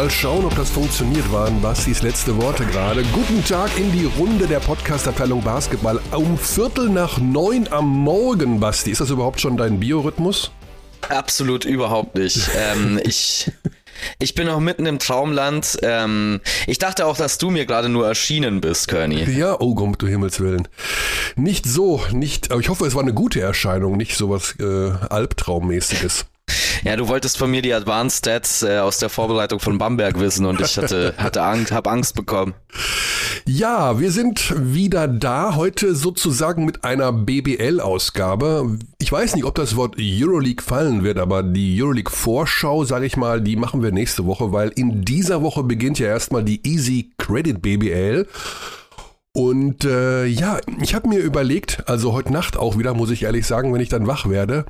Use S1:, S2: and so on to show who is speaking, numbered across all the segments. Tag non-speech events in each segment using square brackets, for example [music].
S1: Mal schauen, ob das funktioniert, waren Bastis letzte Worte gerade. Guten Tag in die Runde der Podcast-Abteilung Basketball. Um Viertel nach neun am Morgen, Basti. Ist das überhaupt schon dein Biorhythmus?
S2: Absolut überhaupt nicht. ähm, ich, ich bin noch mitten im Traumland. Ähm, ich dachte auch, dass du mir gerade nur erschienen bist, Körny.
S1: Ja, oh Gott, du Himmels Willen. Nicht so, nicht, aber ich hoffe, es war eine gute Erscheinung, nicht sowas äh, Albtraummäßiges.
S2: Ja, du wolltest von mir die Advanced Stats äh, aus der Vorbereitung von Bamberg wissen und ich hatte, [laughs] hatte Angst, hab Angst bekommen.
S1: Ja, wir sind wieder da, heute sozusagen mit einer BBL-Ausgabe. Ich weiß nicht, ob das Wort Euroleague fallen wird, aber die Euroleague-Vorschau, sage ich mal, die machen wir nächste Woche, weil in dieser Woche beginnt ja erstmal die Easy Credit BBL. Und äh, ja, ich habe mir überlegt, also heute Nacht auch wieder, muss ich ehrlich sagen, wenn ich dann wach werde,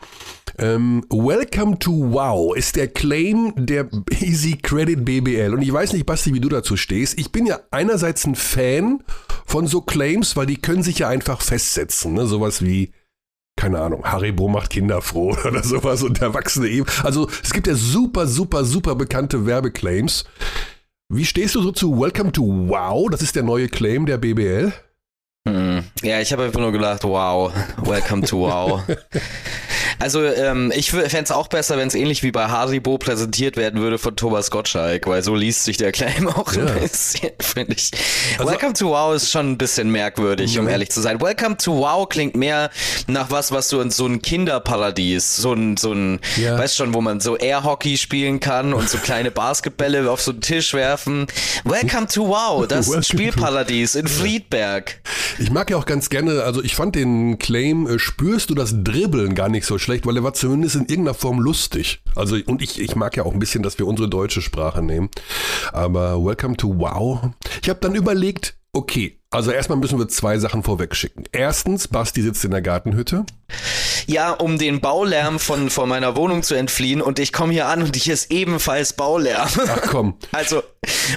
S1: ähm, Welcome to Wow ist der Claim der Easy Credit BBL. Und ich weiß nicht, Basti, wie du dazu stehst. Ich bin ja einerseits ein Fan von so Claims, weil die können sich ja einfach festsetzen. Ne? Sowas wie, keine Ahnung, Haribo macht Kinder froh [laughs] oder sowas und Erwachsene eben. Also es gibt ja super, super, super bekannte Werbeclaims. Wie stehst du so zu Welcome to Wow? Das ist der neue Claim der BBL.
S2: Hm. Ja, ich habe einfach nur gedacht, wow, [laughs] welcome to wow. [laughs] Also ähm, ich fände es auch besser, wenn es ähnlich wie bei Haribo präsentiert werden würde von Thomas Gottschalk, weil so liest sich der Claim [laughs] auch ja. ein bisschen, finde ich. Also, Welcome to Wow ist schon ein bisschen merkwürdig, um ehrlich zu sein. Welcome to Wow klingt mehr nach was, was du in so ein Kinderparadies, so ein, so ein, ja. weißt schon, wo man so Airhockey spielen kann und so kleine Basketbälle [laughs] auf so einen Tisch werfen. Welcome to Wow, [laughs] das ist ein Spielparadies in Friedberg.
S1: Ich mag ja auch ganz gerne, also ich fand den Claim, äh, spürst du das Dribbeln gar nicht so schlecht schlecht, weil er war zumindest in irgendeiner Form lustig. Also, und ich, ich mag ja auch ein bisschen, dass wir unsere deutsche Sprache nehmen. Aber Welcome to Wow. Ich habe dann überlegt, okay, also erstmal müssen wir zwei Sachen vorweg schicken. Erstens, Basti sitzt in der Gartenhütte.
S2: Ja, um den Baulärm von, von meiner Wohnung zu entfliehen und ich komme hier an und hier ist ebenfalls Baulärm.
S1: Ach komm. [laughs]
S2: Also,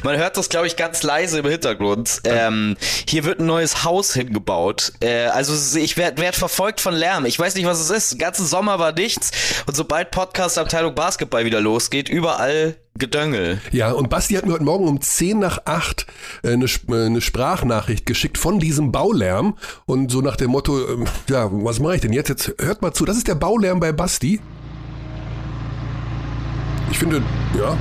S2: man hört das, glaube ich, ganz leise im Hintergrund. Ähm, hier wird ein neues Haus hingebaut. Äh, also ich werde werd verfolgt von Lärm. Ich weiß nicht, was es ist. Den ganzen Sommer war nichts und sobald Podcast-Abteilung Basketball wieder losgeht, überall Gedöngel.
S1: Ja, und Basti hat mir heute Morgen um 10 nach 8 äh, eine, äh, eine Sprachnachricht geschickt von diesem Baulärm und so nach dem Motto, äh, ja, was mache ich denn jetzt? Jetzt hört mal zu, das ist der Baulärm bei Basti. Ich finde, ja,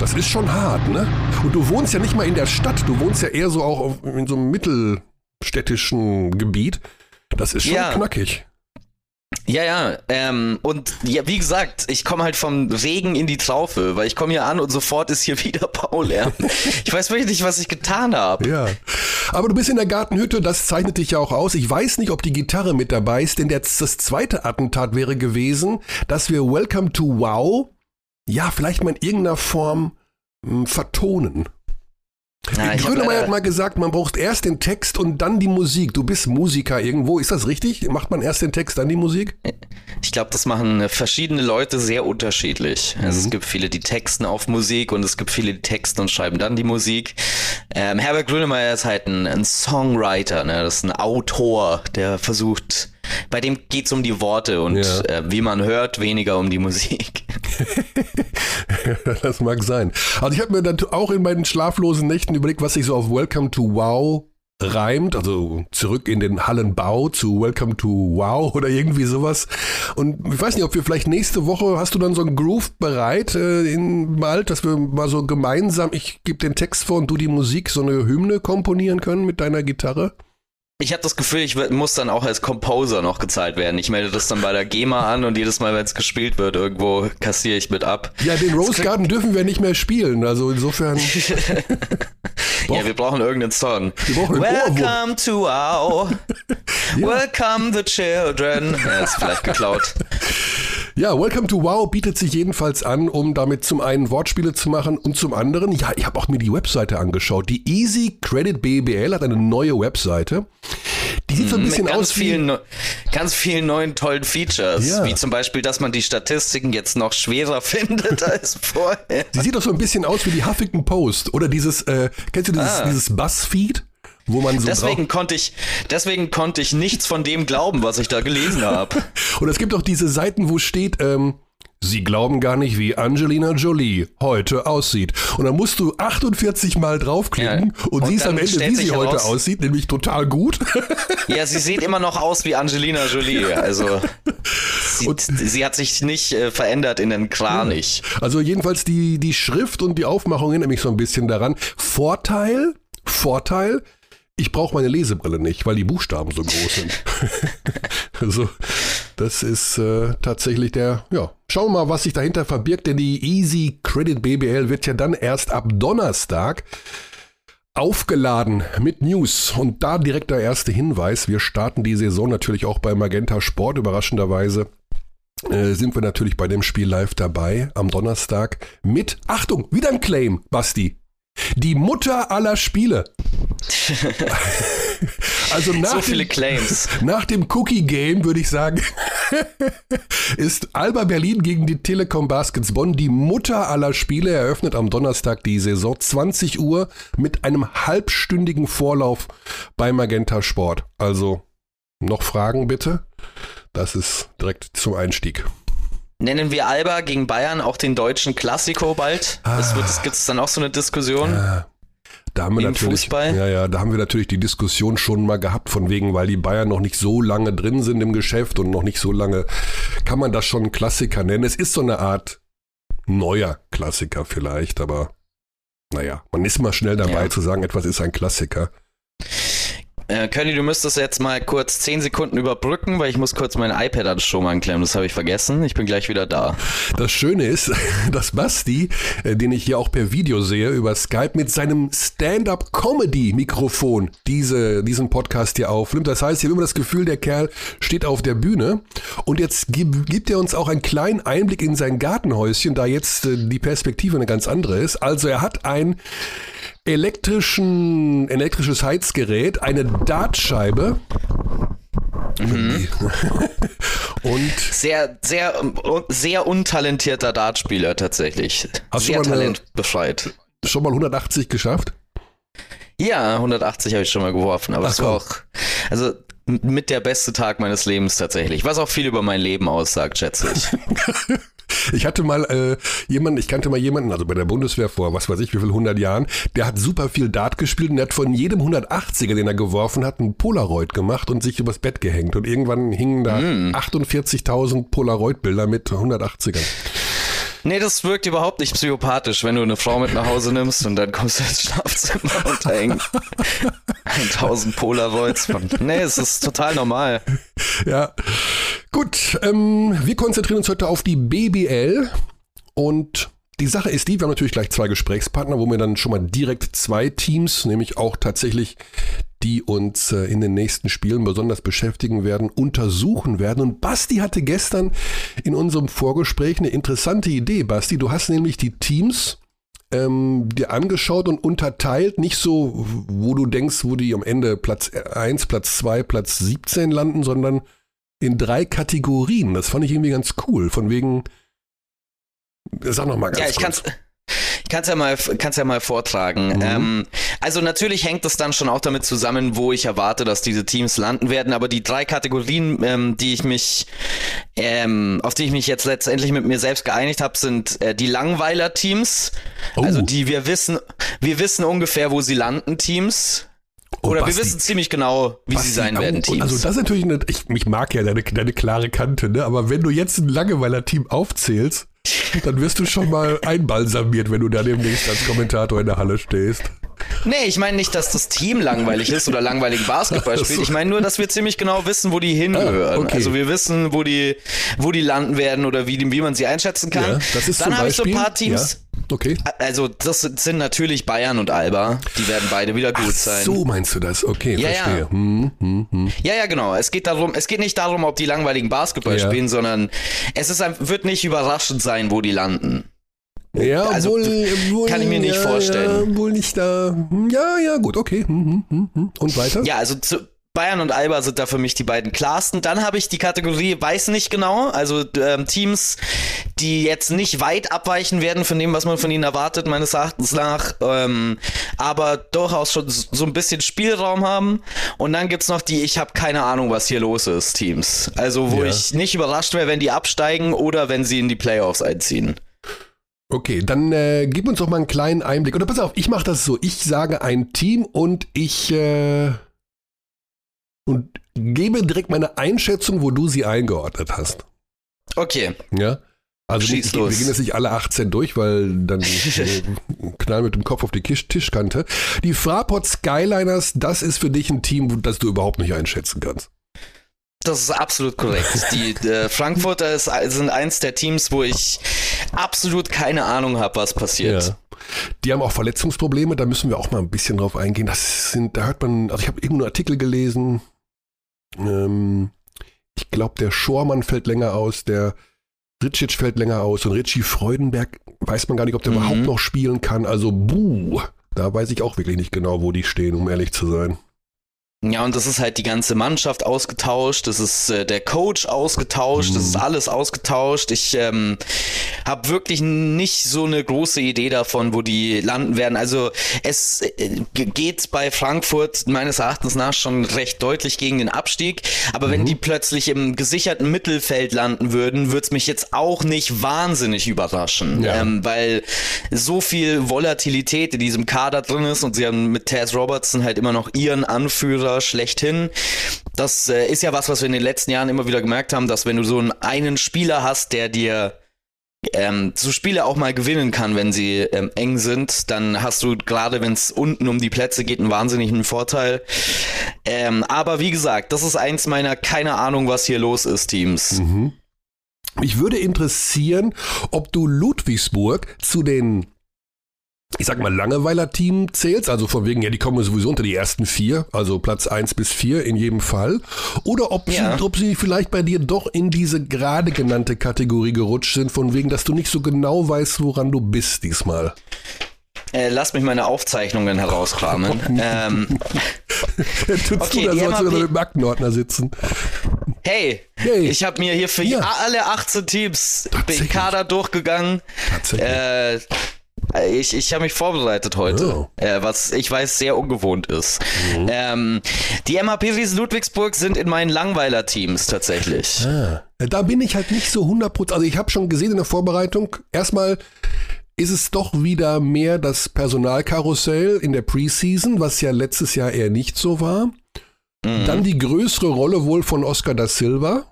S1: das ist schon hart, ne? Und du wohnst ja nicht mal in der Stadt, du wohnst ja eher so auch in so einem mittelstädtischen Gebiet. Das ist schon ja. knackig.
S2: Ja, ja, ähm, und ja, wie gesagt, ich komme halt vom Regen in die Traufe, weil ich komme hier an und sofort ist hier [laughs] wieder Baulärm. ich weiß wirklich nicht, was ich getan habe.
S1: Ja, aber du bist in der Gartenhütte, das zeichnet dich ja auch aus. Ich weiß nicht, ob die Gitarre mit dabei ist, denn das, das zweite Attentat wäre gewesen, dass wir Welcome to Wow, ja, vielleicht mal in irgendeiner Form mh, hm, vertonen. Ja, Grönemeyer hat mal gesagt, man braucht erst den Text und dann die Musik. Du bist Musiker irgendwo, ist das richtig? Macht man erst den Text, dann die Musik?
S2: Ich glaube, das machen verschiedene Leute sehr unterschiedlich. Mhm. Also es mhm. gibt viele, die texten auf Musik und es gibt viele, die texten und schreiben dann die Musik. Ähm, Herbert Grönemeyer ist halt ein, ein Songwriter, ne? das ist ein Autor, der versucht bei dem geht es um die Worte und ja. äh, wie man hört, weniger um die Musik. [laughs]
S1: das mag sein. Also ich habe mir dann auch in meinen schlaflosen Nächten überlegt, was ich so auf Welcome to Wow reimt, also zurück in den Hallenbau zu Welcome to Wow oder irgendwie sowas. Und ich weiß nicht, ob wir vielleicht nächste Woche, hast du dann so einen Groove bereit äh, in bald, dass wir mal so gemeinsam, ich gebe den Text vor und du die Musik, so eine Hymne komponieren können mit deiner Gitarre?
S2: Ich habe das Gefühl, ich muss dann auch als Composer noch gezahlt werden. Ich melde das dann bei der GEMA an und jedes Mal, wenn es gespielt wird, irgendwo kassiere ich mit ab.
S1: Ja, den Rose Garden dürfen wir nicht mehr spielen. Also insofern. [laughs]
S2: ja, wir brauchen irgendeinen Song. Brauchen Welcome to our. [laughs] ja. Welcome the children. Ja, ist vielleicht geklaut. [laughs]
S1: Ja, Welcome to Wow bietet sich jedenfalls an, um damit zum einen Wortspiele zu machen und zum anderen, ja, ich habe auch mir die Webseite angeschaut. Die Easy Credit BBL hat eine neue Webseite. Die sieht so ein mhm, bisschen aus
S2: vielen, wie ganz vielen neuen tollen Features, ja. wie zum Beispiel, dass man die Statistiken jetzt noch schwerer [laughs] findet als vorher.
S1: Sie sieht doch so ein bisschen aus wie die Huffington Post oder dieses, äh, kennst du dieses, ah. dieses Buzzfeed? Wo man so
S2: deswegen konnte ich deswegen konnte ich nichts von dem glauben, was ich da gelesen habe. [laughs]
S1: Und es gibt auch diese Seiten, wo steht ähm, Sie glauben gar nicht, wie Angelina Jolie heute aussieht. Und dann musst du 48 Mal draufklicken ja. und, und siehst am Ende, wie sie heute raus, aussieht, nämlich total gut.
S2: Ja, sie sieht immer noch aus wie Angelina Jolie. Also sie, sie hat sich nicht äh, verändert in den Kranich.
S1: Also jedenfalls die, die Schrift und die Aufmachung erinnern mich so ein bisschen daran. Vorteil, Vorteil, ich brauche meine Lesebrille nicht, weil die Buchstaben so groß sind. [laughs] also, das ist äh, tatsächlich der, ja, schauen wir mal, was sich dahinter verbirgt, denn die Easy Credit BBL wird ja dann erst ab Donnerstag aufgeladen mit News. Und da direkt der erste Hinweis, wir starten die Saison natürlich auch bei Magenta Sport, überraschenderweise. Äh, sind wir natürlich bei dem Spiel live dabei am Donnerstag mit, Achtung, wieder ein Claim, Basti. Die Mutter aller Spiele. [laughs]
S2: also nach so viele dem, Claims.
S1: Nach dem Cookie Game würde ich sagen, [laughs] ist Alba Berlin gegen die Telekom Baskets Bonn die Mutter aller Spiele. Eröffnet am Donnerstag die Saison 20 Uhr mit einem halbstündigen Vorlauf bei Magenta Sport. Also noch Fragen bitte? Das ist direkt zum Einstieg.
S2: Nennen wir Alba gegen Bayern auch den deutschen Klassiko bald? Ah. Gibt es dann auch so eine Diskussion?
S1: Ja. Da haben wir natürlich, Fußball? ja, ja, da haben wir natürlich die Diskussion schon mal gehabt, von wegen, weil die Bayern noch nicht so lange drin sind im Geschäft und noch nicht so lange, kann man das schon Klassiker nennen. Es ist so eine Art neuer Klassiker vielleicht, aber naja, man ist mal schnell dabei ja. zu sagen, etwas ist ein Klassiker.
S2: Äh, Curly, du müsstest jetzt mal kurz 10 Sekunden überbrücken, weil ich muss kurz mein iPad an Strom anklemmen. Das habe ich vergessen. Ich bin gleich wieder da.
S1: Das Schöne ist, [laughs] dass Basti, äh, den ich hier auch per Video sehe über Skype, mit seinem Stand-up-Comedy-Mikrofon diese, diesen Podcast hier aufnimmt. Das heißt, ich habe immer das Gefühl, der Kerl steht auf der Bühne und jetzt gibt, gibt er uns auch einen kleinen Einblick in sein Gartenhäuschen, da jetzt äh, die Perspektive eine ganz andere ist. Also er hat ein elektrischen, elektrisches Heizgerät, eine Dartscheibe.
S2: Mhm. [laughs] und sehr, sehr, sehr untalentierter Dartspieler tatsächlich.
S1: Hast sehr talentbefreit. Schon mal 180 geschafft?
S2: Ja, 180 habe ich schon mal geworfen, aber es war auch, also mit der beste Tag meines Lebens tatsächlich. Was auch viel über mein Leben aussagt, schätze ich. [laughs]
S1: Ich hatte mal äh, jemanden, ich kannte mal jemanden, also bei der Bundeswehr vor, was weiß ich, wie viel, 100 Jahren, der hat super viel Dart gespielt und der hat von jedem 180er, den er geworfen hat, ein Polaroid gemacht und sich übers Bett gehängt. Und irgendwann hingen da mm. 48.000 Polaroid-Bilder mit 180ern.
S2: Nee, das wirkt überhaupt nicht psychopathisch, wenn du eine Frau mit nach Hause nimmst und dann kommst du ins Schlafzimmer und da hängen 1000 Polaroids von. Nee, es ist total normal.
S1: Ja. Gut, ähm, wir konzentrieren uns heute auf die BBL und die Sache ist die, wir haben natürlich gleich zwei Gesprächspartner, wo wir dann schon mal direkt zwei Teams, nämlich auch tatsächlich die uns äh, in den nächsten Spielen besonders beschäftigen werden, untersuchen werden. Und Basti hatte gestern in unserem Vorgespräch eine interessante Idee. Basti, du hast nämlich die Teams ähm, dir angeschaut und unterteilt, nicht so, wo du denkst, wo die am Ende Platz 1, Platz 2, Platz 17 landen, sondern in drei Kategorien. Das fand ich irgendwie ganz cool. Von wegen, sag noch mal ganz
S2: Ja, ich kurz. kann's kann's ja mal, kann's ja mal vortragen. Mhm. Ähm, also natürlich hängt das dann schon auch damit zusammen, wo ich erwarte, dass diese Teams landen werden. Aber die drei Kategorien, ähm, die ich mich, ähm, auf die ich mich jetzt letztendlich mit mir selbst geeinigt habe, sind äh, die Langweiler-Teams. Oh. Also die wir wissen, wir wissen ungefähr, wo sie landen, Teams. Oh, Oder Basti, wir wissen ziemlich genau, wie Basti, sie sein werden, Teams.
S1: Also das ist natürlich eine, ich, ich mag ja deine, deine klare Kante, ne? aber wenn du jetzt ein Langeweiler-Team aufzählst, dann wirst du schon mal [laughs] einbalsamiert, wenn du da demnächst als Kommentator in der Halle stehst.
S2: Nee, ich meine nicht, dass das Team langweilig ist oder langweilig Basketball spielt. Ich meine nur, dass wir ziemlich genau wissen, wo die hinhören. Ah, okay. Also wir wissen, wo die, wo die landen werden oder wie, wie man sie einschätzen kann. Ja,
S1: das ist Dann habe ich so ein
S2: paar Teams. Ja.
S1: Okay.
S2: Also das sind natürlich Bayern und Alba. Die werden beide wieder gut Ach, sein.
S1: So meinst du das? Okay, ja, verstehe.
S2: Ja. Hm, hm, hm. ja, ja, genau. Es geht darum, es geht nicht darum, ob die langweiligen Basketball ja. spielen, sondern es ist, wird nicht überraschend sein, wo die landen.
S1: Ja, also, wohl, wohl,
S2: kann ich mir nicht
S1: ja,
S2: vorstellen.
S1: Ja, wohl nicht da. Ja, ja, gut, okay. Hm, hm, hm, Und weiter?
S2: Ja, also zu, Bayern und Alba sind da für mich die beiden klarsten. Dann habe ich die Kategorie weiß nicht genau, also ähm, Teams, die jetzt nicht weit abweichen werden von dem, was man von ihnen erwartet, meines Erachtens nach, ähm, aber durchaus schon so ein bisschen Spielraum haben. Und dann gibt's noch die, ich habe keine Ahnung, was hier los ist, Teams. Also wo
S1: Ja.
S2: ich nicht überrascht wäre, wenn die absteigen oder wenn sie in die Playoffs einziehen.
S1: Okay, dann äh, gib uns doch mal einen kleinen Einblick. Oder pass auf, ich mache das so. Ich sage ein Team und ich äh, und gebe direkt meine Einschätzung, wo du sie eingeordnet hast.
S2: Okay,
S1: Ja? Also
S2: Schieß
S1: ich, wir
S2: los.
S1: gehen jetzt nicht alle 18 durch, weil dann [laughs] äh, knall mit dem Kopf auf die Kisch Tischkante. Die Fraport Skyliners, das ist für dich ein Team, das du überhaupt nicht einschätzen kannst.
S2: Das ist absolut korrekt. Die äh, Frankfurter ist, sind eins der Teams, wo ich absolut keine Ahnung habe, was passiert.
S1: Ja. Die haben auch Verletzungsprobleme, da müssen wir auch mal ein bisschen drauf eingehen. Das sind, da hört man, also ich habe irgendeinen Artikel gelesen, ähm, ich glaube, der Schormann fällt länger aus, der Ricic fällt länger aus und Richie Freudenberg weiß man gar nicht, ob der
S2: Mhm.
S1: überhaupt noch spielen kann. Also, buh, da weiß ich auch wirklich nicht genau, wo die stehen, um ehrlich zu sein.
S2: Ja, und das ist halt die ganze Mannschaft ausgetauscht, das ist äh, der Coach ausgetauscht, das ist alles ausgetauscht. Ich ähm, habe wirklich nicht so eine große Idee davon, wo die landen werden. Also es äh, ge- geht bei Frankfurt meines Erachtens nach schon recht deutlich gegen den Abstieg. Aber wenn die plötzlich im gesicherten Mittelfeld landen würden, würde es mich jetzt auch nicht wahnsinnig überraschen.
S1: Ja.
S2: Ähm, weil so viel Volatilität in diesem Kader drin ist und sie haben mit Taz Robertson halt immer noch ihren Anführer schlechthin. Das äh, ist ja was, was wir in den letzten Jahren immer wieder gemerkt haben, dass wenn du so einen, einen Spieler hast, der dir ähm, so Spiele auch mal gewinnen kann, wenn sie ähm, eng sind, dann hast du gerade, wenn es unten um die Plätze geht, einen wahnsinnigen Vorteil. Ähm, aber wie gesagt, das ist eins meiner keine Ahnung, was hier los ist, Teams.
S1: Mhm. Mich würde interessieren, ob du Ludwigsburg zu den, ich sag mal, Langeweiler-Team zählst, also von wegen, ja, die kommen sowieso unter die ersten vier, also Platz eins bis vier in jedem Fall, oder ob,
S2: Ja.
S1: sie, ob sie vielleicht bei dir doch in diese gerade genannte Kategorie gerutscht sind, von wegen, dass du nicht so genau weißt, woran du bist diesmal.
S2: Äh, lass mich meine Aufzeichnungen herauskramen. [laughs] ähm,
S1: Tutst
S2: Okay,
S1: du so, als würde
S2: MAP
S1: er mit dem Aktenordner sitzen.
S2: hey,
S1: Hey.
S2: ich habe mir hier für
S1: Ja.
S2: alle 18 Teams den. Kader durchgegangen.
S1: Tatsächlich.
S2: Äh, ich ich habe mich vorbereitet heute,
S1: Oh.
S2: äh, was ich weiß sehr ungewohnt ist.
S1: Mhm.
S2: Ähm, die MHP Ries Ludwigsburg sind in meinen Langweiler-Teams tatsächlich.
S1: Ah, da bin ich halt nicht so 100%. Also ich habe schon gesehen in der Vorbereitung, erstmal ist es doch wieder mehr das Personalkarussell in der Preseason, was ja letztes Jahr eher nicht so war.
S2: Mhm.
S1: Dann die größere Rolle wohl von Oscar da Silva.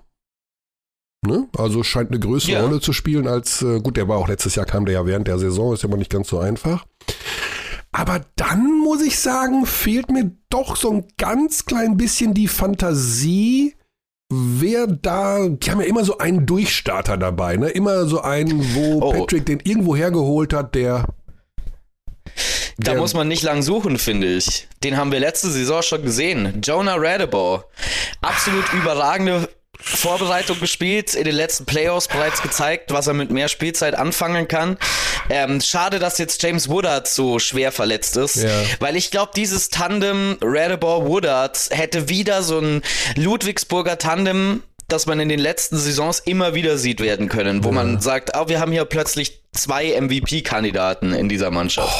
S1: Ne? Also scheint eine größere
S2: Ja.
S1: Rolle zu spielen als, äh, gut, der war auch letztes Jahr, kam der ja während der Saison, ist ja mal nicht ganz so einfach. Aber dann muss ich sagen, fehlt mir doch so ein ganz klein bisschen die Fantasie, wer da, die haben ja immer so einen Durchstarter dabei, ne? Immer so einen, wo
S2: Oh.
S1: Patrick den irgendwo hergeholt hat, der.
S2: Da muss man nicht lang suchen, finde ich. Den haben wir letzte Saison schon gesehen. Jonah Radebow. Absolut überragende Vorbereitung gespielt, in den letzten Playoffs bereits gezeigt, was er mit mehr Spielzeit anfangen kann. Ähm, schade, dass jetzt James Woodard so schwer verletzt ist,
S1: Ja.
S2: weil ich glaube, dieses Tandem Radebow-Woodard hätte wieder so ein Ludwigsburger Tandem, das man in den letzten Saisons immer wieder sieht werden können, wo man sagt, oh, wir haben hier plötzlich zwei MVP-Kandidaten in dieser Mannschaft.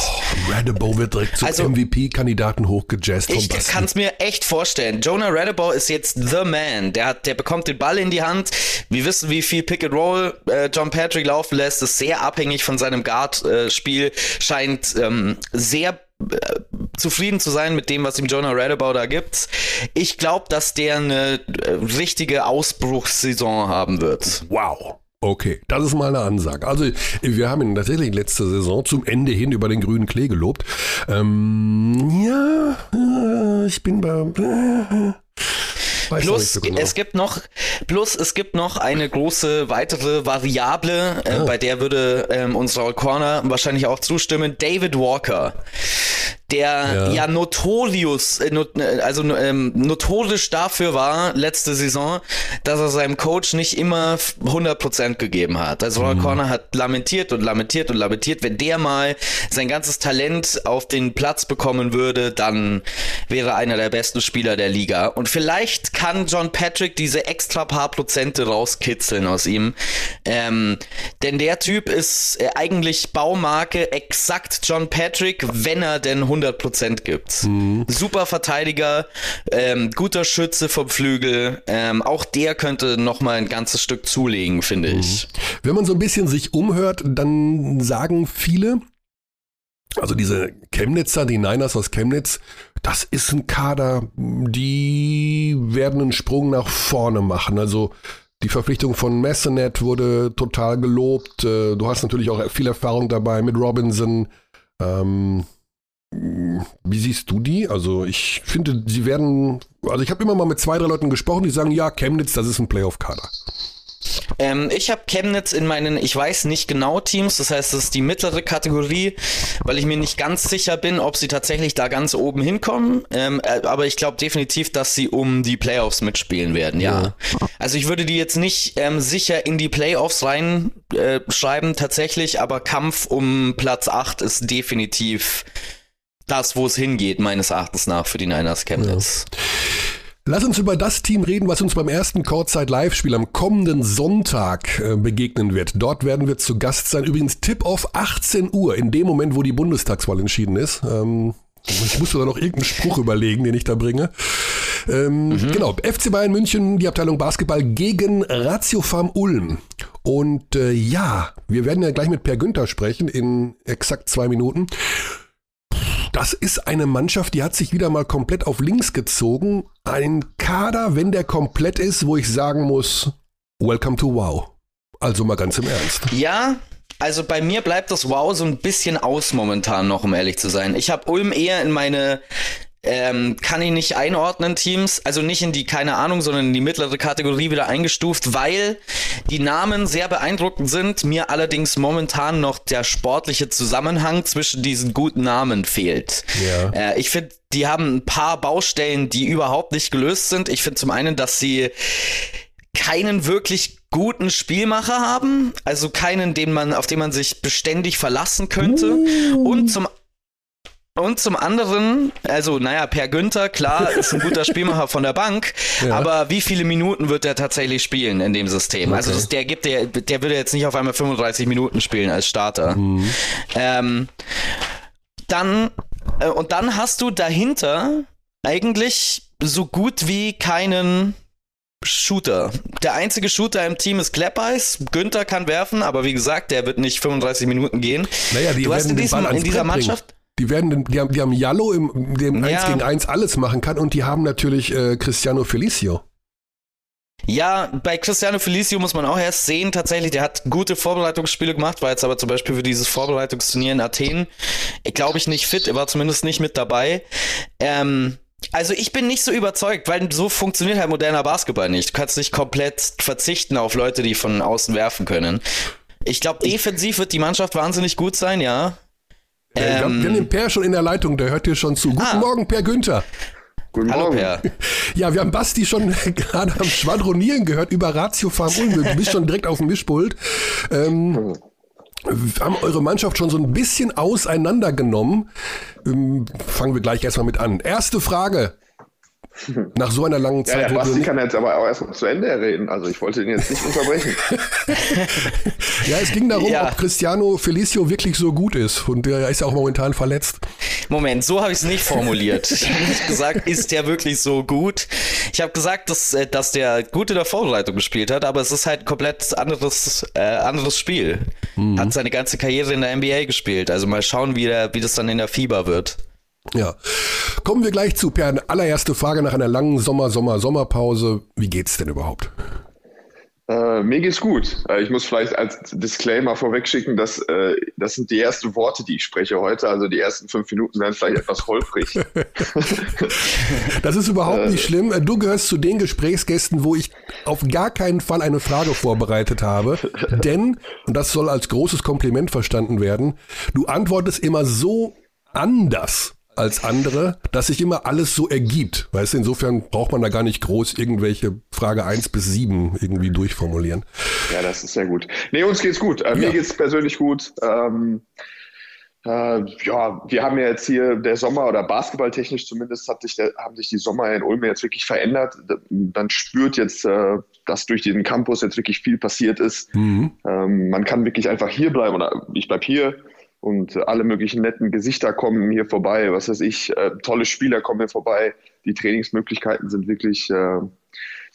S1: Radebow wird direkt zum
S2: Also-
S1: MVP-Kandidaten hochgejazzt
S2: Ich kann es mir echt vorstellen. Jonah Radebow ist jetzt the man. Der hat, der bekommt den Ball in die Hand. Wir wissen, wie viel Pick and Roll äh, John Patrick laufen lässt. Ist sehr abhängig von seinem Guard-Spiel. Scheint ähm, sehr äh, zufrieden zu sein mit dem, was ihm Jonah Radebow da gibt. Ich glaube, dass der eine äh, richtige Ausbruchssaison haben wird.
S1: Wow. Okay, das ist mal eine Ansage. Also, wir haben ihn tatsächlich letzte Saison zum Ende hin über den grünen Klee gelobt. Ähm, ja, äh, ich bin bei. Äh, weiß
S2: Plus,
S1: so genau.
S2: es gibt noch, plus es gibt noch eine große weitere Variable, äh,
S1: Ah.
S2: bei der würde ähm, uns Raul Corner wahrscheinlich auch zustimmen. David Walker. Der ja, ja notorious, äh, not, äh, also ähm, notorisch dafür war, letzte Saison, dass er seinem Coach nicht immer 100% gegeben hat. Also Ron mhm. Corner hat lamentiert und lamentiert und lamentiert, wenn der mal sein ganzes Talent auf den Platz bekommen würde, dann wäre einer der besten Spieler der Liga. Und vielleicht kann John Patrick diese extra paar Prozente rauskitzeln aus ihm. Ähm, denn der Typ ist äh, eigentlich Baumarke exakt John Patrick, wenn er denn 100% gibt. Mhm. Super Verteidiger, ähm, guter Schütze vom Flügel. Ähm, auch der könnte noch mal ein ganzes Stück zulegen, finde mhm. ich.
S1: Wenn man so ein bisschen sich umhört, dann sagen viele, also diese Chemnitzer, die Niners aus Chemnitz, das ist ein Kader, die werden einen Sprung nach vorne machen. Also die Verpflichtung von Messenet wurde total gelobt. Äh, du hast natürlich auch viel Erfahrung dabei mit Robinson. Ähm, wie siehst du die? Also ich finde, sie werden, also ich habe immer mal mit zwei, drei Leuten gesprochen, die sagen, ja, Chemnitz, das ist ein Playoff-Kader.
S2: Ähm, ich habe Chemnitz in meinen, ich weiß nicht genau Teams, das heißt, das ist die mittlere Kategorie, weil ich mir nicht ganz sicher bin, ob sie tatsächlich da ganz oben hinkommen. Ähm, äh, aber ich glaube definitiv, dass sie um die Playoffs mitspielen werden, ja. ja. Also ich würde die jetzt nicht ähm, sicher in die Playoffs reinschreiben, äh, tatsächlich, aber Kampf um Platz 8 ist definitiv das, wo es hingeht, meines Erachtens nach, für die Niners Chemnitz. Ja.
S1: Lass uns über das Team reden, was uns beim ersten Courtside Live-Spiel am kommenden Sonntag äh, begegnen wird. Dort werden wir zu Gast sein. Übrigens Tip-Off 18 Uhr, in dem Moment, wo die Bundestagswahl entschieden ist. Ähm, ich muss mir da noch irgendeinen Spruch überlegen, den ich da bringe. Ähm, mhm. Genau, FC Bayern München, die Abteilung Basketball gegen Ratio Farm Ulm. Und äh, ja, wir werden ja gleich mit Per Günther sprechen in exakt zwei Minuten. Das ist eine Mannschaft, die hat sich wieder mal komplett auf links gezogen. Ein Kader, wenn der komplett ist, wo ich sagen muss, welcome to wow. Also mal ganz im Ernst.
S2: Ja, also bei mir bleibt das Wow so ein bisschen aus momentan noch, um ehrlich zu sein. Ich habe Ulm eher in meine ähm, kann ich nicht einordnen, Teams. Also nicht in die, keine Ahnung, sondern in die mittlere Kategorie wieder eingestuft, weil die Namen sehr beeindruckend sind. Mir allerdings momentan noch der sportliche Zusammenhang zwischen diesen guten Namen fehlt. Ja. Äh, ich finde, die haben ein paar Baustellen, die überhaupt nicht gelöst sind. Ich finde zum einen, dass sie keinen wirklich guten Spielmacher haben, also keinen, den man, auf den man sich beständig verlassen könnte. Uh. Und zum und zum anderen, also naja, Per Günther, klar, ist ein guter Spielmacher von der Bank, [laughs] ja. aber wie viele Minuten wird er tatsächlich spielen in dem System? Also okay. Also das, der gibt, der, der würde jetzt nicht auf einmal 35 Minuten spielen als Starter. Mhm. Ähm, dann, äh, und dann hast du dahinter eigentlich so gut wie keinen Shooter. Der einzige Shooter im Team ist Kleppeis. Günther kann werfen, aber wie gesagt, der wird nicht 35 Minuten gehen.
S1: Naja, die du hast in, diesem, in dieser Mannschaft. Die werden, die haben, die haben Jallo, im, dem ja. 1 gegen 1 alles machen kann und die haben natürlich äh, Cristiano Felicio.
S2: Ja, bei Cristiano Felicio muss man auch erst sehen, tatsächlich, der hat gute Vorbereitungsspiele gemacht, war jetzt aber zum Beispiel für dieses Vorbereitungsturnier in Athen, glaube ich, nicht fit, er war zumindest nicht mit dabei. Ähm, also ich bin nicht so überzeugt, weil so funktioniert halt moderner Basketball nicht. Du kannst nicht komplett verzichten auf Leute, die von außen werfen können. Ich glaube, defensiv wird die Mannschaft wahnsinnig gut sein, ja.
S1: Ähm, wir, haben, wir haben den Per schon in der Leitung, der hört dir schon zu. Guten ah. Morgen, Per Günther.
S2: Guten Hallo, Morgen. Per. [laughs]
S1: Ja, wir haben Basti schon [laughs] gerade am Schwadronieren gehört über Ratio Farm Ulm. Du bist schon direkt auf dem Mischpult. Ähm, haben eure Mannschaft schon so ein bisschen auseinandergenommen. Ähm, fangen wir gleich erstmal mit an. Erste Frage. [laughs] Nach so einer langen Zeit. Ja,
S3: der Basti kann jetzt aber auch erstmal zu Ende reden. Also ich wollte ihn jetzt nicht unterbrechen. [laughs]
S1: ja, es ging darum, ja. ob Cristiano Felicio wirklich so gut ist. Und der ist ja auch momentan verletzt.
S2: Moment, so habe ich es nicht formuliert. Ich habe nicht gesagt, ist der wirklich so gut. Ich habe gesagt, dass, äh, dass der gut in der Vorbereitung gespielt hat, aber es ist halt ein komplett anderes, äh, anderes Spiel. Mhm. Hat seine ganze Karriere in der NBA gespielt. Also mal schauen, wie, der, wie das dann in der Fieber wird.
S1: Ja. Kommen wir gleich zu Per. Allererste Frage nach einer langen Sommer, Sommer, Sommerpause. Wie geht's denn überhaupt?
S3: Äh, mir geht's gut. Äh, ich muss vielleicht als Disclaimer vorwegschicken, dass äh, das sind die ersten Worte, die ich spreche heute. Also die ersten fünf Minuten werden vielleicht etwas holprig. [laughs]
S1: das ist überhaupt nicht schlimm. Du gehörst zu den Gesprächsgästen, wo ich auf gar keinen Fall eine Frage vorbereitet habe. [laughs] Denn, und das soll als großes Kompliment verstanden werden, du antwortest immer so anders als andere, dass sich immer alles so ergibt. Weißt du, insofern braucht man da gar nicht groß irgendwelche Frage 1 bis 7 irgendwie durchformulieren.
S3: Ja, das ist sehr gut. Nee, uns geht's gut. Äh, ja. Mir geht's persönlich gut. Ähm, äh, ja, wir haben ja jetzt hier der Sommer oder basketballtechnisch zumindest hat sich der, haben sich die Sommer in Ulm jetzt wirklich verändert. Man spürt jetzt, äh, dass durch diesen Campus jetzt wirklich viel passiert ist. Mhm. Ähm, man kann wirklich einfach hier bleiben oder ich bleib hier und alle möglichen netten Gesichter kommen hier vorbei. Was weiß ich, äh, tolle Spieler kommen hier vorbei. Die Trainingsmöglichkeiten sind wirklich äh,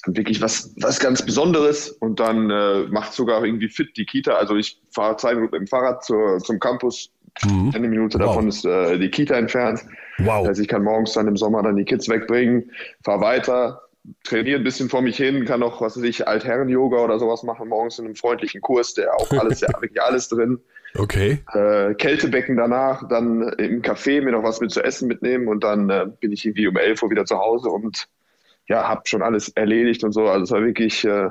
S3: sind wirklich was, was ganz Besonderes und dann äh, macht sogar irgendwie fit die Kita. Also ich fahre zwei Minuten mit dem Fahrrad zur, zum Campus, Mhm. Eine Minute wow. davon ist äh, die Kita entfernt. Wow. Also ich kann morgens dann im Sommer dann die Kids wegbringen, fahre weiter, trainiere ein bisschen vor mich hin, kann auch, was weiß ich, Altherren-Yoga oder sowas machen, morgens in einem freundlichen Kurs, der auch alles, ja, [laughs] wirklich alles drin.
S1: Okay.
S3: Äh, Kältebecken danach, dann im Café mir noch was mit zu essen mitnehmen und dann äh, bin ich irgendwie um 11 Uhr wieder zu Hause und ja, habe schon alles erledigt und so. Also es war wirklich, äh,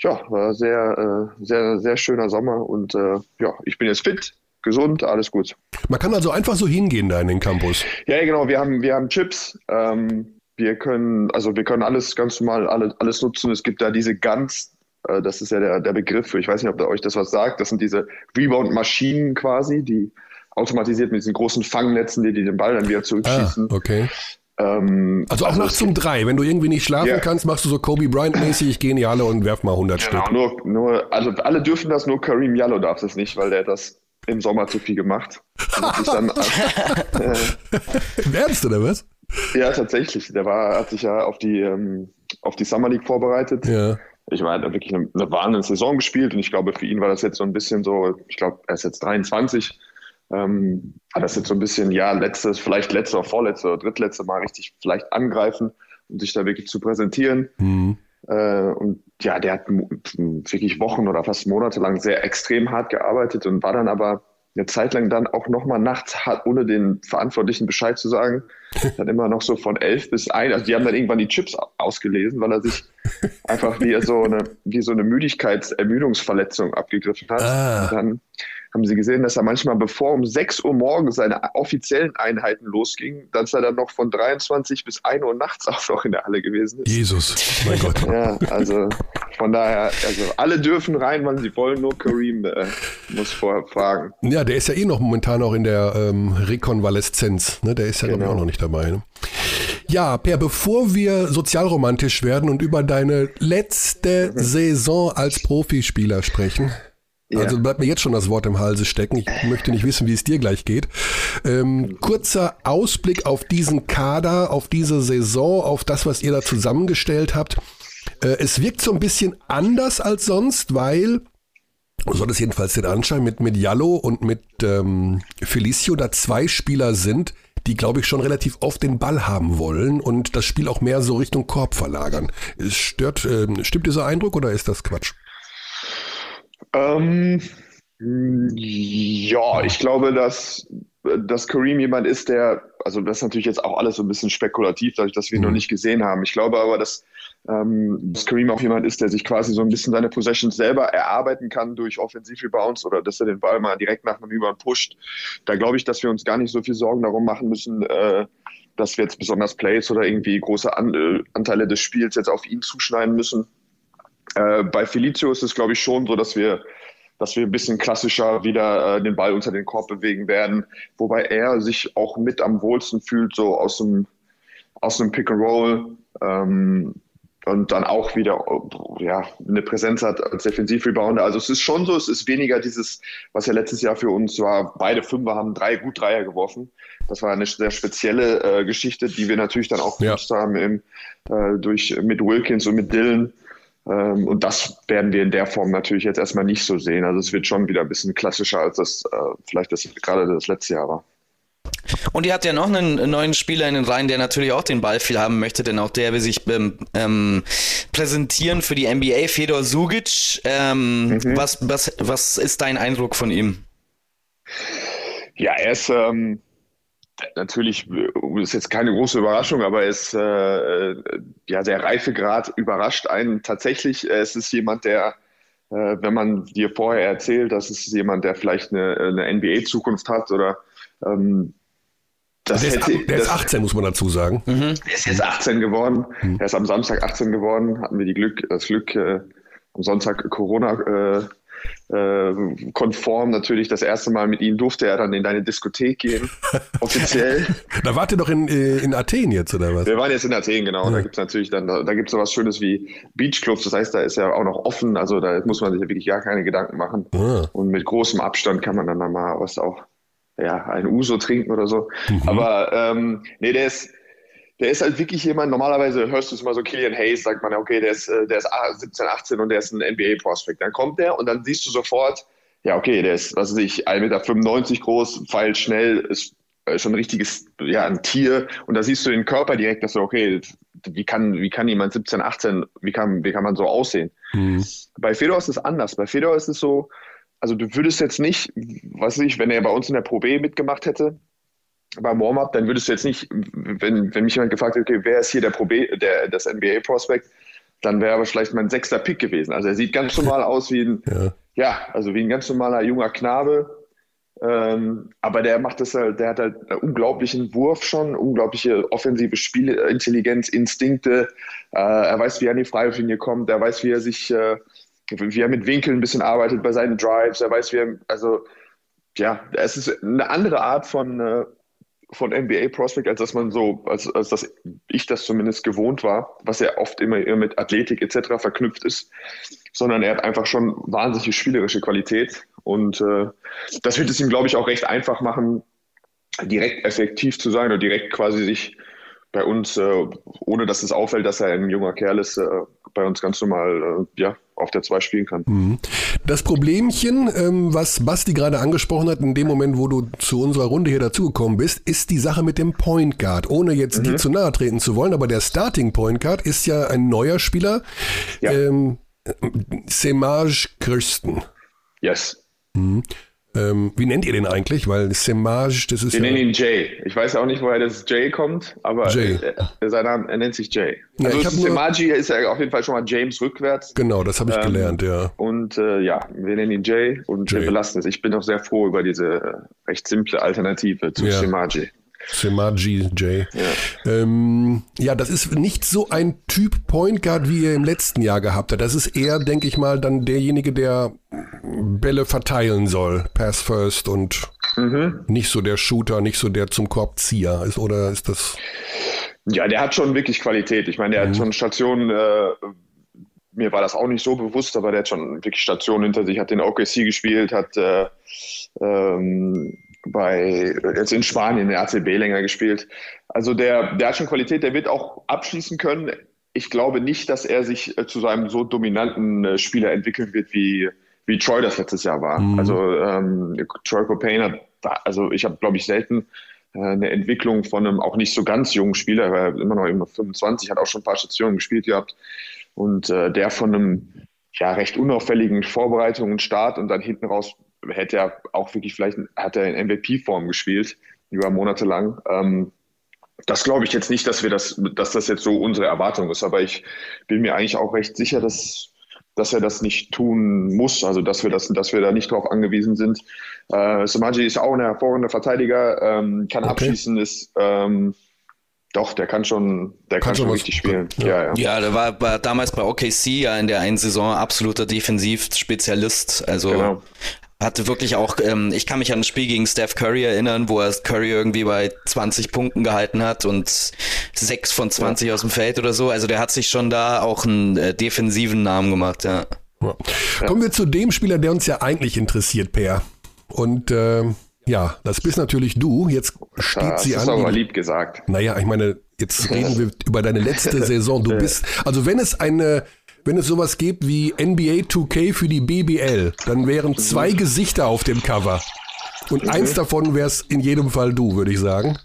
S3: ja, war sehr, äh, sehr, sehr schöner Sommer und äh, ja, ich bin jetzt fit, gesund, alles gut.
S1: Man kann also einfach so hingehen da in den Campus.
S3: Ja, genau. Wir haben, wir haben Chips. Ähm, wir können, also wir können alles ganz normal, alles, alles nutzen. Es gibt da diese ganz, äh, das ist ja der, der Begriff, ich weiß nicht, ob euch das was sagt. Das sind diese Rebound-Maschinen quasi, die automatisiert mit diesen großen Fangnetzen, die, die den Ball dann wieder zurückschießen.
S1: Ah, okay. Ähm, also auch also nachts um drei, wenn du irgendwie nicht schlafen yeah. kannst, machst du so Kobe Bryant-mäßig, ich gehe in die Halle und werf mal 100 genau, Stück.
S3: Nur, nur, also alle dürfen das, nur Kareem Yallo darf das nicht, weil der das im Sommer zu viel gemacht. Dann, [laughs]
S1: äh, Ernst oder was?
S3: Ja, tatsächlich. Der war, hat sich ja auf die, ähm, auf die Summer League vorbereitet. Ja. Ich meine, er hat wirklich eine, eine wahnsinnige Saison gespielt und ich glaube, für ihn war das jetzt so ein bisschen so, ich glaube, er ist jetzt 23. Ähm, hat das jetzt so ein bisschen, ja, letztes, vielleicht letzte oder vorletzte oder drittletzte Mal richtig vielleicht angreifen um sich da wirklich zu präsentieren. Mhm. Äh, und ja, der hat wirklich Wochen oder fast Monate lang sehr extrem hart gearbeitet und war dann aber eine Zeit lang dann auch nochmal nachts ohne den Verantwortlichen Bescheid zu sagen, [laughs] dann immer noch so von elf bis ein. Also die haben dann irgendwann die Chips ausgelesen, weil er sich einfach wie so eine, wie so eine Müdigkeitsermüdungsverletzung abgegriffen hat. Ah. Und dann haben sie gesehen, dass er manchmal, bevor um 6 Uhr morgens seine offiziellen Einheiten losgingen, dass er dann noch von 23 bis 1 Uhr nachts [laughs] auch noch in der Halle gewesen ist.
S1: Jesus, mein Gott.
S3: Ja, also von daher, also alle dürfen rein, wann sie wollen, nur Kareem äh, muss vorher fragen.
S1: Ja, der ist ja eh noch momentan auch in der ähm, Rekonvaleszenz. Ne? Der ist ja genau. auch noch nicht dabei. Ne? Ja, Per, bevor wir sozialromantisch werden und über deine letzte. [laughs] Saison als Profispieler sprechen, ja. Also bleibt mir jetzt schon das Wort im Halse stecken. Ich möchte nicht wissen, wie es dir gleich geht. Ähm, kurzer Ausblick auf diesen Kader, auf diese Saison, auf das, was ihr da zusammengestellt habt. Äh, es wirkt so ein bisschen anders als sonst, weil, so hat es jedenfalls den Anschein, mit, mit Jallo und mit ähm, Felicio da zwei Spieler sind, die, glaube ich, schon relativ oft den Ball haben wollen und das Spiel auch mehr so Richtung Korb verlagern. Es stört, äh, stimmt dieser Eindruck oder ist das Quatsch?
S3: Ähm, ja, ich glaube, dass, dass Kareem jemand ist, der, also das ist natürlich jetzt auch alles so ein bisschen spekulativ, dadurch, dass wir ihn mhm. noch nicht gesehen haben. Ich glaube aber, dass, ähm, dass Kareem auch jemand ist, der sich quasi so ein bisschen seine Possessions selber erarbeiten kann durch Offensiv-Rebounds oder dass er den Ball mal direkt nach einem Über pusht. Da glaube ich, dass wir uns gar nicht so viel Sorgen darum machen müssen, äh, dass wir jetzt besonders Plays oder irgendwie große An äh, Anteile des Spiels jetzt auf ihn zuschneiden müssen. Äh, bei Felicio ist es, glaube ich, schon so, dass wir, dass wir ein bisschen klassischer wieder äh, den Ball unter den Korb bewegen werden, wobei er sich auch mit am wohlsten fühlt, so aus dem, aus dem Pick and Roll. Ähm, und dann auch wieder ja, eine Präsenz hat als Defensiv-Rebounder. Also es ist schon so, es ist weniger dieses, was ja letztes Jahr für uns war, beide Fünfer haben drei gut Dreier geworfen. Das war eine sehr spezielle äh, Geschichte, die wir natürlich dann auch ja. haben im, äh, durch, mit Wilkins und mit Dylan. Ähm, und das werden wir in der Form natürlich jetzt erstmal nicht so sehen. Also es wird schon wieder ein bisschen klassischer, als das äh, vielleicht das, gerade das letzte Jahr war.
S2: Und ihr habt ja noch einen neuen Spieler in den Reihen, der natürlich auch den Ball viel haben möchte, denn auch der will sich ähm, ähm präsentieren für die NBA, Fedor Sugic. Ähm, mhm. was, was, was ist dein Eindruck von ihm?
S3: Ja, er ist, ähm, natürlich äh, ist jetzt keine große Überraschung, aber es äh, ja der Reifegrad überrascht einen tatsächlich. Es ist jemand, der, äh, wenn man dir vorher erzählt, dass es jemand, der vielleicht eine, eine NBA-Zukunft hat oder ähm,
S1: Das der, hätte, ist, der ist 18, muss man dazu sagen.
S3: Mhm. Er ist jetzt 18 geworden. Mhm. Er ist am Samstag 18 geworden. Hatten wir die Glück, das Glück, äh, am Sonntag Corona äh, konform natürlich das erste Mal mit ihnen durfte er dann in deine Diskothek gehen, [laughs] offiziell.
S1: da wart ihr doch in, äh, in Athen jetzt, oder was?
S3: Wir waren jetzt in Athen, genau. Ja. Da gibt es natürlich dann, da, da gibt es so was Schönes wie Beachclubs, das heißt, da ist ja auch noch offen, also da muss man sich wirklich gar keine Gedanken machen. Ja. Ah. Und mit großem Abstand kann man dann mal was auch, ja, ein Uso trinken oder so. Mhm. Aber ähm, nee, der ist, der ist halt wirklich jemand, normalerweise hörst du es mal so, Killian Hayes, sagt man, okay, der ist, äh, der ist 17, 18 und der ist ein NBA-Prospect. Dann kommt der und dann siehst du sofort, ja, okay, der ist, was weiß ich, 1,95 Meter groß, feilt schnell, ist äh, schon ein richtiges, ja, ein Tier. Und da siehst du den Körper direkt, dass du, okay, wie kann, wie kann jemand 17, 18, wie kann, wie kann man so aussehen? Mhm. Bei Fedor ist es anders. Bei Fedor ist es so, also du würdest jetzt nicht, was weiß ich, wenn er bei uns in der Pro B mitgemacht hätte, beim Warm-up, dann würdest du jetzt nicht, wenn, wenn mich jemand gefragt hätte, okay, wer ist hier der, Probe, der das NBA-Prospect, dann wäre aber vielleicht mein sechster Pick gewesen. Also er sieht ganz normal [laughs] aus wie ein, ja. ja, also wie ein ganz normaler junger Knabe. Ähm, aber der macht das halt, der hat halt einen unglaublichen Wurf schon, unglaubliche offensive Spielintelligenz, Instinkte. Äh, er weiß, wie er an die Freiwurflinie kommt, er weiß, wie er sich, äh, wie er mit Winkeln ein bisschen arbeitet bei seinen Drives, er weiß, wie er, also ja, es ist eine andere Art von, äh, von NBA Prospect, als dass man so, als, als dass ich das zumindest gewohnt war, was ja oft immer eher mit Athletik etc. verknüpft ist, sondern er hat einfach schon wahnsinnige spielerische Qualität und äh, das wird es ihm, glaube ich, auch recht einfach machen, direkt effektiv zu sein oder direkt quasi sich bei uns, äh, ohne dass es auffällt, dass er ein junger Kerl ist, äh, bei uns ganz normal äh, ja, auf der 2 spielen kann. Mhm.
S1: Das Problemchen, ähm, was Basti gerade angesprochen hat, in dem Moment, wo du zu unserer Runde hier dazugekommen bist, ist die Sache mit dem Point Guard. Ohne jetzt mhm. dir zu nahe treten zu wollen, aber der Starting Point Guard ist ja ein neuer Spieler. Ja. Ähm, Semaj Kirsten.
S3: Yes.
S1: Mhm. Ähm, wie nennt ihr den eigentlich? Weil Semage, das ist.
S3: Wir ja nennen ihn Jay. Ich weiß auch nicht, woher das Jay kommt, aber Jay. Er, sein Name, er nennt sich Jay. Ja, also Semagi ist ja auf jeden Fall schon mal James rückwärts.
S1: Genau, das habe ich ähm, gelernt, ja.
S3: Und äh, ja, wir nennen ihn Jay und Jay. wir belassen es. Ich bin auch sehr froh über diese recht simple Alternative zu ja. Semagi.
S1: Semaji J. Ja. Ähm, ja, das ist nicht so ein Typ Point Guard, wie ihr im letzten Jahr gehabt habt. Das ist eher, denke ich mal, dann derjenige, der Bälle verteilen soll. Pass first und mhm. nicht so der Shooter, nicht so der zum Korbzieher ist, oder ist das?
S3: Ja, der hat schon wirklich Qualität. Ich meine, der mhm. hat schon Stationen, äh, mir war das auch nicht so bewusst, aber der hat schon wirklich Stationen hinter sich, hat den OKC gespielt, hat äh, ähm, bei jetzt in Spanien in der ACB länger gespielt. Also der, der hat schon Qualität, der wird auch abschließen können. Ich glaube nicht, dass er sich äh, zu so einem so dominanten äh, Spieler entwickeln wird, wie, wie Troy das letztes Jahr war. Mhm. Also ähm, Troy Copain hat, also ich habe, glaube ich, selten äh, eine Entwicklung von einem auch nicht so ganz jungen Spieler, er immer noch immer 25, hat auch schon ein paar Stationen gespielt gehabt. Und äh, der von einem ja, recht unauffälligen Vorbereitung und Start und dann hinten raus hätte er auch wirklich vielleicht, hat er in MVP-Form gespielt, über Monate lang. Ähm, das glaube ich jetzt nicht, dass wir das, dass das jetzt so unsere Erwartung ist, aber ich bin mir eigentlich auch recht sicher, dass, dass er das nicht tun muss, also dass wir das, dass wir da nicht drauf angewiesen sind. Äh, Samaji ist auch ein hervorragender Verteidiger, ähm, kann okay. abschließen, ist ähm, doch, der kann schon, der kann, kann schon richtig spielen.
S2: Ja. ja, ja. ja der war, war, damals bei OKC ja in der einen Saison absoluter Defensivspezialist. Also genau hatte wirklich auch, ähm, ich kann mich an ein Spiel gegen Steph Curry erinnern, wo er Curry irgendwie bei 20 Punkten gehalten hat und 6 von 20 ja. aus dem Feld oder so. Also der hat sich schon da auch einen äh, defensiven Namen gemacht, ja.
S1: ja. Kommen wir zu dem Spieler, der uns ja eigentlich interessiert, Per. Und äh, ja, das bist natürlich du. Jetzt steht das sie
S3: an. Das ist aber lieb gesagt.
S1: Naja, ich meine, jetzt reden wir [laughs] über deine letzte Saison. Du [laughs] bist, also wenn es eine wenn es sowas gibt wie NBA 2K für die BBL, dann wären zwei Gesichter auf dem Cover. Und mhm. eins davon wäre es in jedem Fall du, würde ich sagen.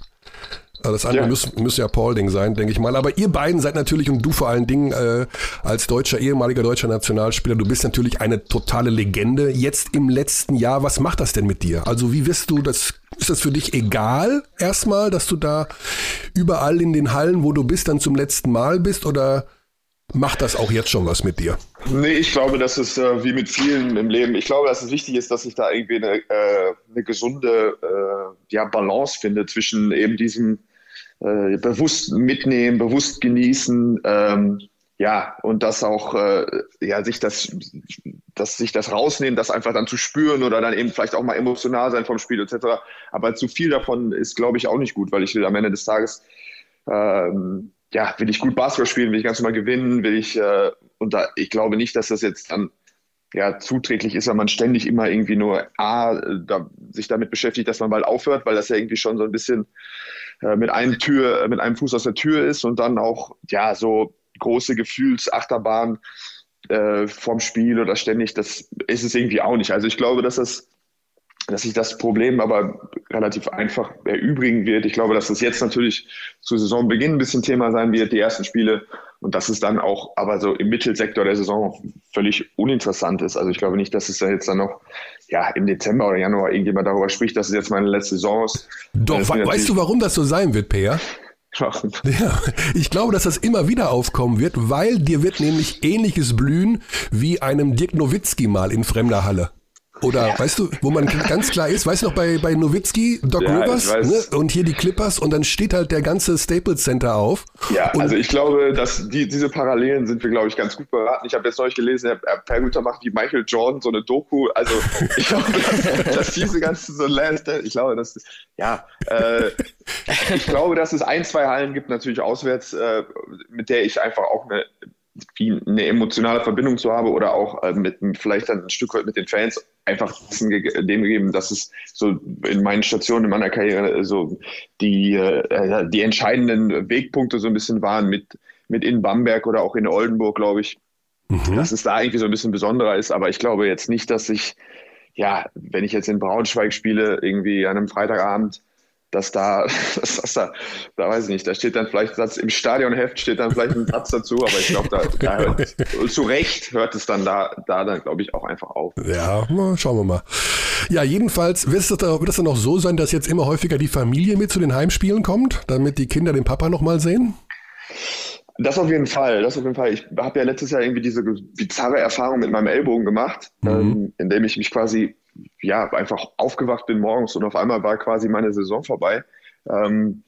S1: Also das andere ja. müsste müß ja Paulding sein, denke ich mal. Aber ihr beiden seid natürlich und du vor allen Dingen äh, als deutscher, ehemaliger deutscher Nationalspieler, du bist natürlich eine totale Legende. Jetzt im letzten Jahr, was macht das denn mit dir? Also wie wirst du das, ist das für dich egal erstmal, dass du da überall in den Hallen, wo du bist, dann zum letzten Mal bist oder macht das auch jetzt schon was mit dir?
S3: Nee, ich glaube, dass es äh, wie mit vielen im Leben, ich glaube, dass es wichtig ist, dass ich da irgendwie eine, äh, eine gesunde äh, ja, Balance finde zwischen eben diesem äh, bewusst mitnehmen, bewusst genießen, ähm, ja, und das auch, äh, ja, sich das, dass sich das rausnehmen, das einfach dann zu spüren oder dann eben vielleicht auch mal emotional sein vom Spiel etc. Aber zu viel davon ist, glaube ich, auch nicht gut, weil ich will am Ende des Tages ähm, ja, will ich gut Basketball spielen, will ich ganz normal gewinnen, will ich, äh, und da, ich glaube nicht, dass das jetzt dann ja, zuträglich ist, wenn man ständig immer irgendwie nur A, da, sich damit beschäftigt, dass man bald aufhört, weil das ja irgendwie schon so ein bisschen äh, mit einem Tür, mit einem Fuß aus der Tür ist und dann auch, ja, so große Gefühlsachterbahn äh, vom Spiel oder ständig, das ist es irgendwie auch nicht. Also ich glaube, dass das dass sich das Problem aber relativ einfach erübrigen wird. Ich glaube, dass das jetzt natürlich zu Saisonbeginn ein bisschen Thema sein wird, die ersten Spiele. Und dass es dann auch aber so im Mittelsektor der Saison völlig uninteressant ist. Also ich glaube nicht, dass es da jetzt dann noch ja, im Dezember oder Januar irgendjemand darüber spricht, dass es jetzt meine letzte Saison ist.
S1: Doch, we weißt du, warum das so sein wird, Peer? [laughs] Ja, ich glaube, dass das immer wieder aufkommen wird, weil dir wird nämlich ähnliches blühen wie einem Dirk Nowitzki mal in fremder Halle. Oder ja. weißt du, wo man ganz klar ist, weißt du noch bei, bei Nowitzki, Doc ja, Rivers ne? und hier die Clippers und dann steht halt der ganze Staples Center auf.
S3: Ja, also ich glaube, dass die, diese Parallelen sind wir, glaube ich, ganz gut beraten. Ich habe jetzt neulich gelesen, Herr Perguter macht wie Michael Jordan so eine Doku. Also [laughs] ich glaube, dass, dass diese ganzen so Last, ich glaube, dass, ja, äh, ich glaube, dass es ein, zwei Hallen gibt, natürlich auswärts, äh, mit der ich einfach auch eine wie eine emotionale Verbindung zu habe oder auch äh, mit vielleicht dann ein Stück weit mit den Fans einfach dem gegeben, dass es so in meinen Stationen in meiner Karriere so die, äh, die entscheidenden Wegpunkte so ein bisschen waren mit, mit in Bamberg oder auch in Oldenburg, glaube ich, mhm. dass es da irgendwie so ein bisschen besonderer ist. Aber ich glaube jetzt nicht, dass ich, ja, wenn ich jetzt in Braunschweig spiele, irgendwie an einem Freitagabend, dass da, [laughs] dass, dass da, da weiß ich nicht, da steht dann vielleicht Satz im Stadionheft steht dann vielleicht ein Satz dazu, aber ich glaube, da, da hört, [laughs] zu Recht hört es dann da, da dann, glaube ich, auch einfach auf.
S1: Ja, schauen wir mal. Ja, jedenfalls wird es, wird es dann auch so sein, dass jetzt immer häufiger die Familie mit zu den Heimspielen kommt, damit die Kinder den Papa nochmal sehen?
S3: Das auf jeden Fall, das auf jeden Fall. Ich habe ja letztes Jahr irgendwie diese bizarre Erfahrung mit meinem Ellbogen gemacht, mhm. ähm, indem ich mich quasi ja, einfach aufgewacht bin morgens und auf einmal war quasi meine Saison vorbei. Ähm,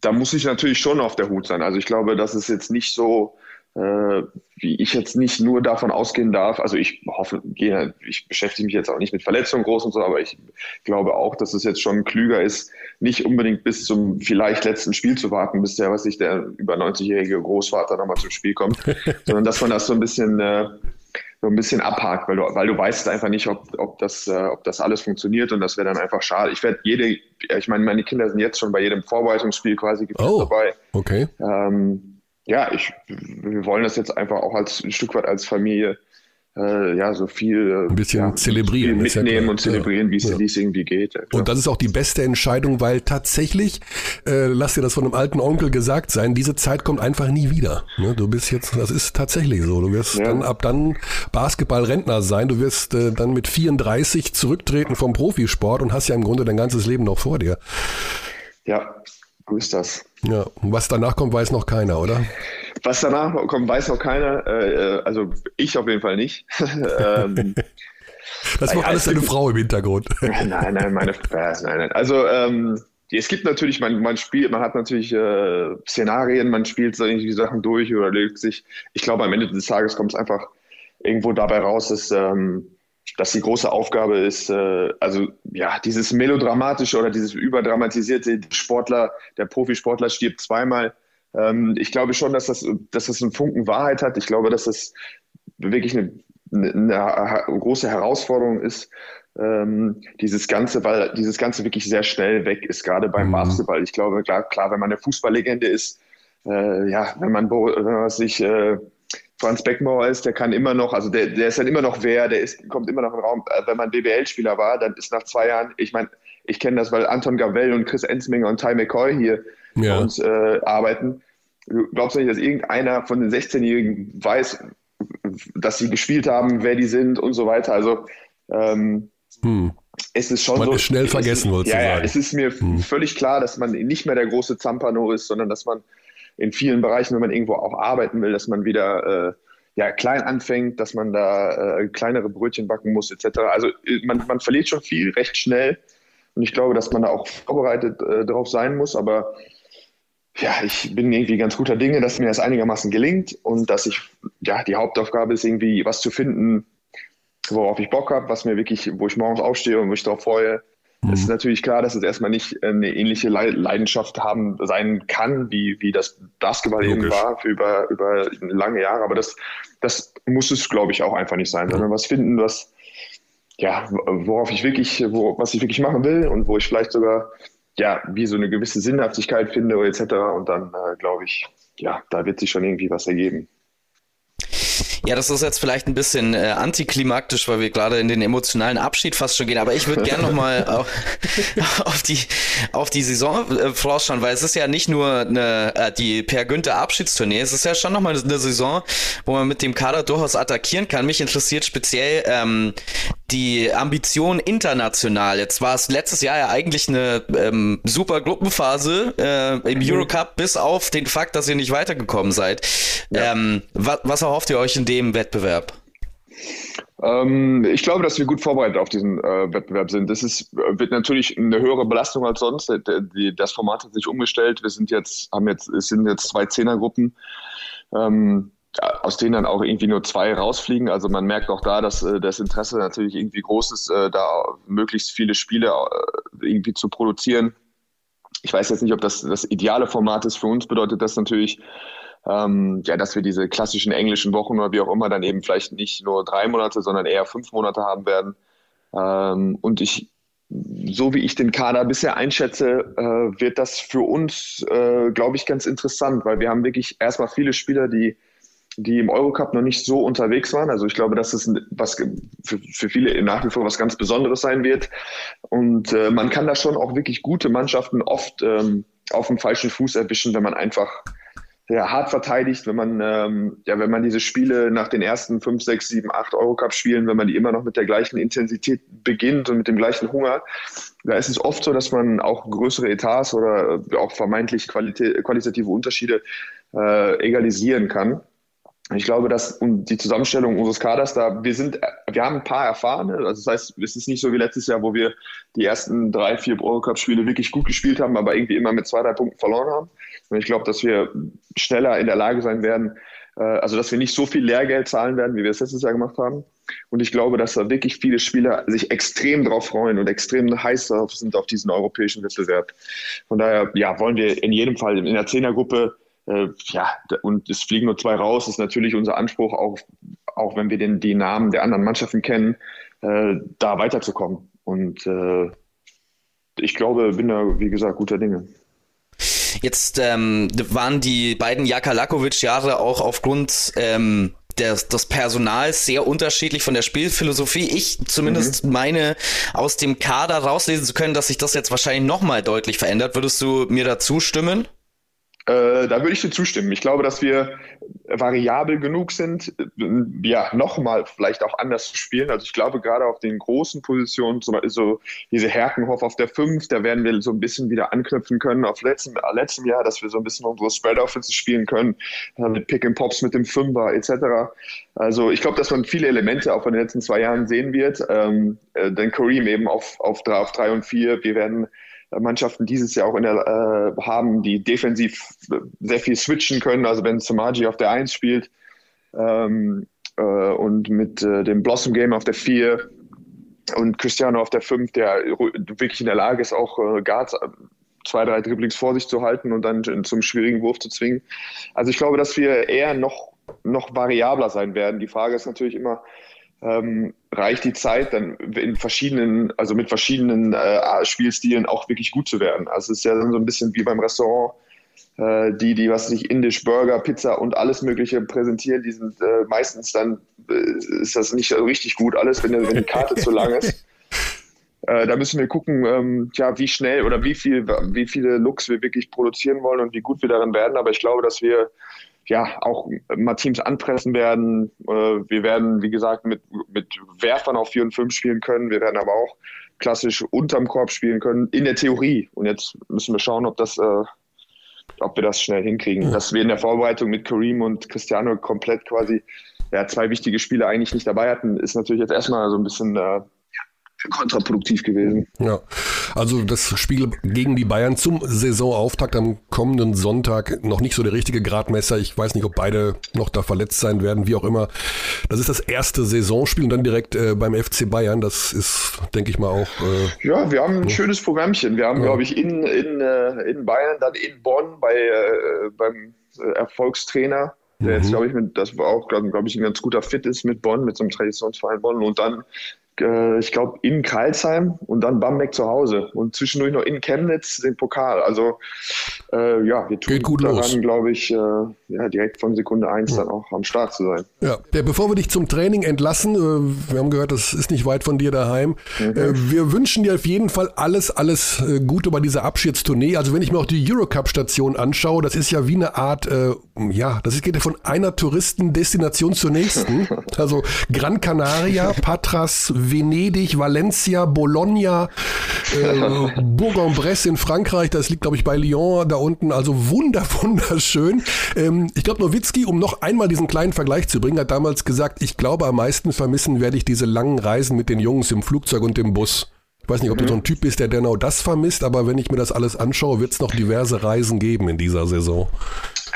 S3: da muss ich natürlich schon auf der Hut sein. Also ich glaube, das ist jetzt nicht so, äh, wie ich jetzt nicht nur davon ausgehen darf. Also ich hoffe, ich beschäftige mich jetzt auch nicht mit Verletzungen groß und so, aber ich glaube auch, dass es jetzt schon klüger ist, nicht unbedingt bis zum vielleicht letzten Spiel zu warten, bis der, was ich, der über 90-jährige Großvater nochmal zum Spiel kommt, [laughs] sondern dass man das so ein bisschen äh, so ein bisschen abhakt, weil du, weil du weißt einfach nicht, ob, ob, das, äh, ob das alles funktioniert und das wäre dann einfach schade. Ich werde jede, ich meine, meine Kinder sind jetzt schon bei jedem Vorbereitungsspiel quasi
S1: oh, dabei. Okay.
S3: Ähm, ja, ich, wir wollen das jetzt einfach auch als ein Stück weit als Familie äh, ja, so viel,
S1: äh, ein bisschen
S3: ja,
S1: zelebrieren.
S3: Mitnehmen ja und zelebrieren, wie es ja. irgendwie geht.
S1: Und das ist auch die beste Entscheidung, weil tatsächlich, äh, lass dir das von einem alten Onkel gesagt sein, diese Zeit kommt einfach nie wieder. Ne? Du bist jetzt, das ist tatsächlich so. Du wirst dann ab dann Basketballrentner sein. Du wirst äh, dann mit 34 zurücktreten vom Profisport und hast ja im Grunde dein ganzes Leben noch vor dir.
S3: Ja, so ist das.
S1: Ja, und was danach kommt, weiß noch keiner, oder?
S3: Was danach kommt, weiß noch keiner. Äh, also ich auf jeden Fall nicht. [laughs] ähm,
S1: das macht alles deine Frau im Hintergrund. [laughs]
S3: nein, nein, meine [laughs] nein, nein. Also ähm, es gibt natürlich, man, man spielt, man hat natürlich äh, Szenarien, man spielt solche Sachen durch oder legt sich. Ich glaube, am Ende des Tages kommt es einfach irgendwo dabei raus, dass, ähm, dass die große Aufgabe ist, äh, also ja, dieses melodramatische oder dieses überdramatisierte Sportler, der Profisportler stirbt zweimal ähm, ich glaube schon, dass das, dass das einen Funken Wahrheit hat. Ich glaube, dass das wirklich eine, eine große Herausforderung ist, ähm, dieses Ganze, weil dieses Ganze wirklich sehr schnell weg ist, gerade beim mhm. Basketball. Ich glaube, klar, klar, wenn man eine Fußballlegende ist, äh, ja, wenn man, wenn man sich äh, Franz Beckmauer ist, der kann immer noch, also der, der ist dann immer noch wer, der ist, kommt immer noch im Raum. Äh, wenn man BBL-Spieler war, dann ist nach zwei Jahren, ich meine, ich kenne das, weil Anton Gavell und Chris Ensminger und Ty McCoy hier ja. bei uns äh, arbeiten. Du glaubst nicht, dass irgendeiner von den 16-Jährigen weiß, dass sie gespielt haben, wer die sind und so weiter. Also ähm, hm. es ist schon
S1: man
S3: so.
S1: Ist schnell vergessen,
S3: wollte ja, ja, es ist mir hm. völlig klar, dass man nicht mehr der große Zampano ist, sondern dass man in vielen Bereichen, wenn man irgendwo auch arbeiten will, dass man wieder äh, ja, klein anfängt, dass man da äh, kleinere Brötchen backen muss, etc. Also man, man verliert schon viel recht schnell. Und ich glaube, dass man da auch vorbereitet äh, drauf sein muss. Aber ja, ich bin irgendwie ganz guter Dinge, dass mir das einigermaßen gelingt und dass ich, ja, die Hauptaufgabe ist irgendwie was zu finden, worauf ich Bock habe, was mir wirklich, wo ich morgens aufstehe und mich darauf freue. Mhm. Es ist natürlich klar, dass es erstmal nicht eine ähnliche Leidenschaft haben sein kann, wie, wie das Basketball Logisch. eben war für über, über lange Jahre. Aber das, das muss es, glaube ich, auch einfach nicht sein, sondern was finden, was, ja, worauf ich wirklich, wo, was ich wirklich machen will und wo ich vielleicht sogar, ja, wie so eine gewisse Sinnhaftigkeit finde etc. Und dann, äh, glaube ich, ja, da wird sich schon irgendwie was ergeben.
S2: Ja, das ist jetzt vielleicht ein bisschen äh, antiklimaktisch, weil wir gerade in den emotionalen Abschied fast schon gehen. Aber ich würde gerne nochmal auf, [laughs] [laughs] auf die auf die Saison äh, vorausschauen, weil es ist ja nicht nur eine, äh, die Per Günther Abschiedstournee, es ist ja schon nochmal eine Saison, wo man mit dem Kader durchaus attackieren kann. Mich interessiert speziell ähm, die Ambition international. Jetzt war es letztes Jahr ja eigentlich eine ähm, super Gruppenphase äh, im mhm. Eurocup, bis auf den Fakt, dass ihr nicht weitergekommen seid. Ja. Ähm, was, was erhofft ihr euch in dem Wettbewerb?
S3: Ähm, ich glaube, dass wir gut vorbereitet auf diesen äh, Wettbewerb sind. Das ist, wird natürlich eine höhere Belastung als sonst. Das Format hat sich umgestellt. Wir sind jetzt, haben jetzt, es sind jetzt zwei Zehnergruppen. Ähm, aus denen dann auch irgendwie nur zwei rausfliegen. Also man merkt auch da, dass äh, das Interesse natürlich irgendwie groß ist, äh, da möglichst viele Spiele äh, irgendwie zu produzieren. Ich weiß jetzt nicht, ob das das ideale Format ist. Für uns bedeutet das natürlich, ähm, ja, dass wir diese klassischen englischen Wochen oder wie auch immer dann eben vielleicht nicht nur drei Monate, sondern eher fünf Monate haben werden. Ähm, und ich, so wie ich den Kader bisher einschätze, äh, wird das für uns, äh, glaube ich, ganz interessant, weil wir haben wirklich erstmal viele Spieler, die die im Eurocup noch nicht so unterwegs waren. Also ich glaube, dass es was für, für viele nach wie vor was ganz Besonderes sein wird. Und äh, man kann da schon auch wirklich gute Mannschaften oft ähm, auf dem falschen Fuß erwischen, wenn man einfach ja, hart verteidigt, wenn man, ähm, ja, wenn man diese Spiele nach den ersten fünf, sechs, sieben, acht Eurocup-Spielen, wenn man die immer noch mit der gleichen Intensität beginnt und mit dem gleichen Hunger, da ist es oft so, dass man auch größere Etats oder auch vermeintlich qualitative Unterschiede äh, egalisieren kann. Ich glaube, dass um die Zusammenstellung unseres Kaders da, wir sind, wir haben ein paar erfahrene. Also das heißt, es ist nicht so wie letztes Jahr, wo wir die ersten drei, vier Eurocup-Spiele wirklich gut gespielt haben, aber irgendwie immer mit zwei, drei Punkten verloren haben. Und ich glaube, dass wir schneller in der Lage sein werden, äh, also dass wir nicht so viel Lehrgeld zahlen werden, wie wir es letztes Jahr gemacht haben. Und ich glaube, dass da wirklich viele Spieler sich extrem drauf freuen und extrem heiß darauf sind auf diesen europäischen Wettbewerb. Von daher, ja, wollen wir in jedem Fall in der Zehnergruppe äh, ja, und es fliegen nur zwei raus, ist natürlich unser Anspruch, auch, auch wenn wir den, die Namen der anderen Mannschaften kennen, äh, da weiterzukommen. Und äh, ich glaube, bin da, wie gesagt, guter Dinge.
S2: Jetzt ähm, waren die beiden Jaka Lakovic-Jahre auch aufgrund ähm, des, des Personals sehr unterschiedlich von der Spielphilosophie. Ich zumindest mhm. meine, aus dem Kader rauslesen zu können, dass sich das jetzt wahrscheinlich nochmal deutlich verändert. Würdest du mir da zustimmen?
S3: Äh, da würde ich dir zustimmen. Ich glaube, dass wir variabel genug sind, äh, ja, nochmal vielleicht auch anders zu spielen. Also ich glaube, gerade auf den großen Positionen, zum Beispiel so diese Herkenhoff auf der 5, da werden wir so ein bisschen wieder anknüpfen können auf letztem, äh, letztem Jahr, dass wir so ein bisschen unsere Spread-Offense spielen können, äh, mit Pick-and-Pops, mit dem Fünfer etc. Also ich glaube, dass man viele Elemente auch in den letzten zwei Jahren sehen wird. Ähm, äh, denn Kareem eben auf, auf, auf drei und vier. Wir werden Mannschaften dieses Jahr auch in der, äh, haben, die defensiv sehr viel switchen können. Also wenn Samaji auf der 1 spielt ähm, äh, und mit äh, dem Blossom Game auf der 4 und Cristiano auf der 5, der wirklich in der Lage ist, auch äh, Guards äh, zwei, drei Dribblings vor sich zu halten und dann zum schwierigen Wurf zu zwingen. Also ich glaube, dass wir eher noch, noch variabler sein werden. Die Frage ist natürlich immer, ähm, reicht die Zeit, dann in verschiedenen, also mit verschiedenen äh, Spielstilen auch wirklich gut zu werden. Also es ist ja dann so ein bisschen wie beim Restaurant, äh, die, die, was sich indisch, Burger, Pizza und alles Mögliche präsentieren, die sind äh, meistens dann, äh, ist das nicht richtig gut alles, wenn, wenn die Karte zu lang ist. [laughs] Äh, da müssen wir gucken, ähm, ja, wie schnell oder wie viel, wie viele Looks wir wirklich produzieren wollen und wie gut wir darin werden. Aber ich glaube, dass wir ja auch mal Teams anpressen werden. Äh, wir werden, wie gesagt, mit, mit Werfern auf 4 und 5 spielen können. Wir werden aber auch klassisch unterm Korb spielen können, in der Theorie. Und jetzt müssen wir schauen, ob das, äh, ob wir das schnell hinkriegen. Dass wir in der Vorbereitung mit Kareem und Cristiano komplett quasi ja, zwei wichtige Spiele eigentlich nicht dabei hatten, ist natürlich jetzt erstmal so ein bisschen äh, kontraproduktiv gewesen.
S1: Ja, also das Spiel gegen die Bayern zum Saisonauftakt am kommenden Sonntag noch nicht so der richtige Gradmesser. Ich weiß nicht, ob beide noch da verletzt sein werden, wie auch immer. Das ist das erste Saisonspiel und dann direkt äh, beim FC Bayern. Das ist, denke ich mal, auch.
S3: Äh, ja, wir haben ein ja. schönes Programmchen. Wir haben, ja. glaube ich, in, in, äh, in Bayern, dann in Bonn bei, äh, beim äh, Erfolgstrainer der mhm. jetzt, glaube ich, mit, das war auch, glaube glaub ich, ein ganz guter Fit ist mit Bonn, mit so einem Traditionsverein Bonn. Und dann äh, ich glaube, in Karlsheim und dann Bamberg zu Hause und zwischendurch noch in Chemnitz den Pokal. Also äh, ja, wir tun gut daran, glaube ich, äh, ja, direkt von Sekunde eins ja. dann auch am Start zu sein.
S1: Ja, der, bevor wir dich zum Training entlassen, äh, wir haben gehört, das ist nicht weit von dir daheim. Mhm. Äh, wir wünschen dir auf jeden Fall alles, alles Gute bei dieser Abschiedstournee. Also wenn ich mir auch die Eurocup-Station anschaue, das ist ja wie eine Art, ja, das geht ja von einer Touristendestination zur nächsten. [laughs] also Gran Canaria, Patras, Venedig, Valencia, Bologna, [laughs] äh, Bourg-en-Bresse in Frankreich, das liegt, glaube ich, bei Lyon da unten. Also wunder, [laughs] wunderschön. Ähm, ich glaube, Nowitzki, um noch einmal diesen kleinen Vergleich zu bringen, hat damals gesagt, ich glaube, am meisten vermissen werde ich diese langen Reisen mit den Jungs im Flugzeug und im Bus. Ich weiß nicht, ob mhm. du so ein Typ bist, der genau das vermisst, aber wenn ich mir das alles anschaue, wird es noch diverse Reisen geben in dieser Saison.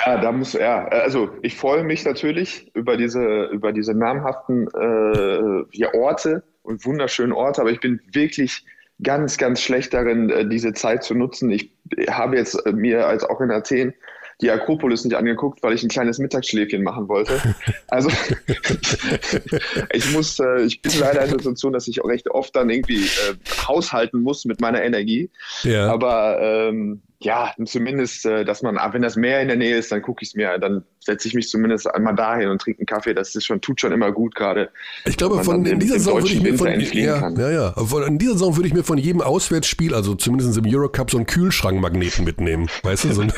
S3: Ja, da muss ja, also ich freue mich natürlich über diese über diese namhaften äh, ja, Orte, und wunderschönen Orte, aber ich bin wirklich ganz, ganz schlecht darin, äh, diese Zeit zu nutzen. Ich habe jetzt äh, mir als auch in Athen die Akropolis nicht angeguckt, weil ich ein kleines Mittagsschläfchen machen wollte. [laughs] Also [laughs] ich muss, äh, ich bin leider in der Situation, dass ich auch recht oft dann irgendwie äh, haushalten muss mit meiner Energie. Ja. Aber ähm, ja, zumindest, äh, dass man, ah, wenn das Meer in der Nähe ist, dann gucke ich es mir, dann setze ich mich zumindest einmal dahin und trinke einen Kaffee. Das ist schon, tut schon immer gut gerade.
S1: Ich glaube, von in dieser Saison würde ich mir von, ja, ja, ja, von, in dieser Saison würde ich mir von jedem Auswärtsspiel, also zumindest im Eurocup, so einen Kühlschrankmagneten mitnehmen. Weißt du, so ein,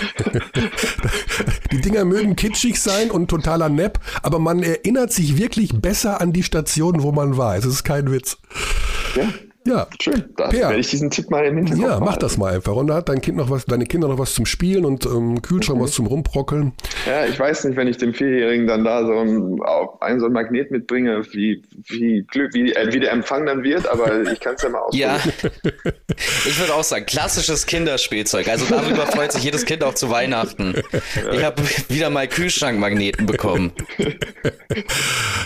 S1: [laughs] die Dinger mögen kitschig sein und totaler Nepp, aber man erinnert sich wirklich besser an die Stationen, wo man war. Es ist kein Witz.
S3: Ja. Ja, schön. Da per. werde ich diesen Tipp mal im Hinterkopf
S1: Ja, mach das mal einfach. Und da hat dein Kind noch was, deine Kinder noch was zum Spielen und ähm, Kühlschrank mhm. was zum Rumbrockeln.
S3: Ja, ich weiß nicht, wenn ich dem Vierjährigen dann da so ein, einen so ein Magnet mitbringe, wie, wie, wie, äh, wie der Empfang dann wird, aber ich kann es ja mal [laughs] ausprobieren.
S2: Ja, ich würde auch sagen, klassisches Kinderspielzeug. Also darüber freut sich jedes Kind auch zu Weihnachten. Ich habe wieder mal Kühlschrankmagneten bekommen.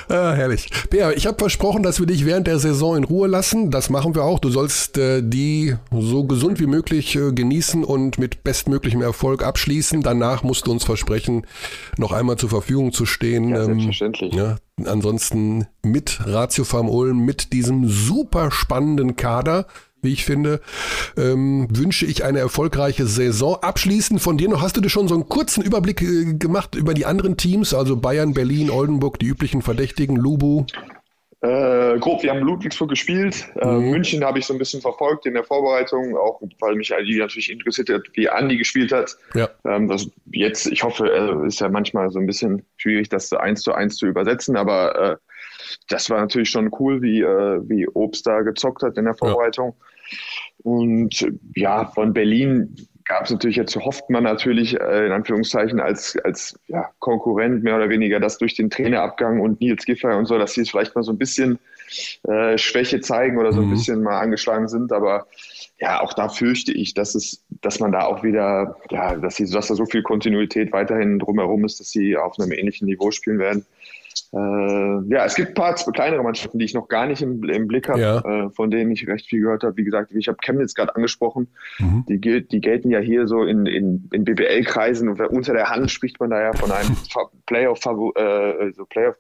S1: ah, herrlich. Bea, ich habe versprochen, dass wir dich während der Saison in Ruhe lassen. Das machen machen wir auch. Du sollst äh, die so gesund wie möglich äh, genießen und mit bestmöglichem Erfolg abschließen. Danach musst du uns versprechen, noch einmal zur Verfügung zu stehen.
S3: Ja, ähm, selbstverständlich. Ähm, ja,
S1: ansonsten mit Ratio Farm Ulm, mit diesem super spannenden Kader wie ich finde, ähm, wünsche ich eine erfolgreiche Saison. Abschließend von dir noch, hast du dir schon so einen kurzen Überblick äh, gemacht über die anderen Teams, also Bayern, Berlin, Oldenburg, die üblichen Verdächtigen, Lubu?
S3: Äh, grob, wir haben Ludwigsburg gespielt. Äh, mhm. München habe ich so ein bisschen verfolgt in der Vorbereitung, auch weil mich die natürlich interessiert hat, wie Andi gespielt hat. Ja. Ähm, das jetzt, ich hoffe, äh, ist ja manchmal so ein bisschen schwierig, das eins zu eins zu übersetzen, aber äh, das war natürlich schon cool, wie, äh, wie Obst da gezockt hat in der Vorbereitung. Ja. Und ja, von Berlin gab es natürlich jetzt, hofft man natürlich äh, in Anführungszeichen als, als ja, Konkurrent mehr oder weniger, dass durch den Trainerabgang und Nils Giffey und so, dass sie es vielleicht mal so ein bisschen äh, Schwäche zeigen oder so ein mhm. bisschen mal angeschlagen sind. Aber ja, auch da fürchte ich, dass es, dass man da auch wieder, ja, dass, sie, dass da so viel Kontinuität weiterhin drumherum ist, dass sie auf einem ähnlichen Niveau spielen werden. Äh, ja, es gibt ein paar kleinere Mannschaften, die ich noch gar nicht im, im Blick habe, ja. äh, von denen ich recht viel gehört habe. Wie gesagt, ich habe Chemnitz gerade angesprochen. Mhm. Die, die gelten ja hier so in, in, in BBL-Kreisen und unter der Hand spricht man da ja von einem [laughs] Playoff-Kandidaten. Äh, so Playoff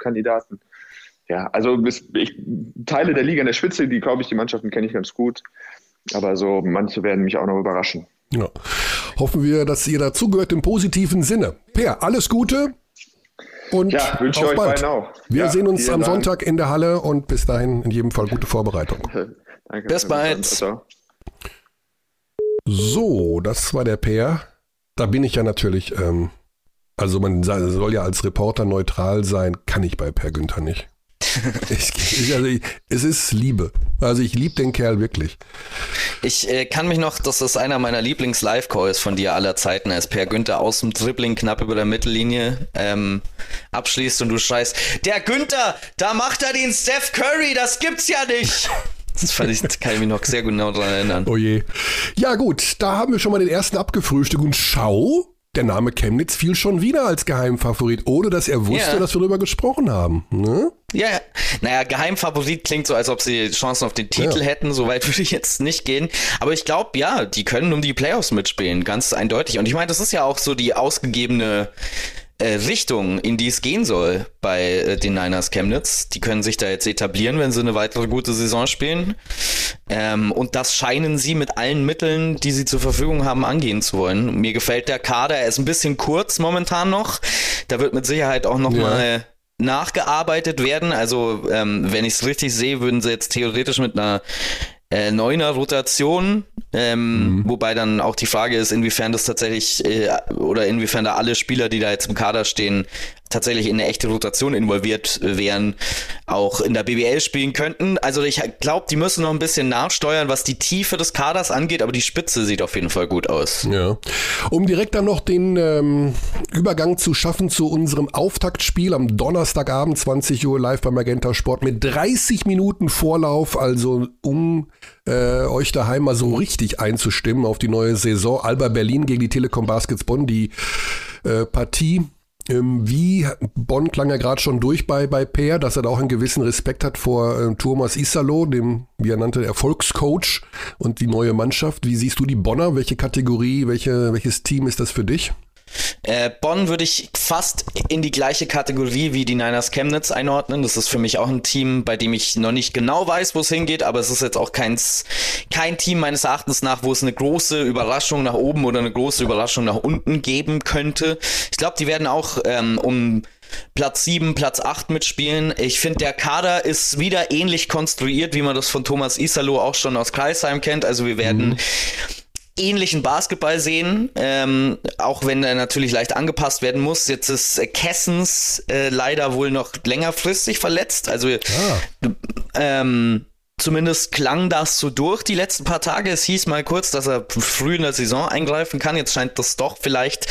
S3: ja, also ich, Teile der Liga in der Spitze, die glaube ich, die Mannschaften kenne ich ganz gut. Aber so manche werden mich auch noch überraschen.
S1: Ja. Hoffen wir, dass ihr dazugehört im positiven Sinne. Per, alles Gute. Und ja, wünsche auf euch bald. auch. Wir ja, sehen uns am Dank. Sonntag in der Halle und bis dahin in jedem Fall gute Vorbereitung. [laughs]
S2: Danke. Bis bald.
S1: So, das war der Peer. Da bin ich ja natürlich, ähm, also man soll ja als Reporter neutral sein, kann ich bei Per Günther nicht. Ich, also ich, es ist Liebe. Also ich liebe den Kerl wirklich.
S2: Ich äh, kann mich noch, das ist einer meiner Lieblings-Live-Calls von dir aller Zeiten, als Per Günther aus dem Dribbling knapp über der Mittellinie ähm, abschließt und du schreist, der Günther, da macht er den Steph Curry, das gibt's ja nicht. Das fand ich, kann ich mich noch sehr genau daran erinnern.
S1: Oh je. Ja gut, da haben wir schon mal den ersten abgefrühstückt und schau, der Name Chemnitz fiel schon wieder als Geheimfavorit, ohne dass er wusste, ja. dass wir darüber gesprochen haben. Ne?
S2: Ja, naja, Geheimfavorit klingt so, als ob sie Chancen auf den Titel ja. hätten. Soweit [laughs] würde ich jetzt nicht gehen. Aber ich glaube, ja, die können um die Playoffs mitspielen, ganz eindeutig. Und ich meine, das ist ja auch so die ausgegebene äh, Richtung, in die es gehen soll bei äh, den Niners Chemnitz. Die können sich da jetzt etablieren, wenn sie eine weitere gute Saison spielen. Ähm, und das scheinen sie mit allen Mitteln, die sie zur Verfügung haben, angehen zu wollen. Mir gefällt der Kader, er ist ein bisschen kurz momentan noch. Da wird mit Sicherheit auch noch ja. mal nachgearbeitet werden. Also, ähm, wenn ich es richtig sehe, würden sie jetzt theoretisch mit einer äh, neuner Rotation, ähm, mhm. wobei dann auch die Frage ist, inwiefern das tatsächlich äh, oder inwiefern da alle Spieler, die da jetzt im Kader stehen, tatsächlich in eine echte Rotation involviert wären, auch in der BBL spielen könnten. Also ich glaube, die müssen noch ein bisschen nachsteuern, was die Tiefe des Kaders angeht, aber die Spitze sieht auf jeden Fall gut aus.
S1: Ja. Um direkt dann noch den ähm, Übergang zu schaffen zu unserem Auftaktspiel am Donnerstagabend 20 Uhr live beim Magenta Sport mit 30 Minuten Vorlauf, also um äh, euch daheim mal so richtig einzustimmen auf die neue Saison. Alba Berlin gegen die Telekom Baskets Bonn, die äh, Partie wie Bonn klang ja gerade schon durch bei, bei Peer, dass er da auch einen gewissen Respekt hat vor äh, Thomas Isalo, dem, wie er nannte, Erfolgscoach und die neue Mannschaft. Wie siehst du die Bonner? Welche Kategorie, welche, welches Team ist das für dich?
S2: Äh, Bonn würde ich fast in die gleiche Kategorie wie die Niners Chemnitz einordnen. Das ist für mich auch ein Team, bei dem ich noch nicht genau weiß, wo es hingeht, aber es ist jetzt auch kein, kein Team meines Erachtens nach, wo es eine große Überraschung nach oben oder eine große Überraschung nach unten geben könnte. Ich glaube, die werden auch ähm, um Platz 7, Platz 8 mitspielen. Ich finde, der Kader ist wieder ähnlich konstruiert, wie man das von Thomas Isalo auch schon aus Kreisheim kennt. Also wir werden mhm ähnlichen Basketball sehen, ähm, auch wenn er natürlich leicht angepasst werden muss. Jetzt ist äh, Kessens äh, leider wohl noch längerfristig verletzt. Also ah. ähm, Zumindest klang das so durch die letzten paar Tage. Es hieß mal kurz, dass er früh in der Saison eingreifen kann. Jetzt scheint das doch vielleicht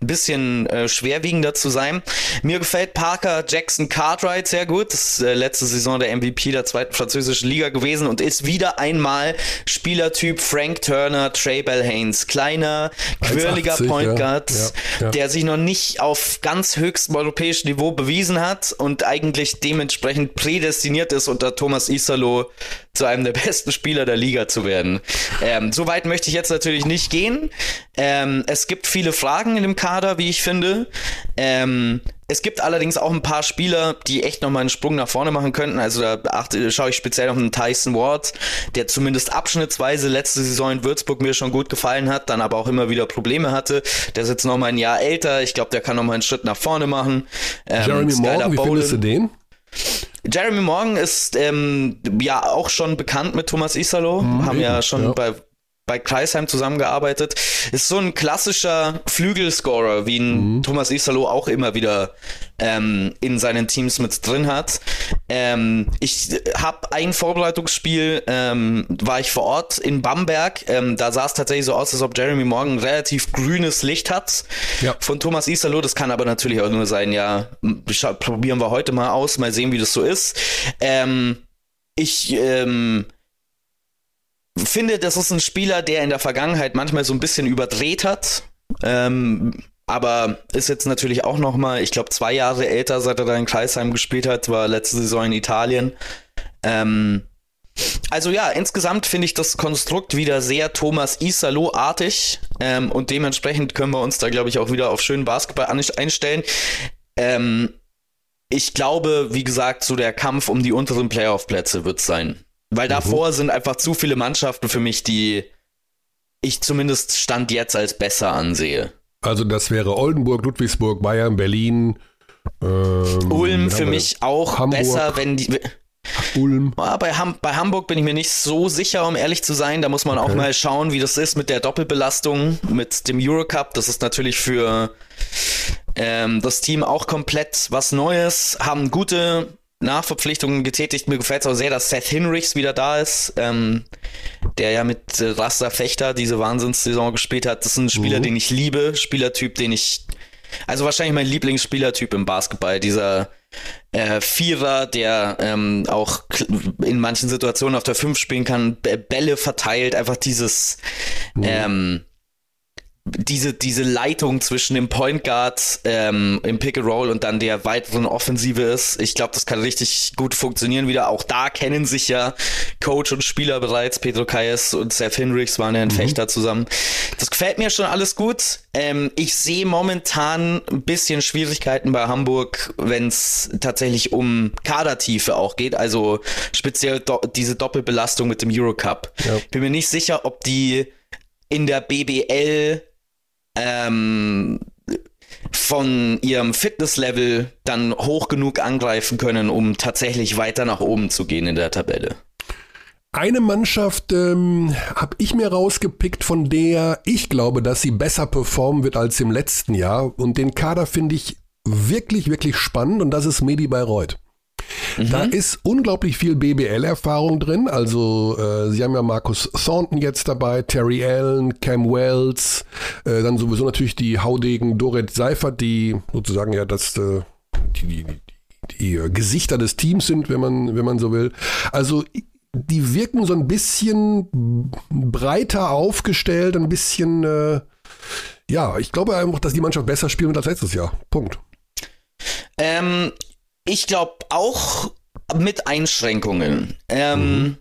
S2: ein bisschen äh, schwerwiegender zu sein. Mir gefällt Parker Jackson Cartwright sehr gut. Das ist äh, letzte Saison der MVP der zweiten französischen Liga gewesen und ist wieder einmal Spielertyp Frank Turner, Trey Bell Haynes. Kleiner, quirliger Point Guard, ja. Ja, ja. der sich noch nicht auf ganz höchstem europäischen Niveau bewiesen hat und eigentlich dementsprechend prädestiniert ist unter Thomas Isalo zu einem der [laughs] besten Spieler der Liga zu werden. Ähm, so weit möchte ich jetzt natürlich nicht gehen. Ähm, es gibt viele Fragen in dem Kader, wie ich finde. Ähm, es gibt allerdings auch ein paar Spieler, die echt nochmal einen Sprung nach vorne machen könnten. Also da achte, schaue ich speziell auf einen Tyson Ward, der zumindest abschnittsweise letzte Saison in Würzburg mir schon gut gefallen hat, dann aber auch immer wieder Probleme hatte. Der ist jetzt nochmal ein Jahr älter. Ich glaube, der kann nochmal einen Schritt nach vorne machen.
S1: Ähm, Jeremy Morgan, wie findest du den?
S2: Jeremy Morgan ist ähm, ja auch schon bekannt mit Thomas Isalo, mhm, haben ja schon ja. bei bei Kreisheim zusammengearbeitet. Ist so ein klassischer Flügelscorer, wie ihn mhm. Thomas Isalo auch immer wieder ähm, in seinen Teams mit drin hat. Ähm, ich habe ein Vorbereitungsspiel, ähm, war ich vor Ort in Bamberg. Ähm, da sah es tatsächlich so aus, als ob Jeremy Morgan relativ grünes Licht hat ja. von Thomas Isalo. Das kann aber natürlich auch nur sein, ja, probieren wir heute mal aus, mal sehen, wie das so ist. Ähm, ich ähm, finde, das ist ein Spieler, der in der Vergangenheit manchmal so ein bisschen überdreht hat. Ähm, aber ist jetzt natürlich auch noch mal, ich glaube, zwei Jahre älter, seit er da in Kreisheim gespielt hat, war letzte Saison in Italien. Ähm, also ja, insgesamt finde ich das Konstrukt wieder sehr Thomas Isalo-artig ähm, und dementsprechend können wir uns da, glaube ich, auch wieder auf schönen Basketball einstellen. Ähm, ich glaube, wie gesagt, so der Kampf um die unteren Playoff-Plätze wird sein. Weil davor mhm. sind einfach zu viele Mannschaften für mich, die ich zumindest Stand jetzt als besser ansehe.
S1: Also das wäre Oldenburg, Ludwigsburg, Bayern, Berlin.
S2: Ähm, Ulm für mich auch Hamburg. besser, wenn die. Ulm. Ja, bei, Ham bei, Hamburg bin ich mir nicht so sicher, um ehrlich zu sein. Da muss man okay. auch mal schauen, wie das ist mit der Doppelbelastung, mit dem Eurocup. Das ist natürlich für ähm, das Team auch komplett was Neues. Haben gute Nachverpflichtungen getätigt. Mir gefällt es auch sehr, dass Seth Hinrichs wieder da ist, ähm, der ja mit äh, Rasta Fechter diese Wahnsinnssaison gespielt hat. Das ist ein Spieler, mhm. den ich liebe, Spielertyp, den ich, also wahrscheinlich mein Lieblingsspielertyp im Basketball, dieser äh, Vierer, der ähm, auch in manchen Situationen auf der 5 spielen kann, Bälle verteilt, einfach dieses mhm. ähm, diese, diese Leitung zwischen dem Point Guard ähm, im Pick and Roll und dann der weiteren Offensive ist. Ich glaube, das kann richtig gut funktionieren wieder. Auch da kennen sich ja Coach und Spieler bereits. Pedro Kayes und Seth Hinrichs waren ja ein mhm. Fechter zusammen. Das gefällt mir schon alles gut. Ähm, ich sehe momentan ein bisschen Schwierigkeiten bei Hamburg, wenn es tatsächlich um Kadertiefe auch geht. Also speziell do diese Doppelbelastung mit dem Eurocup. Ja. Bin mir nicht sicher, ob die in der BBL ähm, von ihrem Fitnesslevel dann hoch genug angreifen können, um tatsächlich weiter nach oben zu gehen in der Tabelle.
S1: Eine Mannschaft ähm, habe ich mir rausgepickt, von der ich glaube, dass sie besser performen wird als im letzten Jahr. Und den Kader finde ich wirklich, wirklich spannend und das ist Medi Bayreuth. Mhm. Da ist unglaublich viel BBL-Erfahrung drin. Also äh, sie haben ja Markus Thornton jetzt dabei, Terry Allen, Cam Wells, äh, dann sowieso natürlich die Haudegen Dorit Seifert, die sozusagen ja das äh, die, die, die, die äh, Gesichter des Teams sind, wenn man, wenn man so will. Also die wirken so ein bisschen breiter aufgestellt, ein bisschen, äh, ja, ich glaube einfach, dass die Mannschaft besser spielen wird als letztes Jahr. Punkt.
S2: Ähm, ich glaube auch mit Einschränkungen. Ähm, mhm.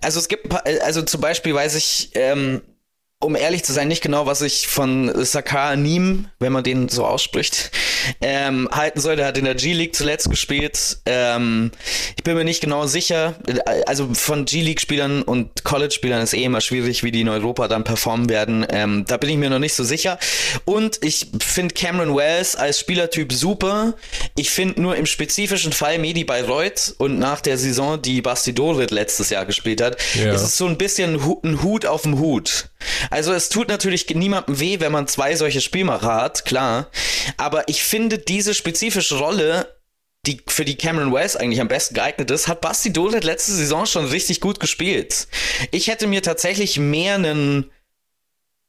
S2: Also es gibt, also zum Beispiel weiß ich, ähm, um ehrlich zu sein, nicht genau, was ich von Sakar Nim, wenn man den so ausspricht, ähm, halten soll. Der hat in der G-League zuletzt gespielt. Ähm, ich bin mir nicht genau sicher. Also von G-League-Spielern und College-Spielern ist eh immer schwierig, wie die in Europa dann performen werden. Ähm, da bin ich mir noch nicht so sicher. Und ich finde Cameron Wells als Spielertyp super. Ich finde nur im spezifischen Fall Medi Bayreuth und nach der Saison, die Basti Dorit letztes Jahr gespielt hat, ja. ist es so ein bisschen ein Hut auf dem Hut. Also es tut natürlich niemandem weh, wenn man zwei solche Spielmacher hat, klar. Aber ich finde diese spezifische Rolle die für die Cameron Wells eigentlich am besten geeignet ist, hat Basti Dolet letzte Saison schon richtig gut gespielt. Ich hätte mir tatsächlich mehr einen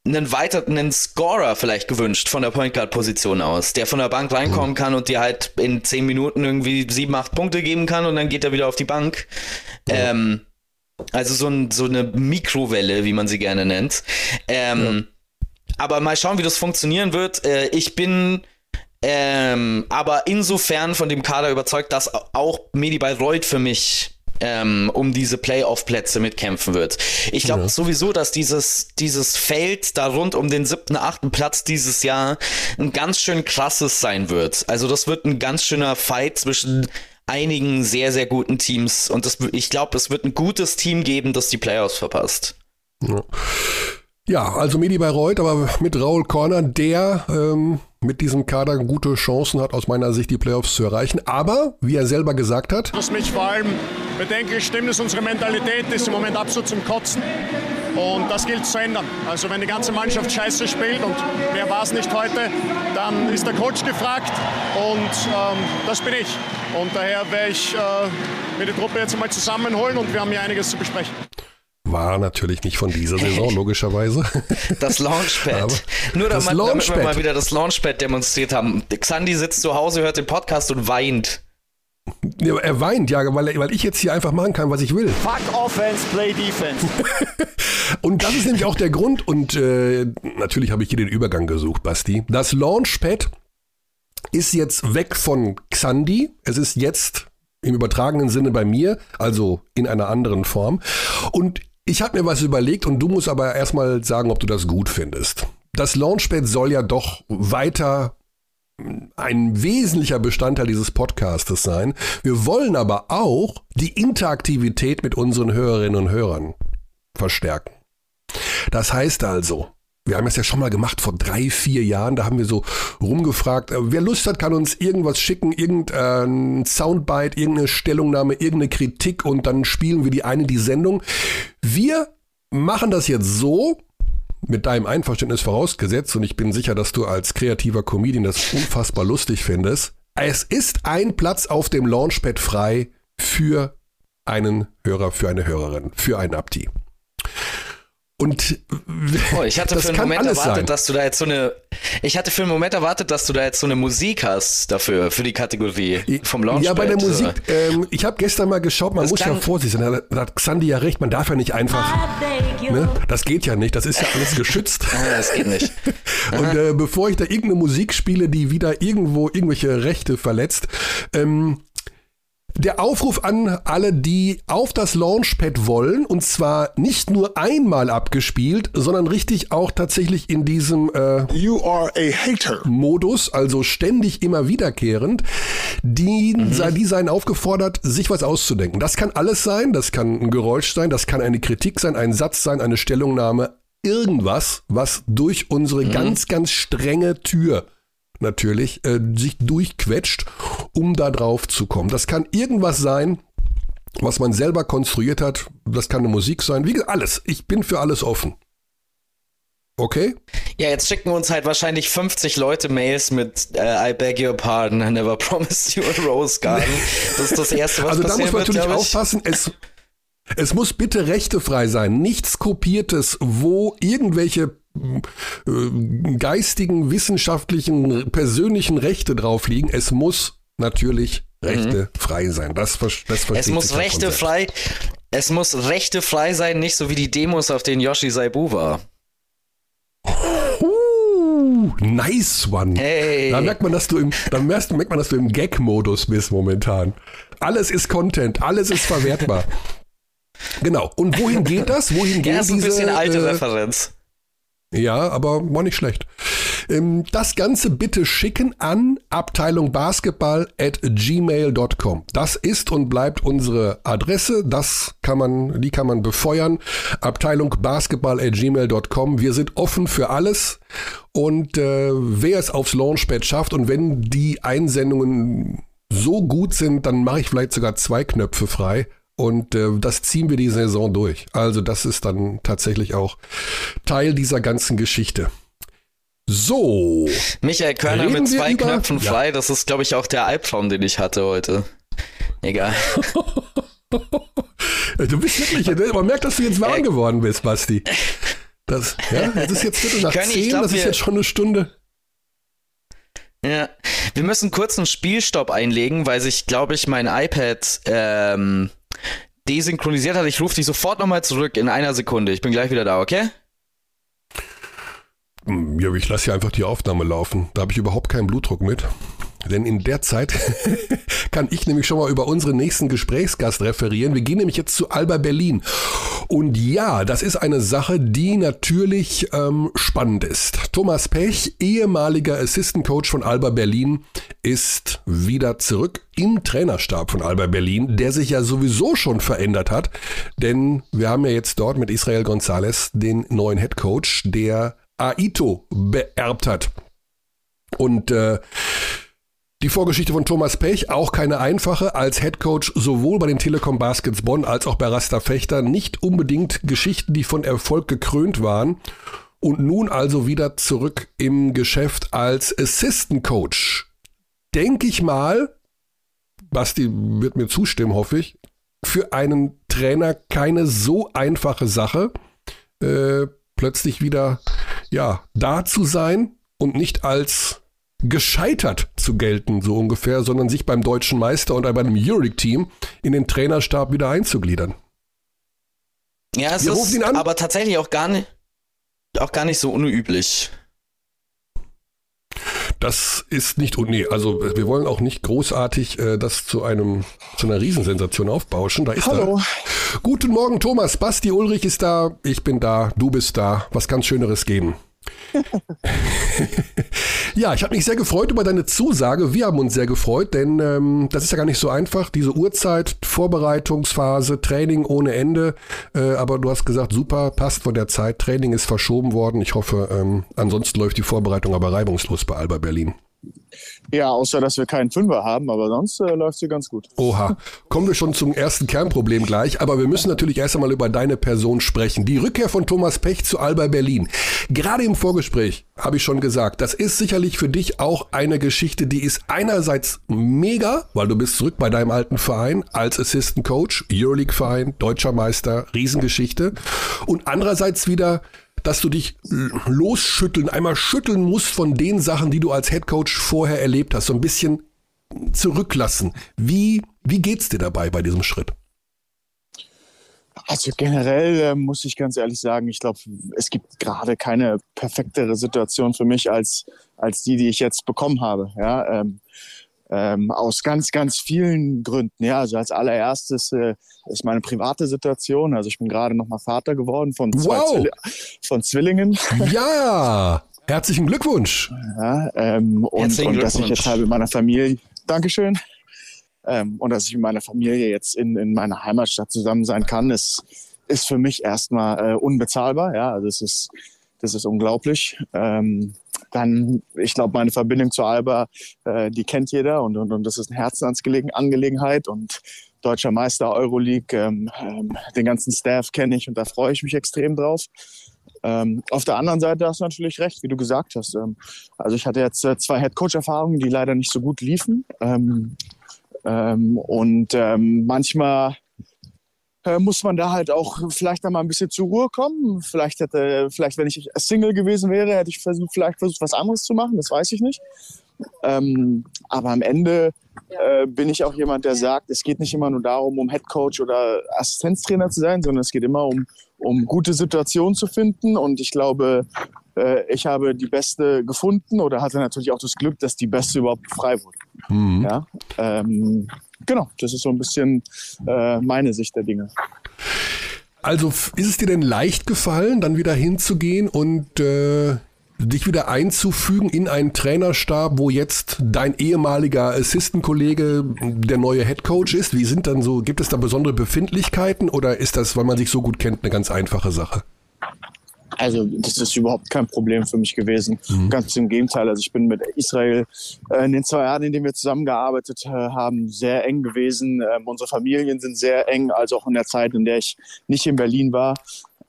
S2: einen weiteren Scorer vielleicht gewünscht von der Point Guard Position aus, der von der Bank reinkommen kann und dir halt in zehn Minuten irgendwie sieben, acht Punkte geben kann und dann geht er wieder auf die Bank. Ja. Ähm, also so, ein, so eine Mikrowelle, wie man sie gerne nennt. Ähm, ja. Aber mal schauen, wie das funktionieren wird. Äh, ich bin ähm, aber insofern von dem Kader überzeugt, dass auch Medi Bayreuth für mich ähm, um diese Playoff-Plätze mitkämpfen wird. Ich glaube ja. sowieso, dass dieses, dieses Feld da rund um den siebten, achten Platz dieses Jahr ein ganz schön krasses sein wird. Also das wird ein ganz schöner Fight zwischen einigen sehr, sehr guten Teams. Und das, ich glaube, es wird ein gutes Team geben, das die Playoffs verpasst.
S1: Ja. Ja, also Medi Bayreuth, aber mit Raul Corner, der ähm, mit diesem Kader gute Chancen hat, aus meiner Sicht die Playoffs zu erreichen. Aber, wie er selber gesagt hat.
S4: Was mich vor allem bedenklich stimmt, ist unsere Mentalität, ist im Moment absolut zum Kotzen. Und das gilt zu ändern. Also wenn die ganze Mannschaft scheiße spielt und wer war es nicht heute, dann ist der Coach gefragt und ähm, das bin ich. Und daher werde ich äh, mir die Truppe jetzt einmal zusammenholen und wir haben hier einiges zu besprechen.
S1: War natürlich nicht von dieser Saison, [laughs] logischerweise.
S2: Das Launchpad. Nur das damit, Launchpad. damit wir mal wieder das Launchpad demonstriert haben. Xandi sitzt zu Hause, hört den Podcast und weint.
S1: Ja, er weint, ja, weil, weil ich jetzt hier einfach machen kann, was ich will.
S4: Fuck Offense, play Defense. [laughs]
S1: und das ist nämlich auch der Grund, und äh, natürlich habe ich hier den Übergang gesucht, Basti. Das Launchpad ist jetzt weg von Xandi. Es ist jetzt im übertragenen Sinne bei mir, also in einer anderen Form. Und ich habe mir was überlegt und du musst aber erstmal sagen, ob du das gut findest. Das Launchpad soll ja doch weiter ein wesentlicher Bestandteil dieses Podcastes sein. Wir wollen aber auch die Interaktivität mit unseren Hörerinnen und Hörern verstärken. Das heißt also, wir haben es ja schon mal gemacht vor drei, vier Jahren. Da haben wir so rumgefragt. Äh, wer Lust hat, kann uns irgendwas schicken, irgendein Soundbite, irgendeine Stellungnahme, irgendeine Kritik und dann spielen wir die eine die Sendung. Wir machen das jetzt so, mit deinem Einverständnis vorausgesetzt, und ich bin sicher, dass du als kreativer Comedian das unfassbar lustig findest. Es ist ein Platz auf dem Launchpad frei für einen Hörer, für eine Hörerin, für einen Abdi. Und
S2: oh, ich hatte für einen Moment erwartet, sein. dass du da jetzt so eine. Ich hatte für einen Moment erwartet, dass du da jetzt so eine Musik hast dafür, für die Kategorie vom Launchpad.
S1: Ja, bei der Musik, ähm, ich habe gestern mal geschaut, man das muss ja vorsichtig sein. Da hat Xandi ja recht, man darf ja nicht einfach. Ne? Das geht ja nicht, das ist ja alles geschützt. [laughs]
S2: ah, das geht nicht. [laughs]
S1: Und äh, bevor ich da irgendeine Musik spiele, die wieder irgendwo irgendwelche Rechte verletzt, ähm, der Aufruf an alle, die auf das Launchpad wollen, und zwar nicht nur einmal abgespielt, sondern richtig auch tatsächlich in diesem äh,
S5: You are a hater.
S1: Modus, also ständig immer wiederkehrend, die, mhm. die seien aufgefordert, sich was auszudenken. Das kann alles sein, das kann ein Geräusch sein, das kann eine Kritik sein, ein Satz sein, eine Stellungnahme, irgendwas, was durch unsere mhm. ganz, ganz strenge Tür natürlich, äh, sich durchquetscht, um da drauf zu kommen. Das kann irgendwas sein, was man selber konstruiert hat. Das kann eine Musik sein. Wie gesagt, alles. Ich bin für alles offen. Okay?
S2: Ja, jetzt schicken uns halt wahrscheinlich 50 Leute Mails mit uh, I beg your pardon, I never [laughs] promised you a rose garden. Das ist das Erste, was
S1: Also
S2: da
S1: muss man natürlich aufpassen, es, es muss bitte rechtefrei sein. Nichts Kopiertes, wo irgendwelche äh, geistigen, wissenschaftlichen, persönlichen Rechte drauf liegen. Es muss natürlich Rechte mhm. frei sein. Das, das
S2: Es muss Rechte frei, es muss Rechte frei sein, nicht so wie die Demos, auf denen Yoshi Saibu war.
S1: Uh, nice one. Hey. Da merkt man, dass du im, da merkt, merkt man, dass du im Gag-Modus bist momentan. Alles ist Content, alles ist verwertbar. [laughs] genau. Und wohin geht das? Wohin geht ja, ist
S2: ein bisschen alte äh, Referenz.
S1: Ja, aber war nicht schlecht. Ähm, das Ganze bitte schicken an Abteilung Basketball at gmail.com. Das ist und bleibt unsere Adresse. Das kann man, die kann man befeuern. Abteilung Basketball at gmail.com. Wir sind offen für alles. Und äh, wer es aufs Launchpad schafft und wenn die Einsendungen so gut sind, dann mache ich vielleicht sogar zwei Knöpfe frei und äh, das ziehen wir die Saison durch. Also das ist dann tatsächlich auch Teil dieser ganzen Geschichte. So.
S2: Michael Körner mit zwei über, Knöpfen frei, ja. das ist, glaube ich, auch der Albtraum, den ich hatte heute. Egal. [laughs]
S1: du bist wirklich, man merkt, dass du jetzt warm geworden bist, Basti. Das, ja, das ist jetzt Viertel nach Können, zehn, glaub, das ist jetzt schon eine Stunde.
S2: Ja, wir müssen kurz einen Spielstopp einlegen, weil sich, glaube ich, mein iPad ähm, desynchronisiert hat. Ich rufe dich sofort nochmal zurück in einer Sekunde. Ich bin gleich wieder da, okay?
S1: Hm, ja, ich lasse hier einfach die Aufnahme laufen. Da habe ich überhaupt keinen Blutdruck mit. Denn in der Zeit [laughs] kann ich nämlich schon mal über unseren nächsten Gesprächsgast referieren. Wir gehen nämlich jetzt zu Alba Berlin. Und ja, das ist eine Sache, die natürlich ähm, spannend ist. Thomas Pech, ehemaliger Assistant Coach von Alba Berlin, ist wieder zurück im Trainerstab von Alba Berlin, der sich ja sowieso schon verändert hat. Denn wir haben ja jetzt dort mit Israel Gonzalez den neuen Head Coach, der Aito beerbt hat. Und äh, die Vorgeschichte von Thomas Pech, auch keine einfache, als Headcoach sowohl bei den Telekom Baskets Bonn als auch bei Rasta Fechter, nicht unbedingt Geschichten, die von Erfolg gekrönt waren. Und nun also wieder zurück im Geschäft als Assistant Coach. Denke ich mal, Basti wird mir zustimmen, hoffe ich, für einen Trainer keine so einfache Sache, äh, plötzlich wieder ja da zu sein und nicht als gescheitert zu gelten, so ungefähr, sondern sich beim deutschen Meister und bei einem Euroleague-Team in den Trainerstab wieder einzugliedern.
S2: Ja, es Wir ist aber tatsächlich auch gar nicht, auch gar nicht so unüblich.
S1: Das ist nicht, nee, also wir wollen auch nicht großartig äh, das zu einem, zu einer Riesensensation aufbauschen. Da ist Hallo. Da. Guten Morgen, Thomas. Basti Ulrich ist da. Ich bin da. Du bist da. Was ganz Schöneres geben. Ja, ich habe mich sehr gefreut über deine Zusage. Wir haben uns sehr gefreut, denn ähm, das ist ja gar nicht so einfach. Diese Uhrzeit, Vorbereitungsphase, Training ohne Ende. Äh, aber du hast gesagt, super, passt von der Zeit. Training ist verschoben worden. Ich hoffe, ähm, ansonsten läuft die Vorbereitung aber reibungslos bei Alba Berlin.
S5: Ja, außer dass wir keinen Fünfer haben, aber sonst äh, läuft sie ganz gut.
S1: Oha, [laughs] kommen wir schon zum ersten Kernproblem gleich, aber wir müssen natürlich erst einmal über deine Person sprechen. Die Rückkehr von Thomas Pech zu Alba Berlin. Gerade im Vorgespräch habe ich schon gesagt, das ist sicherlich für dich auch eine Geschichte, die ist einerseits mega, weil du bist zurück bei deinem alten Verein als Assistant Coach, Euroleague-Verein, deutscher Meister, Riesengeschichte. Und andererseits wieder dass du dich losschütteln, einmal schütteln musst von den Sachen, die du als Headcoach vorher erlebt hast, so ein bisschen zurücklassen. Wie, wie geht's dir dabei bei diesem Schritt?
S5: Also generell äh, muss ich ganz ehrlich sagen, ich glaube, es gibt gerade keine perfektere Situation für mich als, als die, die ich jetzt bekommen habe. Ja, ähm, ähm, aus ganz, ganz vielen Gründen. Ja, also als allererstes äh, ist meine private Situation. Also ich bin gerade noch mal Vater geworden von zwei wow. Zwilli von Zwillingen.
S1: Ja, herzlichen Glückwunsch.
S5: Ja, ähm, und, und dass ich jetzt halt mit meiner Familie, Dankeschön, ähm, und dass ich mit meiner Familie jetzt in, in meiner Heimatstadt zusammen sein kann, ist, ist für mich erstmal äh, unbezahlbar. Ja, also es ist, das ist unglaublich. Ähm, dann, ich glaube, meine Verbindung zu Alba, äh, die kennt jeder und, und, und das ist eine Herzensangelegenheit und deutscher Meister Euroleague, ähm, ähm, den ganzen Staff kenne ich und da freue ich mich extrem drauf. Ähm, auf der anderen Seite hast du natürlich recht, wie du gesagt hast. Ähm, also ich hatte jetzt äh, zwei Headcoach-Erfahrungen, die leider nicht so gut liefen. Ähm, ähm, und manchmal muss man da halt auch vielleicht einmal ein bisschen zur Ruhe kommen. Vielleicht hätte, vielleicht wenn ich Single gewesen wäre, hätte ich versucht, vielleicht versucht, was anderes zu machen. Das weiß ich nicht. Ähm, aber am Ende äh, bin ich auch jemand, der sagt, es geht nicht immer nur darum, um Head Coach oder Assistenztrainer zu sein, sondern es geht immer um, um gute Situationen zu finden. Und ich glaube, äh, ich habe die beste gefunden oder hatte natürlich auch das Glück, dass die beste überhaupt frei wurde. Mhm. Ja, ähm, genau, das ist so ein bisschen äh, meine Sicht der Dinge.
S1: Also ist es dir denn leicht gefallen, dann wieder hinzugehen und äh, dich wieder einzufügen in einen Trainerstab, wo jetzt dein ehemaliger Assistant-Kollege der neue Headcoach ist? Wie sind dann so, gibt es da besondere Befindlichkeiten oder ist das, weil man sich so gut kennt, eine ganz einfache Sache?
S5: Also das ist überhaupt kein Problem für mich gewesen. Mhm. Ganz im Gegenteil. Also ich bin mit Israel äh, in den zwei Jahren, in denen wir zusammengearbeitet äh, haben, sehr eng gewesen. Ähm, unsere Familien sind sehr eng, also auch in der Zeit, in der ich nicht in Berlin war.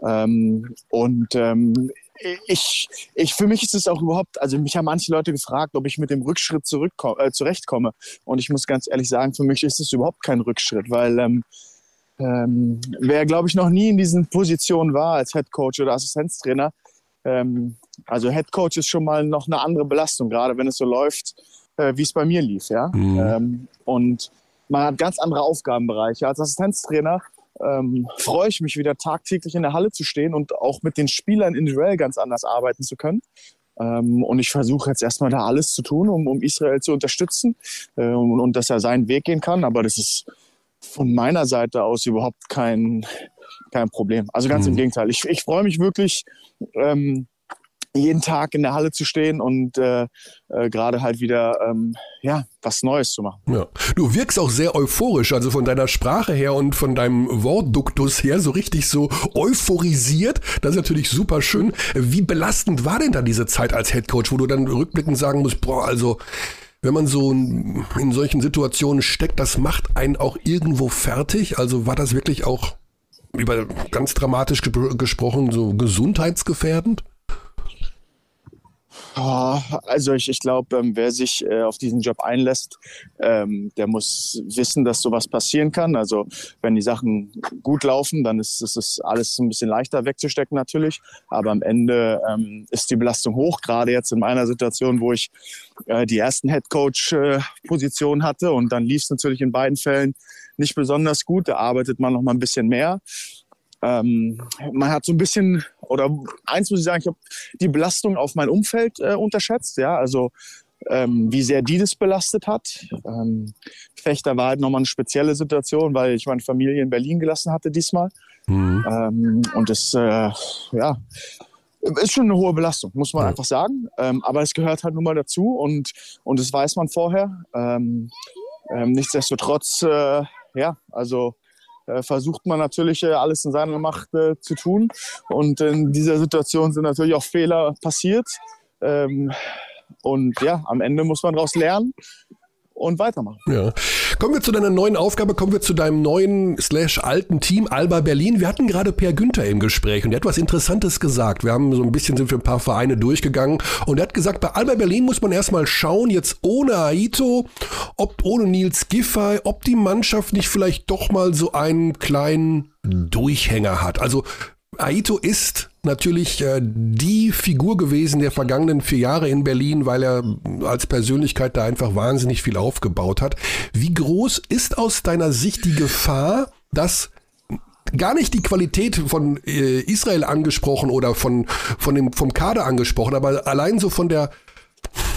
S5: Ähm, und ähm, ich, ich, für mich ist es auch überhaupt, also mich haben manche Leute gefragt, ob ich mit dem Rückschritt äh, zurechtkomme. Und ich muss ganz ehrlich sagen, für mich ist es überhaupt kein Rückschritt, weil ähm, ähm, wer, glaube ich, noch nie in diesen Positionen war als Head Coach oder Assistenztrainer, ähm, also Head Coach ist schon mal noch eine andere Belastung, gerade wenn es so läuft, äh, wie es bei mir lief. Ja? Mhm. Ähm, und man hat ganz andere Aufgabenbereiche. Als Assistenztrainer ähm, freue ich mich wieder tagtäglich in der Halle zu stehen und auch mit den Spielern individuell ganz anders arbeiten zu können. Ähm, und ich versuche jetzt erstmal da alles zu tun, um, um Israel zu unterstützen äh, und, und dass er seinen Weg gehen kann. Aber das ist von meiner Seite aus überhaupt kein, kein Problem. Also ganz mhm. im Gegenteil. Ich, ich freue mich wirklich, ähm, jeden Tag in der Halle zu stehen und äh, äh, gerade halt wieder ähm, ja was Neues zu machen.
S1: Ja. Du wirkst auch sehr euphorisch, also von deiner Sprache her und von deinem Wortduktus her so richtig so euphorisiert. Das ist natürlich super schön. Wie belastend war denn da diese Zeit als Headcoach, wo du dann rückblickend sagen musst, boah, also wenn man so in solchen Situationen steckt, das macht einen auch irgendwo fertig. Also war das wirklich auch über ganz dramatisch gesprochen so gesundheitsgefährdend?
S5: Oh, also ich, ich glaube, ähm, wer sich äh, auf diesen Job einlässt, ähm, der muss wissen, dass sowas passieren kann. Also wenn die Sachen gut laufen, dann ist es alles ein bisschen leichter wegzustecken natürlich. Aber am Ende ähm, ist die Belastung hoch, gerade jetzt in meiner Situation, wo ich äh, die ersten Headcoach-Positionen äh, hatte. Und dann lief es natürlich in beiden Fällen nicht besonders gut. Da arbeitet man noch mal ein bisschen mehr ähm, man hat so ein bisschen, oder eins muss ich sagen, ich habe die Belastung auf mein Umfeld äh, unterschätzt, ja, also ähm, wie sehr die das belastet hat. Ähm, Fechter war halt nochmal eine spezielle Situation, weil ich meine Familie in Berlin gelassen hatte diesmal. Mhm. Ähm, und das, äh, ja, ist schon eine hohe Belastung, muss man ja. einfach sagen. Ähm, aber es gehört halt nun mal dazu und, und das weiß man vorher. Ähm, ähm, nichtsdestotrotz, äh, ja, also versucht man natürlich äh, alles in seiner Macht äh, zu tun. Und in dieser Situation sind natürlich auch Fehler passiert. Ähm, Und ja, am Ende muss man daraus lernen und weitermachen.
S1: Ja. Kommen wir zu deiner neuen Aufgabe, kommen wir zu deinem neuen slash alten Team Alba Berlin. Wir hatten gerade Per Günther im Gespräch und er hat was Interessantes gesagt. Wir haben so ein bisschen sind für ein paar Vereine durchgegangen und er hat gesagt, bei Alba Berlin muss man erstmal schauen, jetzt ohne Aito, ob ohne Nils Giffey, ob die Mannschaft nicht vielleicht doch mal so einen kleinen Durchhänger hat. Also Aito ist natürlich äh, die Figur gewesen der vergangenen vier Jahre in Berlin, weil er als Persönlichkeit da einfach wahnsinnig viel aufgebaut hat. Wie groß ist aus deiner Sicht die Gefahr, dass gar nicht die Qualität von äh, Israel angesprochen oder von, von dem, vom Kader angesprochen, aber allein so von der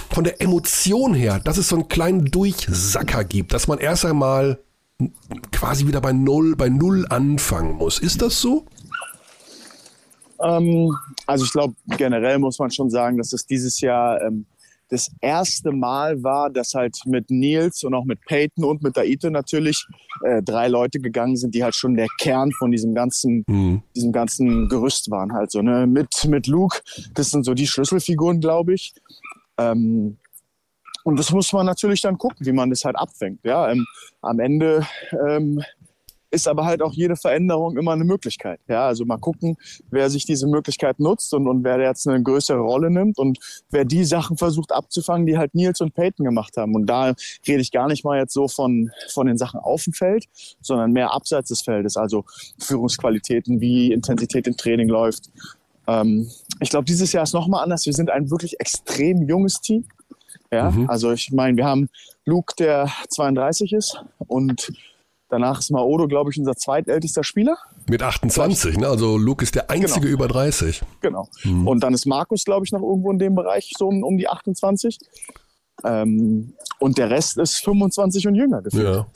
S1: von der Emotion her, dass es so einen kleinen Durchsacker gibt, dass man erst einmal quasi wieder bei Null, bei Null anfangen muss. Ist das so?
S5: Ähm, also ich glaube, generell muss man schon sagen, dass es dieses Jahr ähm, das erste Mal war, dass halt mit Nils und auch mit Peyton und mit Daito natürlich äh, drei Leute gegangen sind, die halt schon der Kern von diesem ganzen, mhm. diesem ganzen Gerüst waren halt so. Ne? Mit, mit Luke, das sind so die Schlüsselfiguren, glaube ich. Ähm, und das muss man natürlich dann gucken, wie man das halt abfängt. Ja, ähm, am Ende ähm, ist aber halt auch jede Veränderung immer eine Möglichkeit. Ja, also mal gucken, wer sich diese Möglichkeit nutzt und, und wer jetzt eine größere Rolle nimmt und wer die Sachen versucht abzufangen, die halt Nils und Peyton gemacht haben. Und da rede ich gar nicht mal jetzt so von, von den Sachen auf dem Feld, sondern mehr abseits des Feldes. Also Führungsqualitäten, wie Intensität im Training läuft. Ähm, ich glaube, dieses Jahr ist nochmal anders. Wir sind ein wirklich extrem junges Team. Ja, mhm. also ich meine, wir haben Luke, der 32 ist und Danach ist Maodo, glaube ich, unser zweitältester Spieler.
S1: Mit 28, ne? Also Luke ist der einzige genau. über 30.
S5: Genau. Mhm. Und dann ist Markus, glaube ich, noch irgendwo in dem Bereich, so um, die 28. Ähm, und der Rest ist 25 und jünger gefühlt. Ja.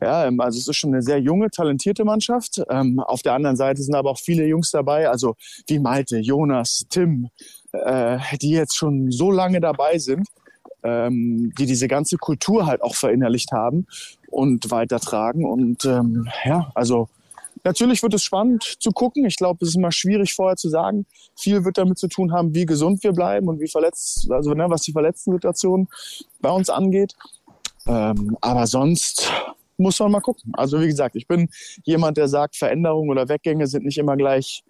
S5: Ja, ähm, also es ist schon eine sehr junge, talentierte Mannschaft. Ähm, auf der anderen Seite sind aber auch viele Jungs dabei, also wie Malte, Jonas, Tim, äh, die jetzt schon so lange dabei sind, ähm, die diese ganze Kultur halt auch verinnerlicht haben und weitertragen. Und ähm, ja, also natürlich wird es spannend zu gucken. Ich glaube, es ist immer schwierig vorher zu sagen. Viel wird damit zu tun haben, wie gesund wir bleiben und wie verletzt, also ne, was die verletzten Situationen bei uns angeht. Ähm, aber sonst muss man mal gucken. Also wie gesagt, ich bin jemand, der sagt, Veränderungen oder Weggänge sind nicht immer gleich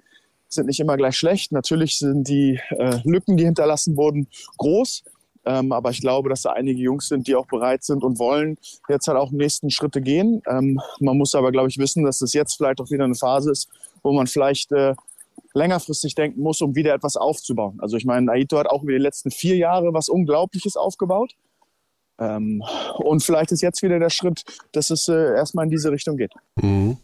S5: sind nicht immer gleich schlecht. Natürlich sind die äh, Lücken, die hinterlassen wurden, groß. Ähm, aber ich glaube, dass da einige Jungs sind, die auch bereit sind und wollen jetzt halt auch nächsten Schritte gehen. Ähm, man muss aber, glaube ich, wissen, dass das jetzt vielleicht auch wieder eine Phase ist, wo man vielleicht äh, längerfristig denken muss, um wieder etwas aufzubauen. Also ich meine, Aito hat auch über die letzten vier Jahre was Unglaubliches aufgebaut. Ähm, und vielleicht ist jetzt wieder der Schritt, dass es äh, erstmal in diese Richtung geht. Mhm.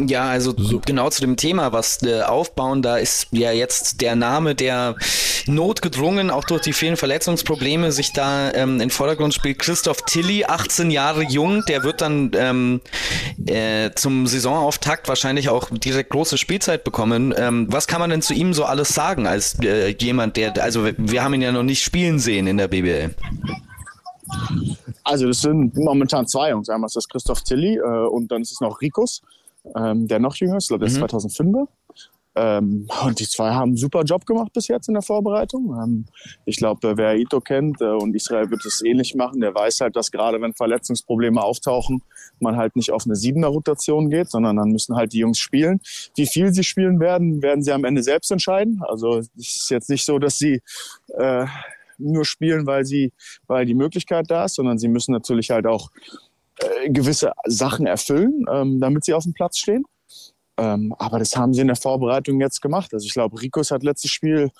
S2: Ja, also so. genau zu dem Thema, was äh, aufbauen, da ist ja jetzt der Name, der notgedrungen, auch durch die vielen Verletzungsprobleme, sich da ähm, in Vordergrund spielt. Christoph Tilly, 18 Jahre jung, der wird dann ähm, äh, zum Saisonauftakt wahrscheinlich auch direkt große Spielzeit bekommen. Ähm, was kann man denn zu ihm so alles sagen, als äh, jemand, der, also wir haben ihn ja noch nicht spielen sehen in der BBL?
S5: Also das sind momentan zwei Jungs. Einmal ist das Christoph Tilly äh, und dann ist es noch Rikus ähm, der noch jünger ist, ich glaube, der ist 2005 mhm. Ähm, und die zwei haben einen super Job gemacht bis jetzt in der Vorbereitung. Ähm, ich glaube, wer Ito kennt äh, und Israel wird es ähnlich machen, der weiß halt, dass gerade wenn Verletzungsprobleme auftauchen, man halt nicht auf eine siebener Rotation geht, sondern dann müssen halt die Jungs spielen. Wie viel sie spielen werden, werden sie am Ende selbst entscheiden. Also es ist jetzt nicht so, dass sie äh, nur spielen, weil sie, weil die Möglichkeit da ist, sondern sie müssen natürlich halt auch äh, gewisse Sachen erfüllen, ähm, damit sie auf dem Platz stehen. Ähm, aber das haben sie in der Vorbereitung jetzt gemacht. Also ich glaube, Rikos hat letztes Spiel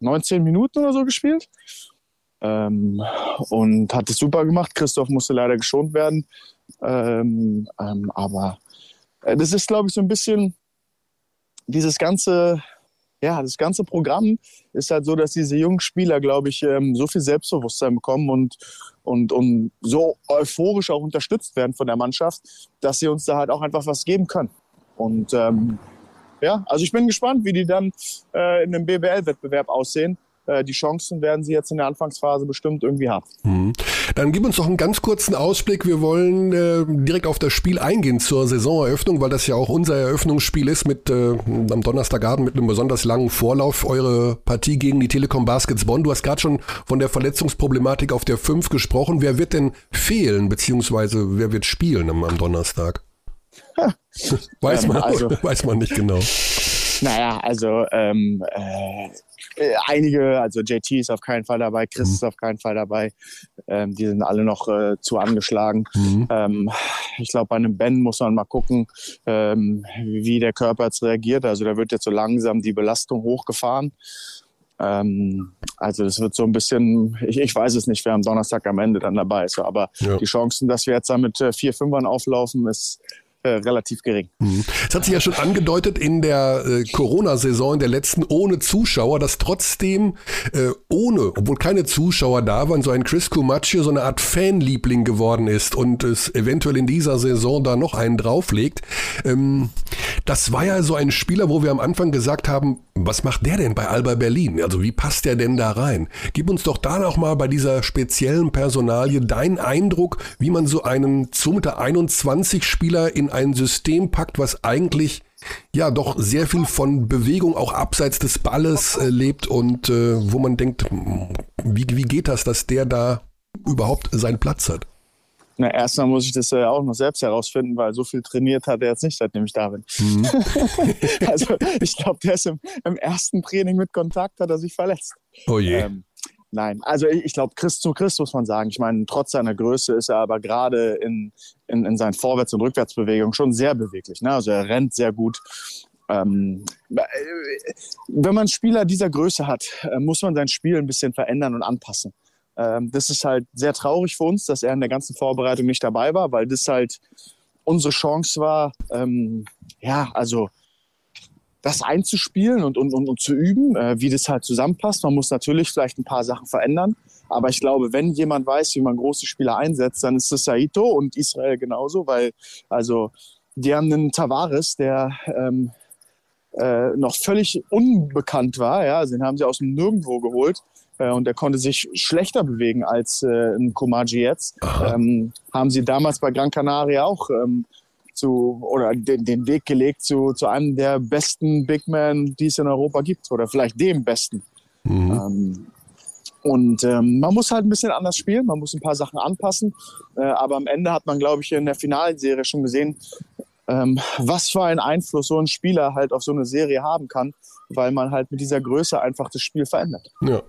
S5: 19 Minuten oder so gespielt ähm, und hat es super gemacht. Christoph musste leider geschont werden. Ähm, ähm, aber äh, das ist, glaube ich, so ein bisschen dieses ganze ja, das ganze Programm ist halt so, dass diese jungen Spieler, glaube ich, ähm, so viel Selbstbewusstsein bekommen und, und, und so euphorisch auch unterstützt werden von der Mannschaft, dass sie uns da halt auch einfach was geben können. Und ähm, ja, also ich bin gespannt, wie die dann äh, in einem BBL-Wettbewerb aussehen. Äh, die Chancen werden sie jetzt in der Anfangsphase bestimmt irgendwie haben. Mhm.
S1: Dann gib uns doch einen ganz kurzen Ausblick. Wir wollen äh, direkt auf das Spiel eingehen zur Saisoneröffnung, weil das ja auch unser Eröffnungsspiel ist mit äh, am Donnerstagabend mit einem besonders langen Vorlauf. Eure Partie gegen die Telekom Baskets Bonn. Du hast gerade schon von der Verletzungsproblematik auf der 5 gesprochen. Wer wird denn fehlen, beziehungsweise wer wird spielen am, am Donnerstag? [laughs] weiß, man, also, [laughs] weiß man nicht genau.
S5: Naja, also ähm, äh, äh, einige, also JT ist auf keinen Fall dabei, Chris mhm. ist auf keinen Fall dabei. Ähm, die sind alle noch äh, zu angeschlagen. Mhm. Ähm, ich glaube, bei einem Ben muss man mal gucken, ähm, wie der Körper jetzt reagiert. Also da wird jetzt so langsam die Belastung hochgefahren. Ähm, also das wird so ein bisschen, ich, ich, weiß es nicht, wer am Donnerstag am Ende dann dabei ist. Aber ja. die Chancen, dass wir jetzt da mit äh, vier Fünfern auflaufen, ist äh, relativ gering.
S1: Mhm. Es hat sich ja schon angedeutet in der äh, Corona-Saison, der letzten, ohne Zuschauer, dass trotzdem äh, ohne, obwohl keine Zuschauer da waren, so ein Chris Kumaccio so eine Art Fanliebling geworden ist und es eventuell in dieser Saison da noch einen drauflegt. Ähm, das war ja so ein Spieler, wo wir am Anfang gesagt haben, was macht der denn bei Alba Berlin? Also wie passt der denn da rein? Gib uns doch da noch mal bei dieser speziellen Personalie deinen Eindruck, wie man so einen 2 21 Spieler in ein System packt, was eigentlich ja doch sehr viel von Bewegung auch abseits des Balles äh, lebt und äh, wo man denkt, hm, wie, wie geht das, dass der da überhaupt seinen Platz hat?
S5: Na, erstmal muss ich das ja auch noch selbst herausfinden, weil so viel trainiert hat er jetzt nicht, seitdem ich da bin. Mhm. [laughs] also ich glaube, der ist im, im, ersten Training mit Kontakt, hat er sich verletzt.
S1: Oh je. Ähm,
S5: Nein, also ich glaube, Christ zu Christ muss man sagen. Ich meine, trotz seiner Größe ist er aber gerade in, in, in seinen Vorwärts- und Rückwärtsbewegungen schon sehr beweglich. Ne? Also er rennt sehr gut. Ähm, wenn man Spieler dieser Größe hat, äh, muss man sein Spiel ein bisschen verändern und anpassen. Ähm, das ist halt sehr traurig für uns, dass er in der ganzen Vorbereitung nicht dabei war, weil das halt unsere Chance war, ähm, ja, also das einzuspielen und, und, und, und zu üben, äh, wie das halt zusammenpasst. Man muss natürlich vielleicht ein paar Sachen verändern. Aber ich glaube, wenn jemand weiß, wie man große Spieler einsetzt, dann ist es Saito und Israel genauso, weil also die haben einen Tavares, der ähm, äh, noch völlig unbekannt war. Ja, also den haben sie aus dem Nirgendwo geholt äh, und der konnte sich schlechter bewegen als äh, ein Komaji jetzt. Ähm, haben sie damals bei Gran Canaria auch ähm, zu oder den, den Weg gelegt zu, zu einem der besten Big Men, die es in Europa gibt oder vielleicht dem besten. Mhm. Ähm, und ähm, man muss halt ein bisschen anders spielen, man muss ein paar Sachen anpassen. Äh, aber am Ende hat man, glaube ich, in der Finalserie schon gesehen, ähm, was für einen Einfluss so ein Spieler halt auf so eine Serie haben kann, weil man halt mit dieser Größe einfach das Spiel verändert.
S1: Ja.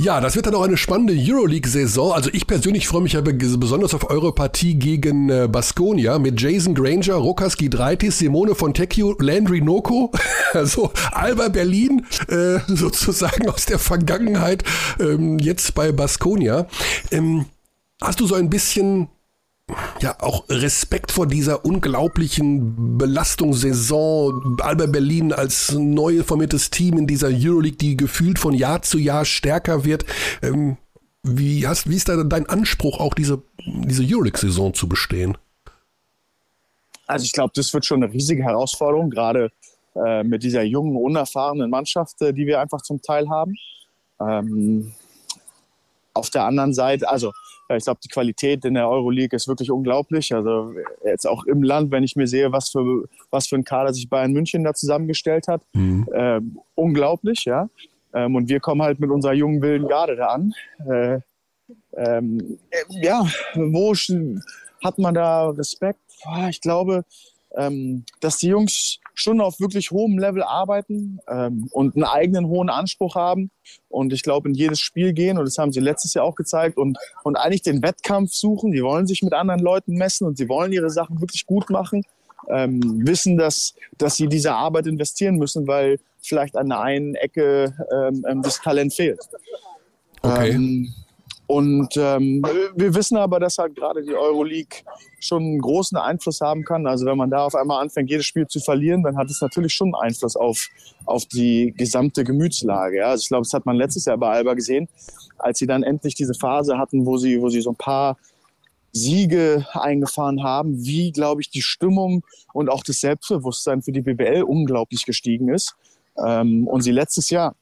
S1: Ja, das wird dann auch eine spannende Euroleague-Saison. Also ich persönlich freue mich aber besonders auf eure Partie gegen äh, Baskonia mit Jason Granger, Rokas Gidraitis, Simone Fontecchio, Landry Noko, [laughs] also Alba Berlin äh, [laughs] sozusagen aus der Vergangenheit ähm, jetzt bei Baskonia. Ähm, hast du so ein bisschen ja auch Respekt vor dieser unglaublichen Belastungssaison. Alba Berlin als neu formiertes Team in dieser Euroleague, die gefühlt von Jahr zu Jahr stärker wird. Ähm, wie, hast, wie ist da dein Anspruch, auch diese, diese Euroleague-Saison zu bestehen?
S5: Also ich glaube, das wird schon eine riesige Herausforderung, gerade äh, mit dieser jungen, unerfahrenen Mannschaft, äh, die wir einfach zum Teil haben. Ähm, auf der anderen Seite, also ich glaube, die Qualität in der Euroleague ist wirklich unglaublich. Also jetzt auch im Land, wenn ich mir sehe, was für, was für ein Kader sich Bayern München da zusammengestellt hat, mhm. äh, unglaublich, ja. Ähm, und wir kommen halt mit unserer jungen wilden Garde da an. Äh, ähm, ja, wo hat man da Respekt? Ich glaube, ähm, dass die Jungs schon auf wirklich hohem Level arbeiten ähm, und einen eigenen hohen Anspruch haben und ich glaube in jedes Spiel gehen und das haben sie letztes Jahr auch gezeigt und, und eigentlich den Wettkampf suchen. Die wollen sich mit anderen Leuten messen und sie wollen ihre Sachen wirklich gut machen. Ähm, wissen, dass, dass sie diese Arbeit investieren müssen, weil vielleicht an der einen Ecke ähm, ähm das Talent fehlt.
S1: Okay. Ähm,
S5: und ähm, wir wissen aber, dass halt gerade die Euroleague schon einen großen Einfluss haben kann. Also wenn man da auf einmal anfängt, jedes Spiel zu verlieren, dann hat es natürlich schon einen Einfluss auf, auf die gesamte Gemütslage. Ja? Also ich glaube, das hat man letztes Jahr bei Alba gesehen, als sie dann endlich diese Phase hatten, wo sie, wo sie so ein paar Siege eingefahren haben, wie, glaube ich, die Stimmung und auch das Selbstbewusstsein für die BBL unglaublich gestiegen ist. Ähm, und sie letztes Jahr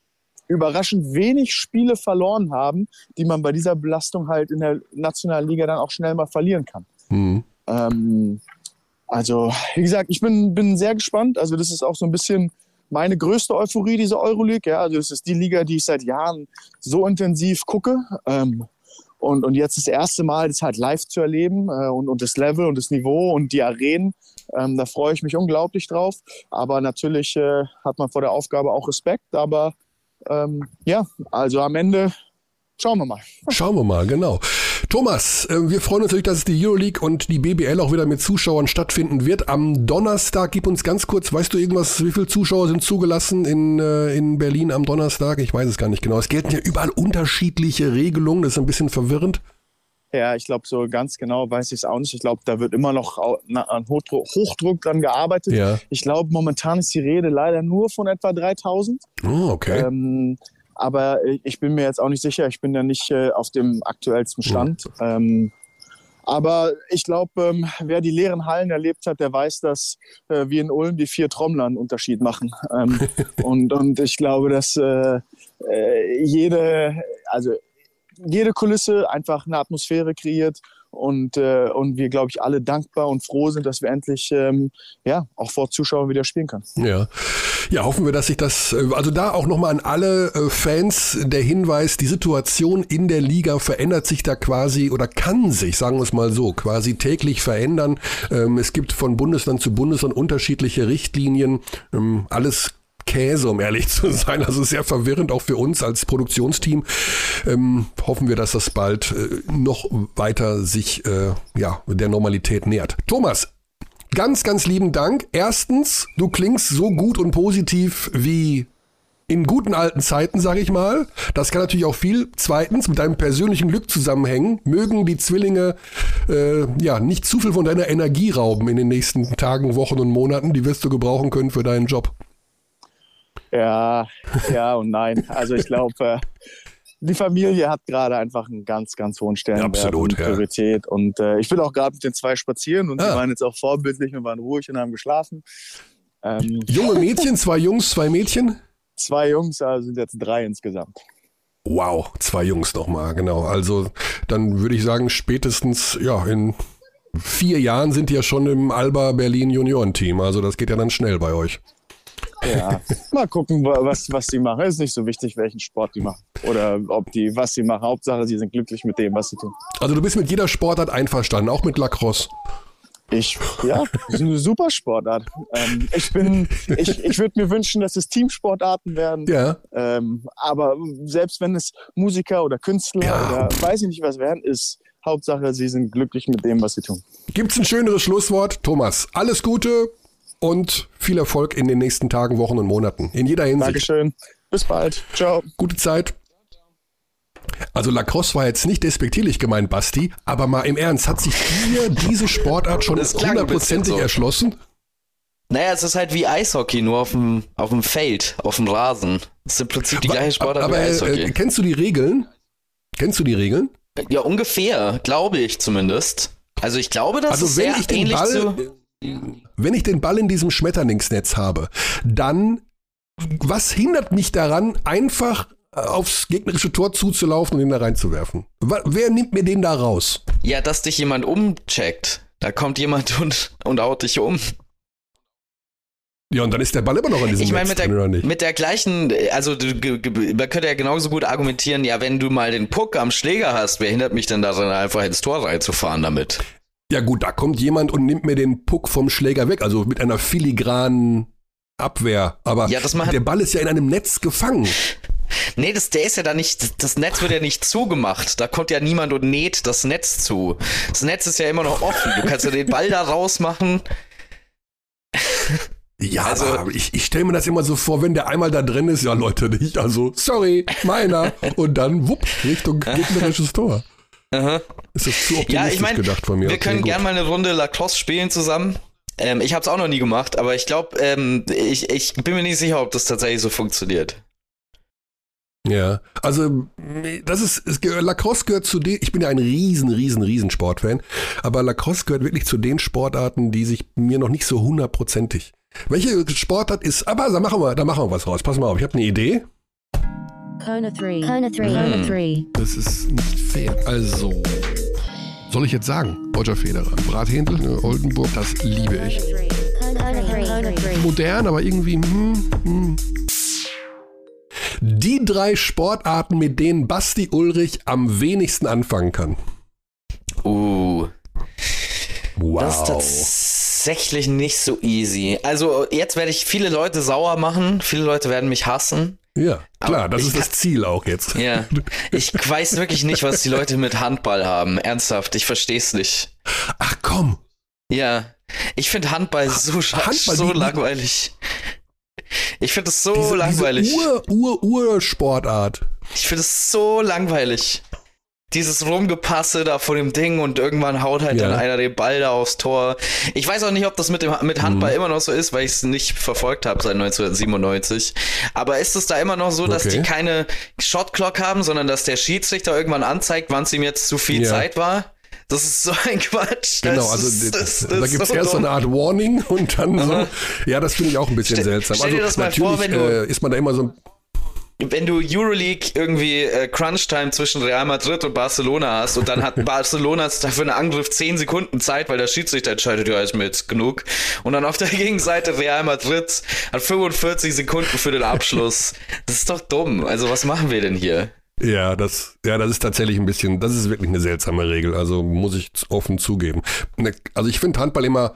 S5: überraschend wenig Spiele verloren haben, die man bei dieser Belastung halt in der nationalen Liga dann auch schnell mal verlieren kann. Mhm. Ähm, also, wie gesagt, ich bin, bin sehr gespannt. Also, das ist auch so ein bisschen meine größte Euphorie, diese Euroleague. Ja, also, es ist die Liga, die ich seit Jahren so intensiv gucke. Ähm, und, und jetzt das erste Mal, das halt live zu erleben äh, und, und das Level und das Niveau und die Arenen, ähm, da freue ich mich unglaublich drauf. Aber natürlich äh, hat man vor der Aufgabe auch Respekt. Aber ähm, ja, also am Ende schauen wir mal.
S1: Schauen wir mal, genau. Thomas, äh, wir freuen uns natürlich, dass die Euroleague und die BBL auch wieder mit Zuschauern stattfinden wird. Am Donnerstag, gib uns ganz kurz, weißt du irgendwas, wie viele Zuschauer sind zugelassen in, äh, in Berlin am Donnerstag? Ich weiß es gar nicht genau. Es gelten ja überall unterschiedliche Regelungen, das ist ein bisschen verwirrend.
S5: Ja, ich glaube, so ganz genau weiß ich es auch nicht. Ich glaube, da wird immer noch an Hochdruck, Hochdruck dran gearbeitet. Ja. Ich glaube, momentan ist die Rede leider nur von etwa 3000.
S1: Oh, okay.
S5: Ähm, aber ich bin mir jetzt auch nicht sicher. Ich bin ja nicht äh, auf dem aktuellsten Stand. Ja. Ähm, aber ich glaube, ähm, wer die leeren Hallen erlebt hat, der weiß, dass äh, wir in Ulm die vier Trommler einen Unterschied machen. Ähm, [laughs] und, und ich glaube, dass äh, äh, jede, also jede Kulisse einfach eine Atmosphäre kreiert und, äh, und wir, glaube ich, alle dankbar und froh sind, dass wir endlich ähm, ja, auch vor Zuschauern wieder spielen können.
S1: Ja. ja, hoffen wir, dass sich das, äh, also da auch nochmal an alle äh, Fans der Hinweis, die Situation in der Liga verändert sich da quasi oder kann sich, sagen wir es mal so, quasi täglich verändern. Ähm, es gibt von Bundesland zu Bundesland unterschiedliche Richtlinien. Ähm, alles Käse, um ehrlich [laughs] zu sein. Also sehr verwirrend auch für uns als Produktionsteam. Ähm, hoffen wir, dass das bald äh, noch weiter sich äh, ja, der Normalität nähert. Thomas, ganz, ganz lieben Dank. Erstens, du klingst so gut und positiv wie in guten alten Zeiten, sage ich mal. Das kann natürlich auch viel. Zweitens, mit deinem persönlichen Glück zusammenhängen. Mögen die Zwillinge äh, ja nicht zu viel von deiner Energie rauben in den nächsten Tagen, Wochen und Monaten. Die wirst du gebrauchen können für deinen Job.
S5: Ja, ja und nein. Also ich glaube, äh, die Familie hat gerade einfach einen ganz, ganz hohen Stellenwert
S1: Absolut,
S5: und Priorität. Ja. Und äh, ich bin auch gerade mit den zwei spazieren und ah. die waren jetzt auch vorbildlich und waren ruhig und haben geschlafen.
S1: Ähm, Junge Mädchen, zwei Jungs, zwei Mädchen?
S5: Zwei Jungs, also sind jetzt drei insgesamt.
S1: Wow, zwei Jungs nochmal, genau. Also dann würde ich sagen, spätestens ja in vier Jahren sind die ja schon im Alba Berlin Juniorenteam. Also das geht ja dann schnell bei euch.
S5: Ja, mal gucken, was, was sie machen. Es ist nicht so wichtig, welchen Sport die machen. Oder ob die, was sie machen. Hauptsache, sie sind glücklich mit dem, was sie tun.
S1: Also du bist mit jeder Sportart einverstanden, auch mit Lacrosse.
S5: Ich, ja, das ist eine super Sportart. Ähm, ich bin, ich, ich würde mir wünschen, dass es Teamsportarten werden.
S1: Ja.
S5: Ähm, aber selbst wenn es Musiker oder Künstler ja. oder weiß ich nicht was werden, ist Hauptsache, sie sind glücklich mit dem, was sie tun.
S1: Gibt es ein schöneres Schlusswort? Thomas, alles Gute, und viel Erfolg in den nächsten Tagen, Wochen und Monaten. In jeder Hinsicht.
S5: Dankeschön. Bis bald. Ciao.
S1: Gute Zeit. Also Lacrosse war jetzt nicht despektierlich gemeint, Basti, aber mal im Ernst, hat sich dir diese Sportart schon [laughs] hundertprozentig so. erschlossen?
S2: Naja, es ist halt wie Eishockey, nur auf dem, auf dem Feld, auf dem Rasen. Es ist im Prinzip die gleiche Sportart aber, wie Eishockey.
S1: Äh, kennst du die Regeln? Kennst du die Regeln?
S2: Ja, ungefähr, glaube ich zumindest. Also ich glaube, das
S1: also
S2: ist
S1: wenn
S2: sehr
S1: ich den ähnlich Ball, zu wenn ich den Ball in diesem Schmetterlingsnetz habe, dann was hindert mich daran, einfach aufs gegnerische Tor zuzulaufen und ihn da reinzuwerfen? Wer nimmt mir den da raus?
S2: Ja, dass dich jemand umcheckt. Da kommt jemand und, und haut dich um.
S1: Ja, und dann ist der Ball immer noch in diesem
S2: Ich meine, mit, der, mit der gleichen, also man könnte ja genauso gut argumentieren, ja, wenn du mal den Puck am Schläger hast, wer hindert mich denn daran, einfach ins Tor reinzufahren damit?
S1: Ja gut, da kommt jemand und nimmt mir den Puck vom Schläger weg, also mit einer filigranen Abwehr. Aber ja, der Ball ist ja in einem Netz gefangen.
S2: Nee, das, der ist ja da nicht, das Netz wird ja nicht zugemacht. Da kommt ja niemand und näht das Netz zu. Das Netz ist ja immer noch offen. Du kannst ja den Ball da rausmachen.
S1: Ja, also, aber ich, ich stelle mir das immer so vor, wenn der einmal da drin ist, ja Leute, nicht, also sorry, meiner. [laughs] Und dann wupp, Richtung gegnerisches Tor. Aha. Ist das zu optimistisch ja, ich mein, gedacht von mir?
S2: Wir okay, können gerne mal eine Runde Lacrosse spielen zusammen. Ähm, ich habe es auch noch nie gemacht, aber ich glaube, ähm, ich, ich bin mir nicht sicher, ob das tatsächlich so funktioniert.
S1: Ja, also das ist, es, Lacrosse gehört zu den, ich bin ja ein riesen, riesen, riesen Sportfan, aber Lacrosse gehört wirklich zu den Sportarten, die sich mir noch nicht so hundertprozentig. Welche Sportart ist, aber da machen wir, da machen wir was raus. Pass mal auf, ich habe eine Idee.
S6: Kona 3. Kona 3. Kona 3.
S1: Das ist nicht fair. Also, soll ich jetzt sagen, Roger Federer, Brathändel, ne, Oldenburg, das liebe ich.
S6: Kona 3. Kona 3.
S1: Modern, aber irgendwie, hm, hm. Die drei Sportarten, mit denen Basti Ulrich am wenigsten anfangen kann.
S2: Uh.
S1: Wow.
S2: Das ist tatsächlich nicht so easy. Also jetzt werde ich viele Leute sauer machen, viele Leute werden mich hassen.
S1: Ja, klar,
S2: Aber
S1: das ist das Ziel auch jetzt.
S2: Ja, [laughs] ich weiß wirklich nicht, was die Leute mit Handball haben. Ernsthaft, ich verstehe es nicht.
S1: Ach komm,
S2: Ja, ich finde Handball so, scha-
S1: Handball,
S2: so langweilig. Ich finde es so
S1: diese,
S2: langweilig.
S1: diese Ur, Ur, Ur-Sportart.
S2: Ich finde es so langweilig. Dieses Rumgepasse da vor dem Ding und irgendwann haut halt
S1: Ja.
S2: dann einer den Ball da aufs Tor. Ich weiß auch nicht, ob das mit dem mit Handball
S1: Mhm.
S2: immer noch so ist, weil ich es nicht verfolgt habe seit 1997. Aber ist es da immer noch so, dass
S1: Okay.
S2: die keine Shotclock haben, sondern dass der Schiedsrichter irgendwann anzeigt, wann es ihm jetzt zu viel
S1: Ja.
S2: Zeit war? Das ist so ein Quatsch.
S1: Genau, also
S2: ist, das, das
S1: da gibt es
S2: so
S1: erst so eine Art Warning und dann so. Ja, das finde ich auch ein bisschen
S2: Stell-
S1: seltsam.
S2: stell
S1: Also
S2: dir das mal
S1: natürlich
S2: vor, wenn du-
S1: äh, ist man da immer so.
S2: Wenn du Euroleague irgendwie äh, Crunch-Time zwischen Real Madrid und Barcelona hast und dann hat [laughs] Barcelona dafür einen Angriff 10 Sekunden Zeit, weil der Schiedsrichter entscheidet, ja, ist mir jetzt genug. Und dann auf der [laughs] Gegenseite Real Madrid hat 45 Sekunden für den Abschluss. [laughs] Das ist doch dumm. Also was machen wir denn hier?
S1: Ja, das, ja, das ist tatsächlich ein bisschen, das ist wirklich eine seltsame Regel. Also muss ich offen zugeben. Ne, Also ich finde Handball immer,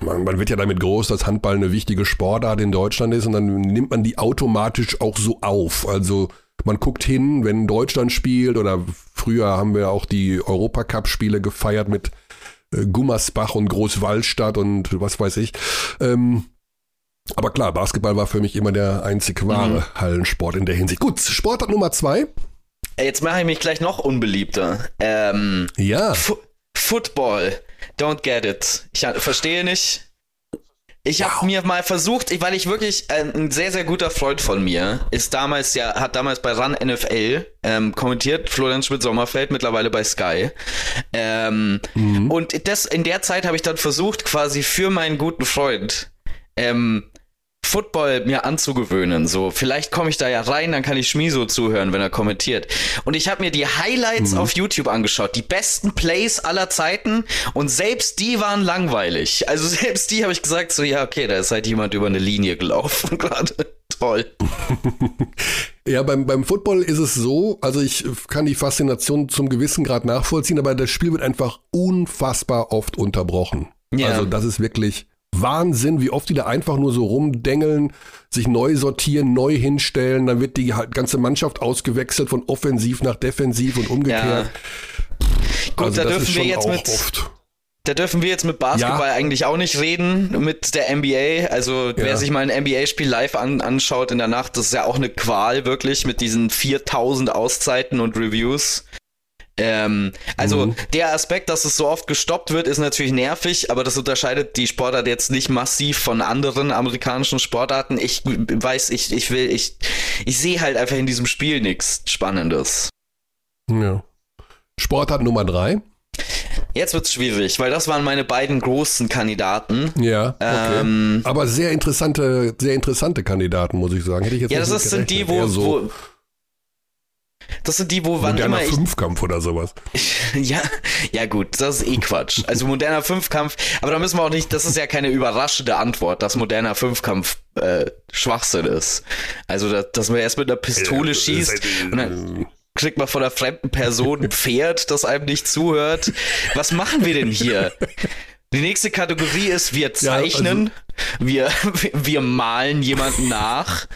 S1: man, man wird ja damit groß, dass Handball eine wichtige Sportart in Deutschland ist und dann nimmt man die automatisch auch so auf. Also man guckt hin, wenn Deutschland spielt oder früher haben wir auch die Europacup-Spiele gefeiert mit äh, Gummersbach und Großwallstadt und was weiß ich. Ähm, aber klar, Basketball war für mich immer der einzig wahre Hallensport in der Hinsicht. Gut, Sportart Nummer zwei.
S2: Ey, Jetzt mache ich mich gleich noch unbeliebter. Ähm,
S1: Ja.
S2: Fu Football. Don't get it. Ich verstehe nicht. Ich habe mir mal versucht, weil ich wirklich äh, ein sehr sehr guter Freund von mir ist damals ja hat damals bei Run NFL ähm, kommentiert Florian Schmidt Sommerfeld mittlerweile bei Sky ähm, und das in der Zeit habe ich dann versucht quasi für meinen guten Freund ähm, Football mir anzugewöhnen. So, vielleicht komme ich da ja rein, dann kann ich Schmiso zuhören, wenn er kommentiert. Und ich habe mir die Highlights auf YouTube angeschaut, die besten Plays aller Zeiten und selbst die waren langweilig. Also [laughs] selbst die habe ich gesagt, so ja, okay, da ist halt jemand über eine Linie gelaufen [laughs] gerade. Toll. [laughs]
S1: Ja, beim, beim Football ist es so, also ich kann die Faszination zum gewissen Grad nachvollziehen, aber das Spiel wird einfach unfassbar oft unterbrochen.
S2: Ja.
S1: Also das ist wirklich Wahnsinn, wie oft die da einfach nur so rumdengeln, sich neu sortieren, neu hinstellen, dann wird die halt ganze Mannschaft ausgewechselt von offensiv nach defensiv und umgekehrt.
S2: Gut,
S1: also
S2: da dürfen wir jetzt mit
S1: oft.
S2: Da dürfen wir jetzt mit Basketball
S1: Ja.
S2: eigentlich auch nicht reden, mit der NBA. Also wer
S1: Ja.
S2: sich mal ein NBA-Spiel live an, anschaut in der Nacht, das ist ja auch eine Qual wirklich mit diesen 4000 Auszeiten und Reviews. Ähm, also
S1: Mhm.
S2: der Aspekt, dass es so oft gestoppt wird, ist natürlich nervig, aber das unterscheidet die Sportart jetzt nicht massiv von anderen amerikanischen Sportarten. Ich weiß, ich, ich will, ich, ich sehe halt einfach in diesem Spiel nichts Spannendes.
S1: Ja. Sportart Nummer drei.
S2: Jetzt wird's schwierig, weil das waren meine beiden großen Kandidaten.
S1: Ja, okay.
S2: Ähm,
S1: aber sehr interessante, sehr interessante Kandidaten, muss ich sagen. Hätte ich jetzt
S2: Ja, das ist, sind die, wo,
S1: so
S2: wo. Das sind die, wo wann
S1: moderner
S2: immer ich.
S1: Fünfkampf oder sowas. [laughs]
S2: Ja, ja, gut, das ist eh Quatsch. Also moderner Fünfkampf, aber da müssen wir auch nicht, das ist ja keine überraschende Antwort, dass moderner Fünfkampf äh, Schwachsinn ist. Also, dass, dass man erst mit einer Pistole
S1: Ja,
S2: schießt
S1: ist-
S2: und dann kriegt man von einer fremden Person ein [laughs] Pferd, das einem nicht zuhört. Was machen wir denn hier? Die nächste Kategorie ist, wir
S1: Ja, also-
S2: zeichnen, wir, [laughs] wir malen jemanden nach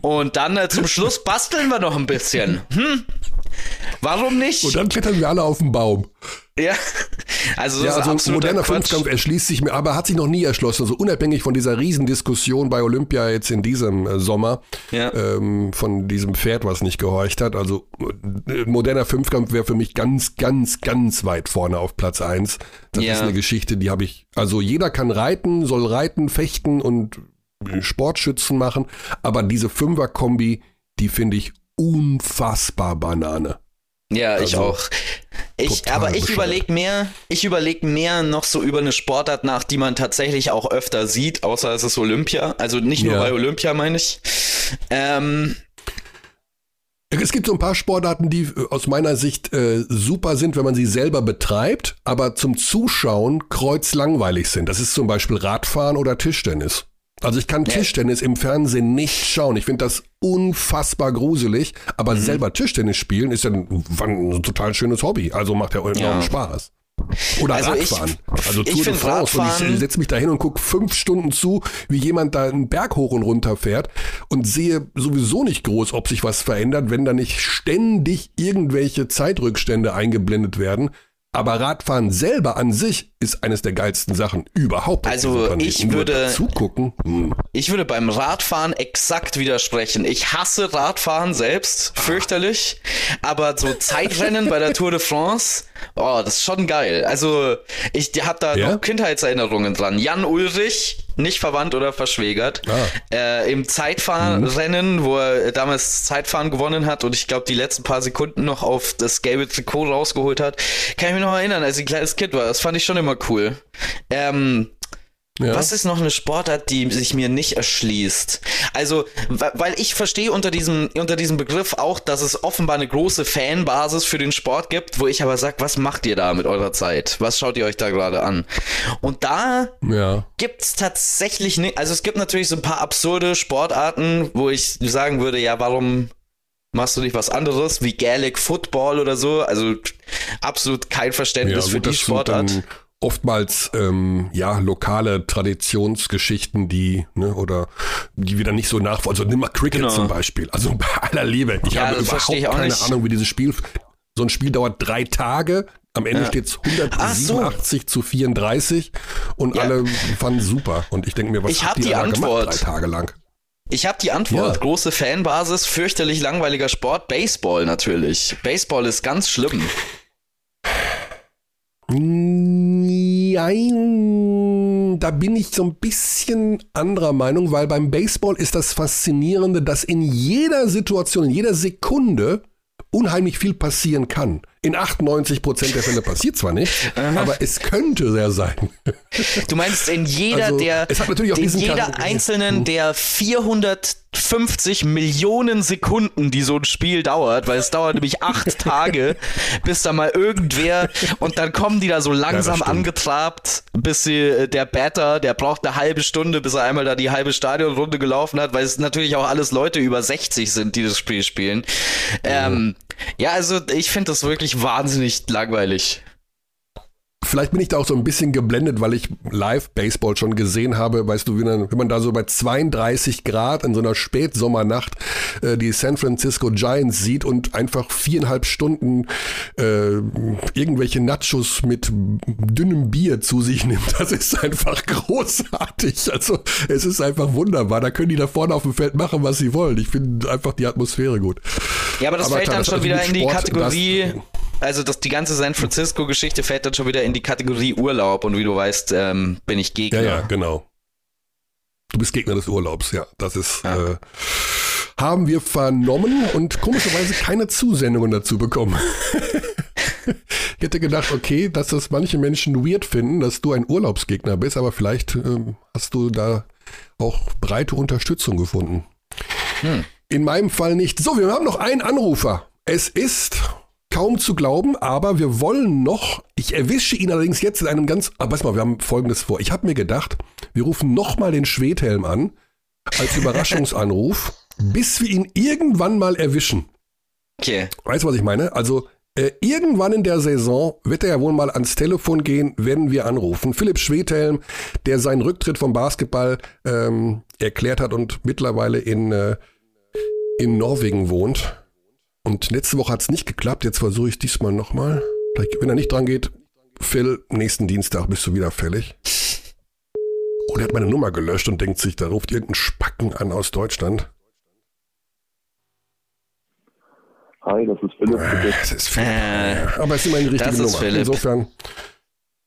S2: und dann äh, zum Schluss basteln wir noch ein bisschen. Hm? Warum nicht?
S1: Und dann klettern wir alle auf den Baum.
S2: Ja, also,
S1: Ja, also ein moderner
S2: Quatsch.
S1: Fünfkampf erschließt sich mir, aber hat sich noch nie erschlossen. Also unabhängig von dieser Riesendiskussion bei Olympia jetzt in diesem äh, Sommer,
S2: Ja.
S1: ähm, von diesem Pferd, was nicht gehorcht hat. Also äh, moderner Fünfkampf wäre für mich ganz, ganz, ganz weit vorne auf Platz eins. Das
S2: Ja.
S1: ist eine Geschichte, die habe ich. Also jeder kann reiten, soll reiten, fechten und Sportschützen machen, aber diese Fünfer-Kombi, die finde ich unfassbar Banane.
S2: Ja, ich
S1: Also,
S2: auch. Ich, aber ich überlege mehr, ich überlege mehr noch so über eine Sportart nach, die man tatsächlich auch öfter sieht, außer es ist Olympia. Also nicht nur
S1: Ja.
S2: bei Olympia, meine ich. Ähm,
S1: Es gibt so ein paar Sportarten, die äh, aus meiner Sicht äh, super sind, wenn man sie selber betreibt, aber zum Zuschauen kreuzlangweilig sind. Das ist zum Beispiel Radfahren oder Tischtennis. Also ich kann Tischtennis im Fernsehen nicht schauen. Ich finde das unfassbar gruselig, aber
S2: Mhm.
S1: selber Tischtennis spielen ist ja ein, ein total schönes Hobby. Also macht ja enorm
S2: Ja.
S1: Spaß. Oder
S2: Also ich-
S1: Radfahren. also
S2: ich
S1: Tour de France. Und ich setze mich da hin und gucke fünf Stunden zu, wie jemand da einen Berg hoch und runter fährt und sehe sowieso nicht groß, ob sich was verändert, wenn da nicht ständig irgendwelche Zeitrückstände eingeblendet werden. Aber Radfahren selber an sich ist eines der geilsten Sachen überhaupt.
S2: Also ich würde-
S1: zugucken. Hm.
S2: Ich würde beim Radfahren exakt widersprechen. Ich hasse Radfahren selbst, fürchterlich. Aber so Zeitrennen bei der Tour de France, oh, das ist schon geil. Also ich habe da
S1: Ja?
S2: noch Kindheitserinnerungen dran. Jan Ulrich, nicht verwandt oder verschwägert,
S1: Ah.
S2: äh, im Zeitfahrrennen, wo er damals Zeitfahren gewonnen hat und ich glaube die letzten paar Sekunden noch auf das gelbe Trikot rausgeholt hat. Kann ich mich noch erinnern, als ich ein kleines Kind war. Das fand ich schon immer cool. Ähm,
S1: Ja.
S2: was ist noch eine Sportart, die sich mir nicht erschließt? Also, weil ich verstehe unter diesem, unter diesem Begriff auch, dass es offenbar eine große Fanbasis für den Sport gibt, wo ich aber sage, was macht ihr da mit eurer Zeit? Was schaut ihr euch da gerade an? Und da
S1: Ja.
S2: gibt's tatsächlich nicht, also es gibt natürlich so ein paar absurde Sportarten, wo ich sagen würde, ja, warum machst du nicht was anderes, wie Gaelic Football oder so? Also absolut kein Verständnis für
S1: gut,
S2: die
S1: das sind
S2: Sportart.
S1: Oftmals ähm, ja lokale Traditionsgeschichten, die ne, oder die wir dann nicht so nachvollziehen. Also nimm mal Cricket
S2: Genau.
S1: zum Beispiel. Also bei aller Liebe, ich
S2: Ja,
S1: habe überhaupt
S2: ich
S1: keine
S2: nicht.
S1: Ahnung, wie dieses Spiel. So ein Spiel dauert drei Tage. Am Ende
S2: Ja.
S1: steht's
S2: Ach so.
S1: 187 zu 34 und
S2: Ja.
S1: alle fanden super. Und ich denke mir, was
S2: Ich
S1: habt
S2: hab die
S1: da
S2: Antwort.
S1: gemacht drei Tage lang?
S2: Ich habe die Antwort.
S1: Ja.
S2: Große Fanbasis, fürchterlich langweiliger Sport, Baseball natürlich. Baseball ist ganz schlimm. [laughs]
S1: Nein, da bin ich so ein bisschen anderer Meinung, weil beim Baseball ist das Faszinierende, dass in jeder Situation, in jeder Sekunde unheimlich viel passieren kann. In 98 Prozent der Fälle passiert zwar nicht, aber es könnte sehr sein.
S2: Du meinst in jeder
S1: Also,
S2: der,
S1: es hat natürlich auch
S2: in jeder
S1: Charakter-
S2: einzelnen der 450 Millionen Sekunden, die so ein Spiel dauert, weil es dauert nämlich acht [laughs] Tage, bis da mal irgendwer und dann kommen die da so langsam
S1: stimmt.
S2: angetrabt, bis sie äh, der Batter, der braucht eine halbe Stunde, bis er einmal da die halbe Stadionrunde gelaufen hat, weil es natürlich auch alles Leute über 60 sind, die das Spiel spielen. Ähm, ja, also ich finde das wirklich wahnsinnig langweilig.
S1: Vielleicht bin ich da auch so ein bisschen geblendet, weil ich live Baseball schon gesehen habe. Weißt du, wenn man, da so bei 32 Grad in so einer Spätsommernacht äh, die San Francisco Giants sieht und einfach viereinhalb Stunden äh, irgendwelche Nachos mit dünnem Bier zu sich nimmt, das ist einfach großartig. Also es ist einfach wunderbar. Da können die da vorne auf dem Feld machen, was sie wollen. Ich finde einfach die Atmosphäre gut.
S2: Ja, aber das
S1: Aber
S2: fällt
S1: klar,
S2: dann schon wieder in die
S1: Sport-
S2: Kategorie,
S1: das-
S2: also das, die ganze San Francisco-Geschichte fällt dann schon wieder in die Kategorie Urlaub und wie du weißt, ähm, bin ich Gegner.
S1: Ja, ja, genau. Du bist Gegner des Urlaubs, ja. Das ist,
S2: Ja.
S1: äh, haben wir vernommen und komischerweise keine Zusendungen dazu bekommen. [laughs] ich hätte gedacht, okay, dass das manche Menschen weird finden, dass du ein Urlaubsgegner bist, aber vielleicht ähm, hast du da auch breite Unterstützung gefunden.
S2: Hm.
S1: In meinem Fall nicht. So, wir haben noch einen Anrufer. Es ist kaum zu glauben, aber wir wollen noch, ich erwische ihn allerdings jetzt in einem ganz, aber weiß mal, wir haben folgendes vor. Ich habe mir gedacht, wir rufen nochmal den Schwedhelm an, als Überraschungsanruf, [laughs] bis wir ihn irgendwann mal erwischen.
S2: Okay.
S1: Weißt du, was ich meine? Also, äh, irgendwann in der Saison wird er ja wohl mal ans Telefon gehen, werden wir anrufen. Philipp Schwedhelm, der seinen Rücktritt vom Basketball ähm, erklärt hat und mittlerweile in, äh, in Norwegen wohnt. Und letzte Woche hat es nicht geklappt, jetzt versuche ich es diesmal nochmal. Wenn er nicht dran geht, Phil, nächsten Dienstag bist du wieder fällig. Oh, der hat meine Nummer gelöscht und denkt sich, da ruft irgendein Spacken an aus Deutschland.
S3: Hi, das ist Philipp. bitte.
S1: Das ist Philipp.
S2: Äh,
S1: Aber es ist immer die richtige
S2: Das ist
S1: Nummer.
S2: Philipp.
S1: Insofern.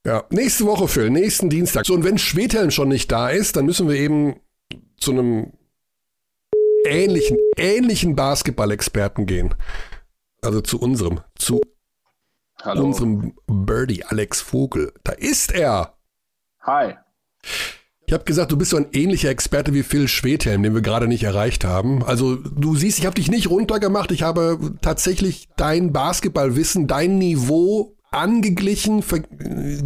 S1: Ja, nächste Woche, Phil, nächsten Dienstag. So, und wenn Schwedhelm schon nicht da ist, dann müssen wir eben zu einem ähnlichen, ähnlichen Basketball-Experten gehen. Also zu unserem, zu
S7: Hallo.
S1: unserem Birdie Alex Vogel. Da ist er.
S7: Hi.
S1: Ich habe gesagt, du bist so ein ähnlicher Experte wie Phil Schwedhelm, den wir gerade nicht erreicht haben. Also du siehst, ich habe dich nicht runtergemacht. Ich habe tatsächlich dein Basketballwissen, dein Niveau angeglichen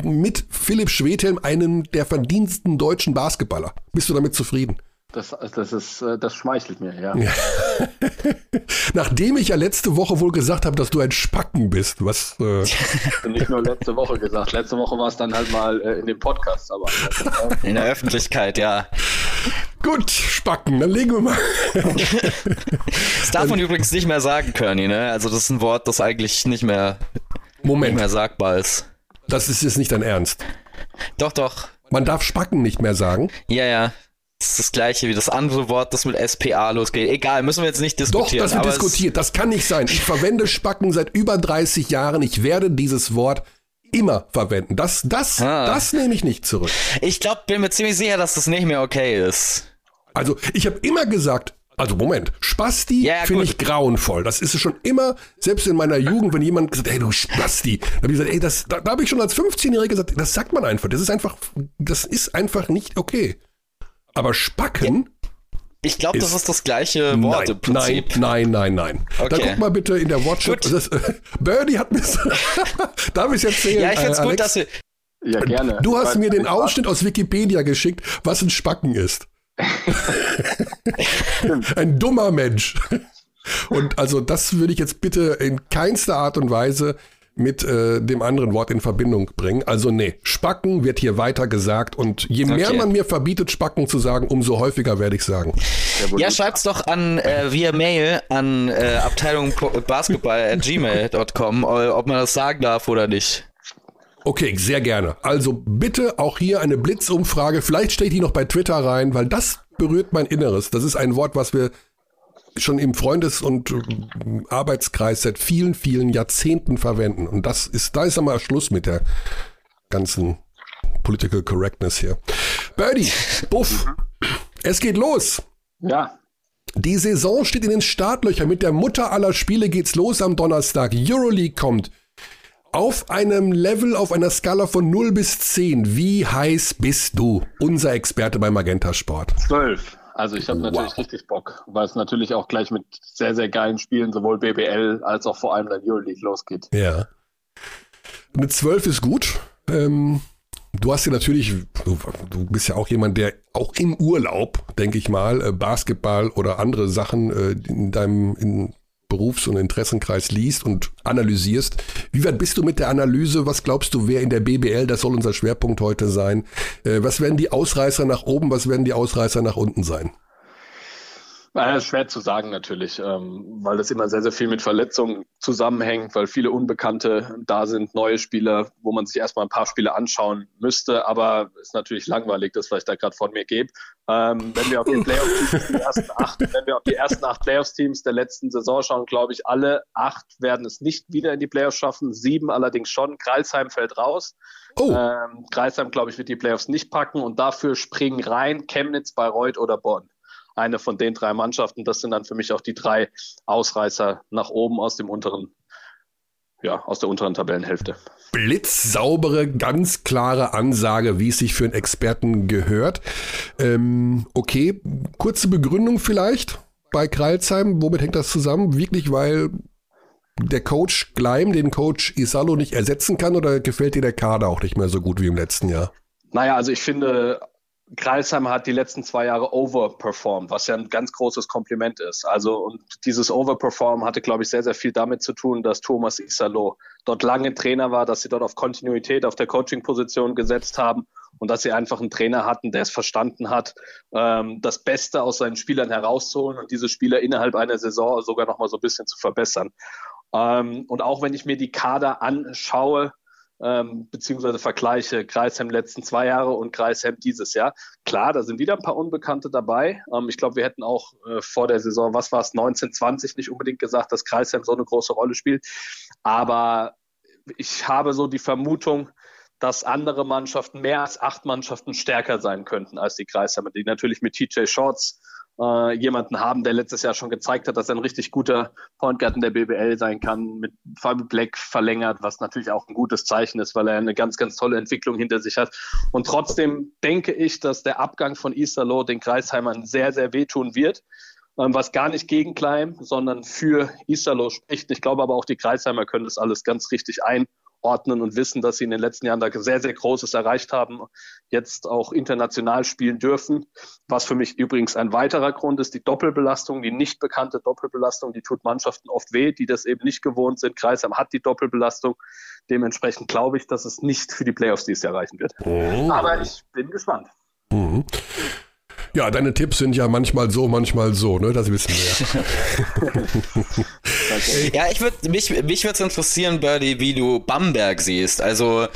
S1: mit Philipp Schwedhelm, einem der verdiensten deutschen Basketballer. Bist du damit zufrieden?
S7: Das, das, ist, äh, das schmeichelt mir, ja. [laughs]
S1: Nachdem ich ja letzte Woche wohl gesagt habe, dass du ein Spacken bist, was. Äh [laughs]
S7: nicht nur letzte Woche gesagt. Letzte Woche war es dann halt mal äh, in dem Podcast, aber.
S2: In der Öffentlichkeit, ja.
S1: Gut, Spacken, dann legen wir mal. [laughs]
S2: das darf man übrigens nicht mehr sagen, Körny, ne? Also, das ist ein Wort, das eigentlich nicht mehr,
S1: Moment.
S2: nicht mehr sagbar ist.
S1: Das ist jetzt nicht dein Ernst.
S2: Doch, doch.
S1: Man darf Spacken nicht mehr sagen.
S2: Ja, ja. Das ist das gleiche wie das andere Wort, das mit SPA losgeht. Egal, müssen wir jetzt nicht
S1: Doch,
S2: diskutieren.
S1: das wird diskutiert. Das kann nicht sein. Ich verwende Spacken seit über 30 Jahren. Ich werde dieses Wort immer verwenden. Das, das,
S2: Ah.
S1: das nehme ich nicht zurück.
S2: Es, ich glaube, bin mir ziemlich sicher, dass das nicht mehr okay ist.
S1: Also ich habe immer gesagt, also Moment, Spasti
S2: Ja, ja,
S1: finde ich grauenvoll. Das ist schon immer, selbst in meiner Jugend, wenn jemand gesagt, ey du Spasti, da habe ich gesagt, ey, das, da, da habe ich schon als 15-Jähriger gesagt, das sagt man einfach. Das ist einfach, das ist einfach nicht okay. Aber Spacken,
S2: Ich glaube, das
S1: Ist-
S2: das gleiche Wort
S1: nein,
S2: im Prinzip.
S1: nein, nein, nein, nein. Dann
S2: Okay.
S1: guck mal bitte in der.
S2: Gut.
S1: Das, äh, [laughs] Birdie hat mir, [laughs] darf ich erzählen?
S2: Ja, ich find's
S1: äh,
S2: gut, dass wir.
S7: Ja, gerne.
S1: Du hast
S7: Weil-
S1: mir den Ausschnitt aus Wikipedia geschickt, was ein Spacken ist. [laughs] ein dummer Mensch. Und also das würde ich jetzt bitte in keinster Art und Weise mit äh, dem anderen Wort in Verbindung bringen. Also nee, Spacken wird hier weiter gesagt und je mehr
S2: Okay.
S1: man mir verbietet, Spacken zu sagen, umso häufiger werde ich sagen.
S2: Ja, schreibt's doch an äh, via Mail an äh, Abteilung Basketball at gmail.com, äh, ob man das sagen darf oder nicht.
S1: Okay, sehr gerne. Also bitte auch hier eine Blitzumfrage. Vielleicht stelle ich die noch bei Twitter rein, weil das berührt mein Inneres. Das ist ein Wort, was wir schon im Freundes- und äh, Arbeitskreis seit vielen, vielen Jahrzehnten verwenden. Und das ist, da ist einmal Schluss mit der ganzen Political Correctness hier. Birdie, Buff, es geht los.
S7: Ja,
S1: Die Saison steht in den Startlöchern. Mit der Mutter aller Spiele geht's los am Donnerstag. Euroleague kommt. Auf einem Level, auf einer Skala von 0 bis 10, wie heiß bist du? Unser Experte bei Magenta Sport.
S7: zwölf. Also ich habe natürlich richtig Bock, weil es natürlich auch gleich mit sehr, sehr geilen Spielen sowohl BBL als auch vor allem dann Euroleague losgeht.
S1: Ja. Eine 12 ist gut. Ähm, du hast ja natürlich, du, du bist ja auch jemand, der auch im Urlaub, denke ich mal, äh, Basketball oder andere Sachen äh, in deinem in Berufs- und Interessenkreis liest und analysierst. Wie weit bist du mit der Analyse? Was glaubst du, wer in der BBL, das soll unser Schwerpunkt heute sein? Äh, was werden die Ausreißer nach oben, was werden die Ausreißer nach unten sein?
S7: Naja, ist schwer zu sagen natürlich, ähm, weil das immer sehr, sehr viel mit Verletzungen zusammenhängt, weil viele Unbekannte da sind, neue Spieler, wo man sich erstmal ein paar Spiele anschauen müsste, aber ist natürlich langweilig, das, ich da gerade von mir gebe. Ähm, wenn wir auf die Playoff-Teams, die ersten acht, wenn wir auf die ersten acht Playoff-Teams der letzten Saison schauen, glaube ich, alle acht werden es nicht wieder in die Playoffs schaffen, sieben allerdings schon. Kreilsheim fällt raus.
S1: Oh,
S7: Ähm, Kreisheim, glaube ich, wird die Playoffs nicht packen und dafür springen rein Chemnitz, Bayreuth oder Bonn. Eine von den drei Mannschaften, das sind dann für mich auch die drei Ausreißer nach oben aus dem unteren, ja, aus der unteren Tabellenhälfte.
S1: blitzsaubere, ganz klare Ansage, wie es sich für einen Experten gehört. Ähm, okay, kurze Begründung vielleicht bei Kreilsheim. Womit hängt das zusammen? Wirklich, weil der Coach Gleim den Coach Isalo nicht ersetzen kann oder gefällt dir der Kader auch nicht mehr so gut wie im letzten Jahr?
S7: Naja, also ich finde, Kreilsheim hat die letzten zwei Jahre overperformed, was ja ein ganz großes Kompliment ist. Also, und dieses Overperform hatte, glaube ich, sehr, sehr viel damit zu tun, dass Thomas Isalo dort lange Trainer war, dass sie dort auf Kontinuität auf der Coaching-Position gesetzt haben und dass sie einfach einen Trainer hatten, der es verstanden hat, ähm, das Beste aus seinen Spielern herauszuholen und diese Spieler innerhalb einer Saison sogar noch mal so ein bisschen zu verbessern. Ähm, und auch wenn ich mir die Kader anschaue, ähm, beziehungsweise vergleiche Kreisheim letzten zwei Jahre und Kreisheim dieses Jahr. Klar, da sind wieder ein paar Unbekannte dabei. Ähm, ich glaube, wir hätten auch äh, vor der Saison, was war es, 1920 nicht unbedingt gesagt, dass Kreisheim so eine große Rolle spielt. Aber ich habe so die Vermutung, dass andere Mannschaften, mehr als acht Mannschaften stärker sein könnten als die Kreisheimer, die natürlich mit TJ Shorts äh, jemanden haben, der letztes Jahr schon gezeigt hat, dass er ein richtig guter Point Guard in der BBL sein kann, mit Fabi Black verlängert, was natürlich auch ein gutes Zeichen ist, weil er eine ganz, ganz tolle Entwicklung hinter sich hat. Und trotzdem denke ich, dass der Abgang von Isalo den Kreisheimern sehr, sehr wehtun wird ähm, was gar nicht gegen Klein, sondern für Isalo spricht. Ich glaube aber auch, die Kreisheimer können das alles ganz richtig ein ordnen und wissen, dass sie in den letzten Jahren da sehr, sehr Großes erreicht haben, jetzt auch international spielen dürfen. Was für mich übrigens ein weiterer Grund ist, die Doppelbelastung, die nicht bekannte Doppelbelastung, die tut Mannschaften oft weh, die das eben nicht gewohnt sind. Kreisheim hat die Doppelbelastung. Dementsprechend glaube ich, dass es nicht für die Playoffs dieses Jahr reichen wird. Oh. Aber ich bin gespannt.
S1: Ja, deine Tipps sind ja manchmal so, manchmal so, ne? Das wissen
S2: wir. ja, [laughs] ich würde mich mich würde es interessieren, Birdie, wie du Bamberg siehst. Also,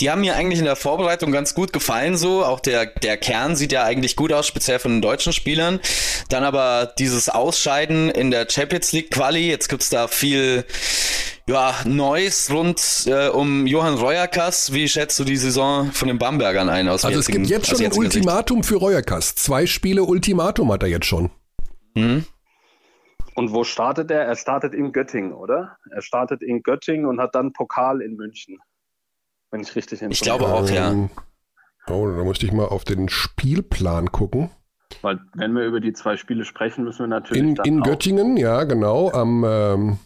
S2: die haben mir eigentlich in der Vorbereitung ganz gut gefallen so, auch der der Kern sieht ja eigentlich gut aus, speziell von den deutschen Spielern. Dann aber dieses Ausscheiden in der Champions League Quali, jetzt gibt's da viel ja, Neues rund äh, um Johann Reuerkas. Wie schätzt du die Saison von den Bambergern ein?
S1: Aus also es gibt jetzt schon ein Ultimatum Sicht? für Reuerkas. Zwei Spiele Ultimatum hat er jetzt schon.
S7: Hm? Und wo startet er? Er startet in Göttingen, oder? Er startet in Göttingen und hat dann Pokal in München. Wenn ich richtig
S2: informiert Ich glaube auch, ja. Ähm,
S1: oh, da musste ich mal auf den Spielplan gucken.
S7: Weil, wenn wir über die zwei Spiele sprechen, müssen wir natürlich.
S1: In, in Göttingen, ja, genau. Am. Ähm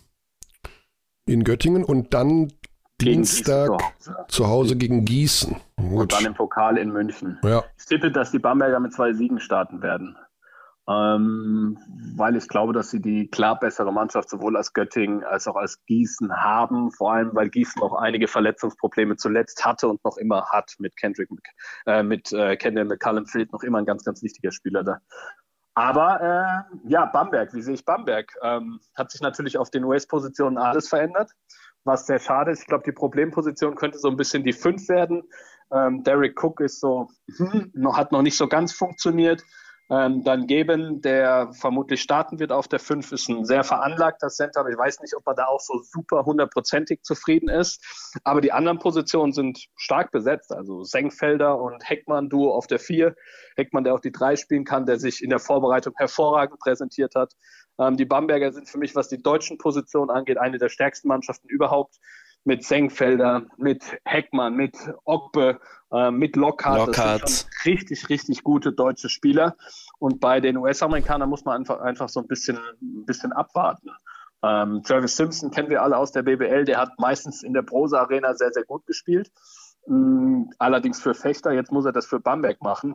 S1: in Göttingen und dann gegen Dienstag zu Hause. zu Hause. gegen Gießen.
S7: Gut. Und dann im Pokal in München.
S1: Ja.
S7: Ich tippe, dass die Bamberger mit zwei Siegen starten werden. Ähm, weil ich glaube, dass sie die klar bessere Mannschaft sowohl als Göttingen als auch als Gießen haben. Vor allem, weil Gießen auch einige Verletzungsprobleme zuletzt hatte und noch immer hat mit Kendrick, äh, mit äh, Kendall McCallum fehlt noch immer ein ganz, ganz wichtiger Spieler da. Aber äh, ja, Bamberg, wie sehe ich Bamberg? Ähm, hat sich natürlich auf den US-Positionen alles verändert, was sehr schade ist. Ich glaube, die Problemposition könnte so ein bisschen die 5 werden. Ähm, Derek Cook ist so, hm, noch, hat noch nicht so ganz funktioniert. Ähm, dann Geben, der vermutlich starten wird auf der 5, ist ein sehr veranlagter Center, aber ich weiß nicht, ob er da auch so super hundertprozentig zufrieden ist. Aber die anderen Positionen sind stark besetzt. Also Senkfelder und Heckmann-Duo auf der 4. Heckmann, der auch die 3 spielen kann, der sich in der Vorbereitung hervorragend präsentiert hat. Ähm, die Bamberger sind für mich, was die deutschen Positionen angeht, eine der stärksten Mannschaften überhaupt mit Senkfelder, mit Heckmann, mit Ogbe, äh, mit Lockhart. Lockhart. Das sind richtig, richtig gute deutsche Spieler. Und bei den US-Amerikanern muss man einfach, einfach so ein bisschen, ein bisschen abwarten. Ähm, Travis Simpson kennen wir alle aus der BBL, der hat meistens in der Prosa Arena sehr, sehr gut gespielt. Ähm, allerdings für Fechter, jetzt muss er das für Bamberg machen.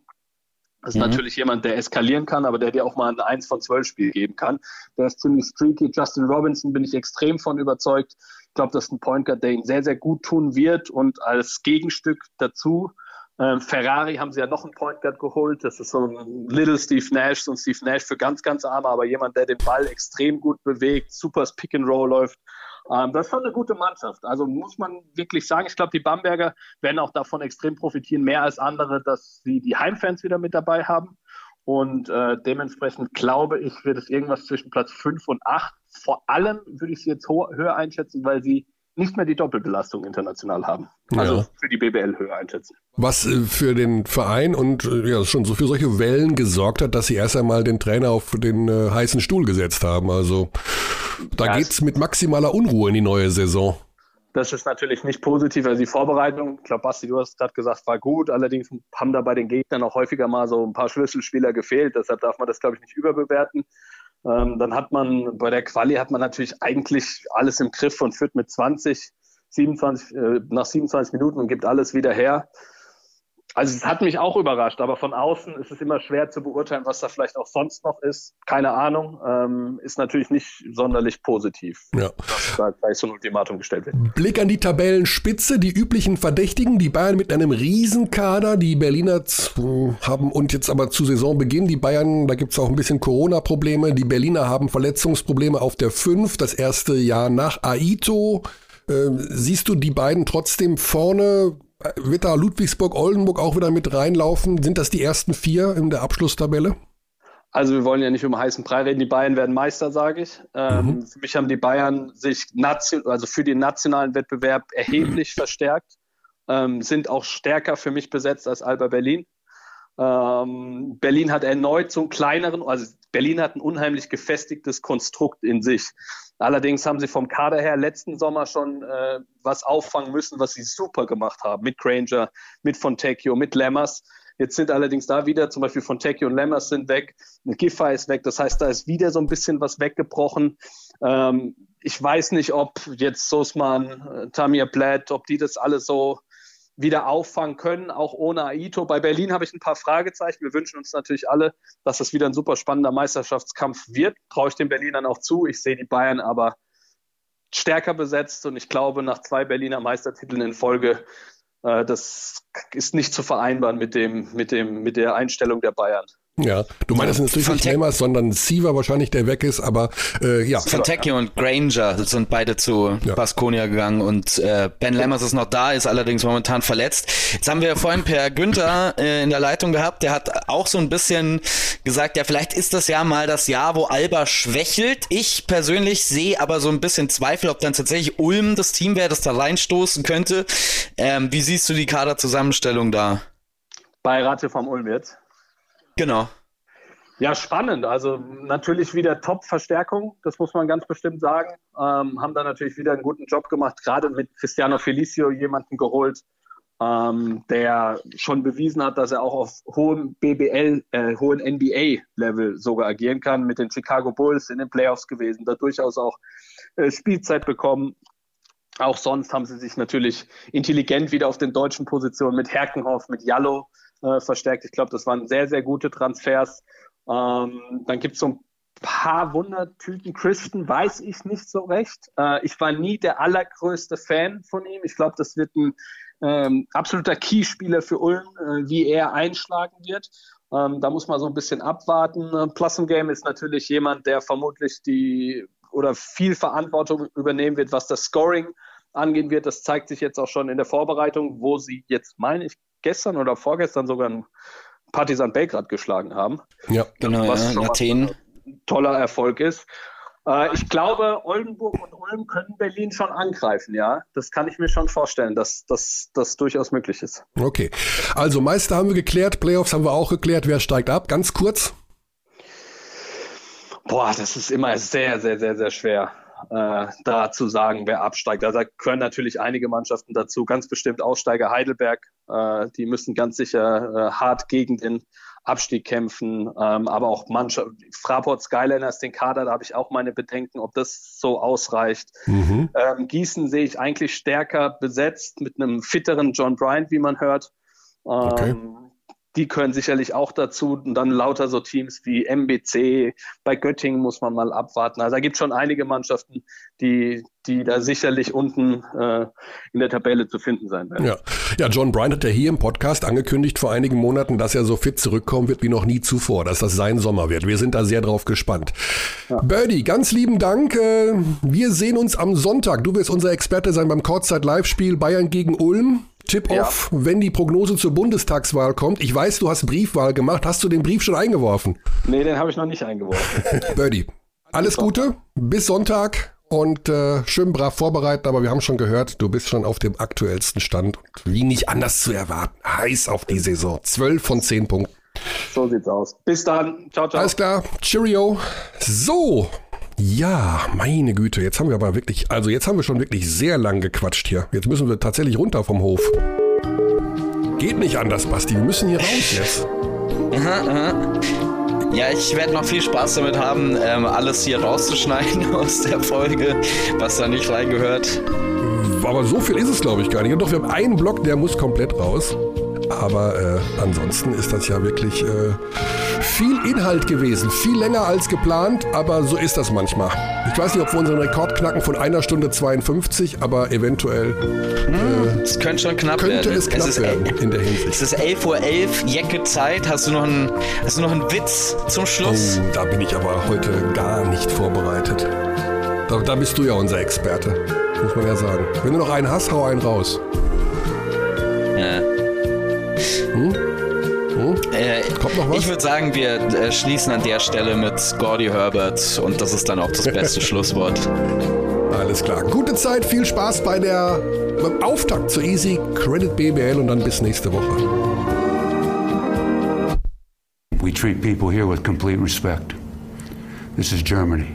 S7: Das ist mhm. natürlich jemand, der eskalieren kann, aber der dir auch mal ein 1 von 12 Spiel geben kann. Der ist ziemlich streaky. Justin Robinson bin ich extrem von überzeugt. Ich glaube, das ist ein Point Guard, der ihn sehr, sehr gut tun wird. Und als Gegenstück dazu, äh, Ferrari haben sie ja noch einen Point Guard geholt. Das ist so ein Little Steve Nash, so ein Steve Nash für ganz, ganz arme, aber jemand, der den Ball extrem gut bewegt, super Pick and Roll läuft. Ähm, das ist schon eine gute Mannschaft. Also muss man wirklich sagen, ich glaube, die Bamberger werden auch davon extrem profitieren, mehr als andere, dass sie die Heimfans wieder mit dabei haben. Und äh, dementsprechend glaube ich, wird es irgendwas zwischen Platz 5 und 8. Vor allem würde ich sie jetzt höher einschätzen, weil sie nicht mehr die Doppelbelastung international haben. Also ja. für die BBL höher einschätzen.
S1: Was äh, für den Verein und äh, ja schon so für solche Wellen gesorgt hat, dass sie erst einmal den Trainer auf den äh, heißen Stuhl gesetzt haben. Also da ja, geht's mit maximaler Unruhe in die neue Saison.
S7: Das ist natürlich nicht positiv. Also die Vorbereitung, ich glaube, Basti, du hast gerade gesagt, war gut. Allerdings haben da bei den Gegnern auch häufiger mal so ein paar Schlüsselspieler gefehlt. Deshalb darf man das, glaube ich, nicht überbewerten. Ähm, dann hat man bei der Quali hat man natürlich eigentlich alles im Griff und führt mit 20, 27, äh, nach 27 Minuten und gibt alles wieder her. Also es hat mich auch überrascht, aber von außen ist es immer schwer zu beurteilen, was da vielleicht auch sonst noch ist. Keine Ahnung. Ähm, ist natürlich nicht sonderlich positiv,
S1: ja.
S7: dass da gleich so ein Ultimatum gestellt wird.
S1: Blick an die Tabellenspitze, die üblichen Verdächtigen, die Bayern mit einem Riesenkader, die Berliner haben und jetzt aber zu Saisonbeginn, die Bayern, da gibt es auch ein bisschen Corona-Probleme, die Berliner haben Verletzungsprobleme auf der 5, das erste Jahr nach Aito. Äh, siehst du die beiden trotzdem vorne? Wird da Ludwigsburg-Oldenburg auch wieder mit reinlaufen? Sind das die ersten vier in der Abschlusstabelle?
S7: Also wir wollen ja nicht um heißen Brei reden. Die Bayern werden Meister, sage ich. Ähm, mhm. Für mich haben die Bayern sich also für den nationalen Wettbewerb erheblich verstärkt, ähm, sind auch stärker für mich besetzt als Alba Berlin. Ähm, Berlin hat erneut so einen kleineren, also Berlin hat ein unheimlich gefestigtes Konstrukt in sich. Allerdings haben sie vom Kader her letzten Sommer schon äh, was auffangen müssen, was sie super gemacht haben. Mit Granger, mit Fontecchio, mit Lammers. Jetzt sind allerdings da wieder, zum Beispiel Fontecchio und Lammers sind weg, Giffey ist weg. Das heißt, da ist wieder so ein bisschen was weggebrochen. Ähm, ich weiß nicht, ob jetzt Sosman, äh, Tamir Platt, ob die das alles so wieder auffangen können, auch ohne Aito. Bei Berlin habe ich ein paar Fragezeichen. Wir wünschen uns natürlich alle, dass das wieder ein super spannender Meisterschaftskampf wird. Traue ich den Berlinern auch zu. Ich sehe die Bayern aber stärker besetzt und ich glaube, nach zwei Berliner Meistertiteln in Folge, äh, das ist nicht zu vereinbaren mit dem, mit dem, mit der Einstellung der Bayern.
S1: Ja, du meinst ja, natürlich nicht Lemers, sondern Siever wahrscheinlich, der weg ist, aber äh, ja.
S2: Fontecchio und Granger sind beide zu ja. Baskonia gegangen und äh, Ben Lemmers ist noch da, ist allerdings momentan verletzt. Jetzt haben wir vorhin Per Günther äh, in der Leitung gehabt, der hat auch so ein bisschen gesagt, ja, vielleicht ist das ja mal das Jahr, wo Alba schwächelt. Ich persönlich sehe aber so ein bisschen Zweifel, ob dann tatsächlich Ulm das Team wäre, das da reinstoßen könnte. Ähm, wie siehst du die Kaderzusammenstellung da?
S7: Bei Ratio vom Ulm jetzt?
S2: Genau.
S7: Ja, spannend. Also natürlich wieder Top-Verstärkung, das muss man ganz bestimmt sagen. Ähm, haben da natürlich wieder einen guten Job gemacht, gerade mit Cristiano Felicio jemanden geholt, ähm, der schon bewiesen hat, dass er auch auf hohem BBL, äh, hohen NBA-Level sogar agieren kann. Mit den Chicago Bulls in den Playoffs gewesen, da durchaus auch äh, Spielzeit bekommen. Auch sonst haben sie sich natürlich intelligent wieder auf den deutschen Positionen mit Herkenhoff, mit Jallo äh, verstärkt. Ich glaube, das waren sehr, sehr gute Transfers. Ähm, dann gibt es so ein paar Wundertüten. Christian weiß ich nicht so recht. Äh, ich war nie der allergrößte Fan von ihm. Ich glaube, das wird ein ähm, absoluter Keyspieler für Ulm, äh, wie er einschlagen wird. Ähm, da muss man so ein bisschen abwarten. Plasm Game ist natürlich jemand, der vermutlich die oder viel Verantwortung übernehmen wird, was das Scoring angehen wird. Das zeigt sich jetzt auch schon in der Vorbereitung, wo sie jetzt, meine ich, gestern oder vorgestern sogar einen Partisan Belgrad geschlagen haben.
S2: Ja, genau, was ja, in Athen.
S7: toller Erfolg ist. Äh, ich glaube, Oldenburg und Ulm können Berlin schon angreifen, ja. Das kann ich mir schon vorstellen, dass das durchaus möglich ist.
S1: Okay. Also Meister haben wir geklärt, Playoffs haben wir auch geklärt. Wer steigt ab? Ganz kurz.
S7: Boah, das ist immer sehr, sehr, sehr, sehr schwer äh, da zu sagen, wer absteigt. Also da können natürlich einige Mannschaften dazu, ganz bestimmt Aussteiger Heidelberg, die müssen ganz sicher äh, hart gegen den Abstieg kämpfen, ähm, aber auch Mannschaften, Fraport Skyliners, den Kader, da habe ich auch meine Bedenken, ob das so ausreicht. Mhm. Ähm, Gießen sehe ich eigentlich stärker besetzt mit einem fitteren John Bryant, wie man hört. Ähm, okay die können sicherlich auch dazu. Und dann lauter so Teams wie MBC, bei Göttingen muss man mal abwarten. Also da gibt es schon einige Mannschaften, die, die da sicherlich unten äh, in der Tabelle zu finden sein werden.
S1: Ja. ja, John Bryan hat ja hier im Podcast angekündigt vor einigen Monaten, dass er so fit zurückkommen wird wie noch nie zuvor, dass das sein Sommer wird. Wir sind da sehr drauf gespannt. Ja. Birdie, ganz lieben Dank. Äh, wir sehen uns am Sonntag. Du wirst unser Experte sein beim Kurzzeit-Live-Spiel Bayern gegen Ulm. Tip-off, ja. wenn die Prognose zur Bundestagswahl kommt. Ich weiß, du hast Briefwahl gemacht. Hast du den Brief schon eingeworfen?
S7: Nee, den habe ich noch nicht eingeworfen. [laughs]
S1: Birdie, alles Gute. Bis Sonntag. Und äh, schön brav vorbereiten, aber wir haben schon gehört, du bist schon auf dem aktuellsten Stand. Wie nicht anders zu erwarten. Heiß auf die Saison. 12 von 10 Punkten.
S7: So sieht's aus. Bis dann. Ciao, ciao.
S1: Alles klar. Cheerio. So, ja, meine Güte, jetzt haben wir aber wirklich, also jetzt haben wir schon wirklich sehr lang gequatscht hier. Jetzt müssen wir tatsächlich runter vom Hof. Geht nicht anders, Basti, wir müssen hier raus jetzt. Aha, aha.
S2: Ja, ich werde noch viel Spaß damit haben, ähm, alles hier rauszuschneiden [laughs] aus der Folge, was da nicht reingehört.
S1: Aber so viel ist es, glaube ich, gar nicht. Und doch, wir haben einen Block, der muss komplett raus. Aber äh, ansonsten ist das ja wirklich äh, viel Inhalt gewesen. Viel länger als geplant, aber so ist das manchmal. Ich weiß nicht, ob wir unseren Rekord knacken von einer Stunde 52, aber eventuell.
S2: Hm, es könnte schon knapp
S1: könnte
S2: werden.
S1: es knapp es werden in der Hinsicht.
S2: Es ist 11.11 Uhr, Jacke Zeit. Hast du, noch einen, hast du noch einen Witz zum Schluss?
S1: Oh, da bin ich aber heute gar nicht vorbereitet. Da, da bist du ja unser Experte, muss man ja sagen. Wenn du noch einen hast, hau einen raus.
S2: Ja. Hm? Hm? Äh, ich würde sagen, wir äh, schließen an der Stelle mit Gordy Herbert und das ist dann auch das beste [laughs] Schlusswort.
S1: Alles klar. Gute Zeit, viel Spaß bei der, beim Auftakt zur Easy Credit BBL und dann bis nächste Woche.
S8: We treat people here with complete respect. This is Germany.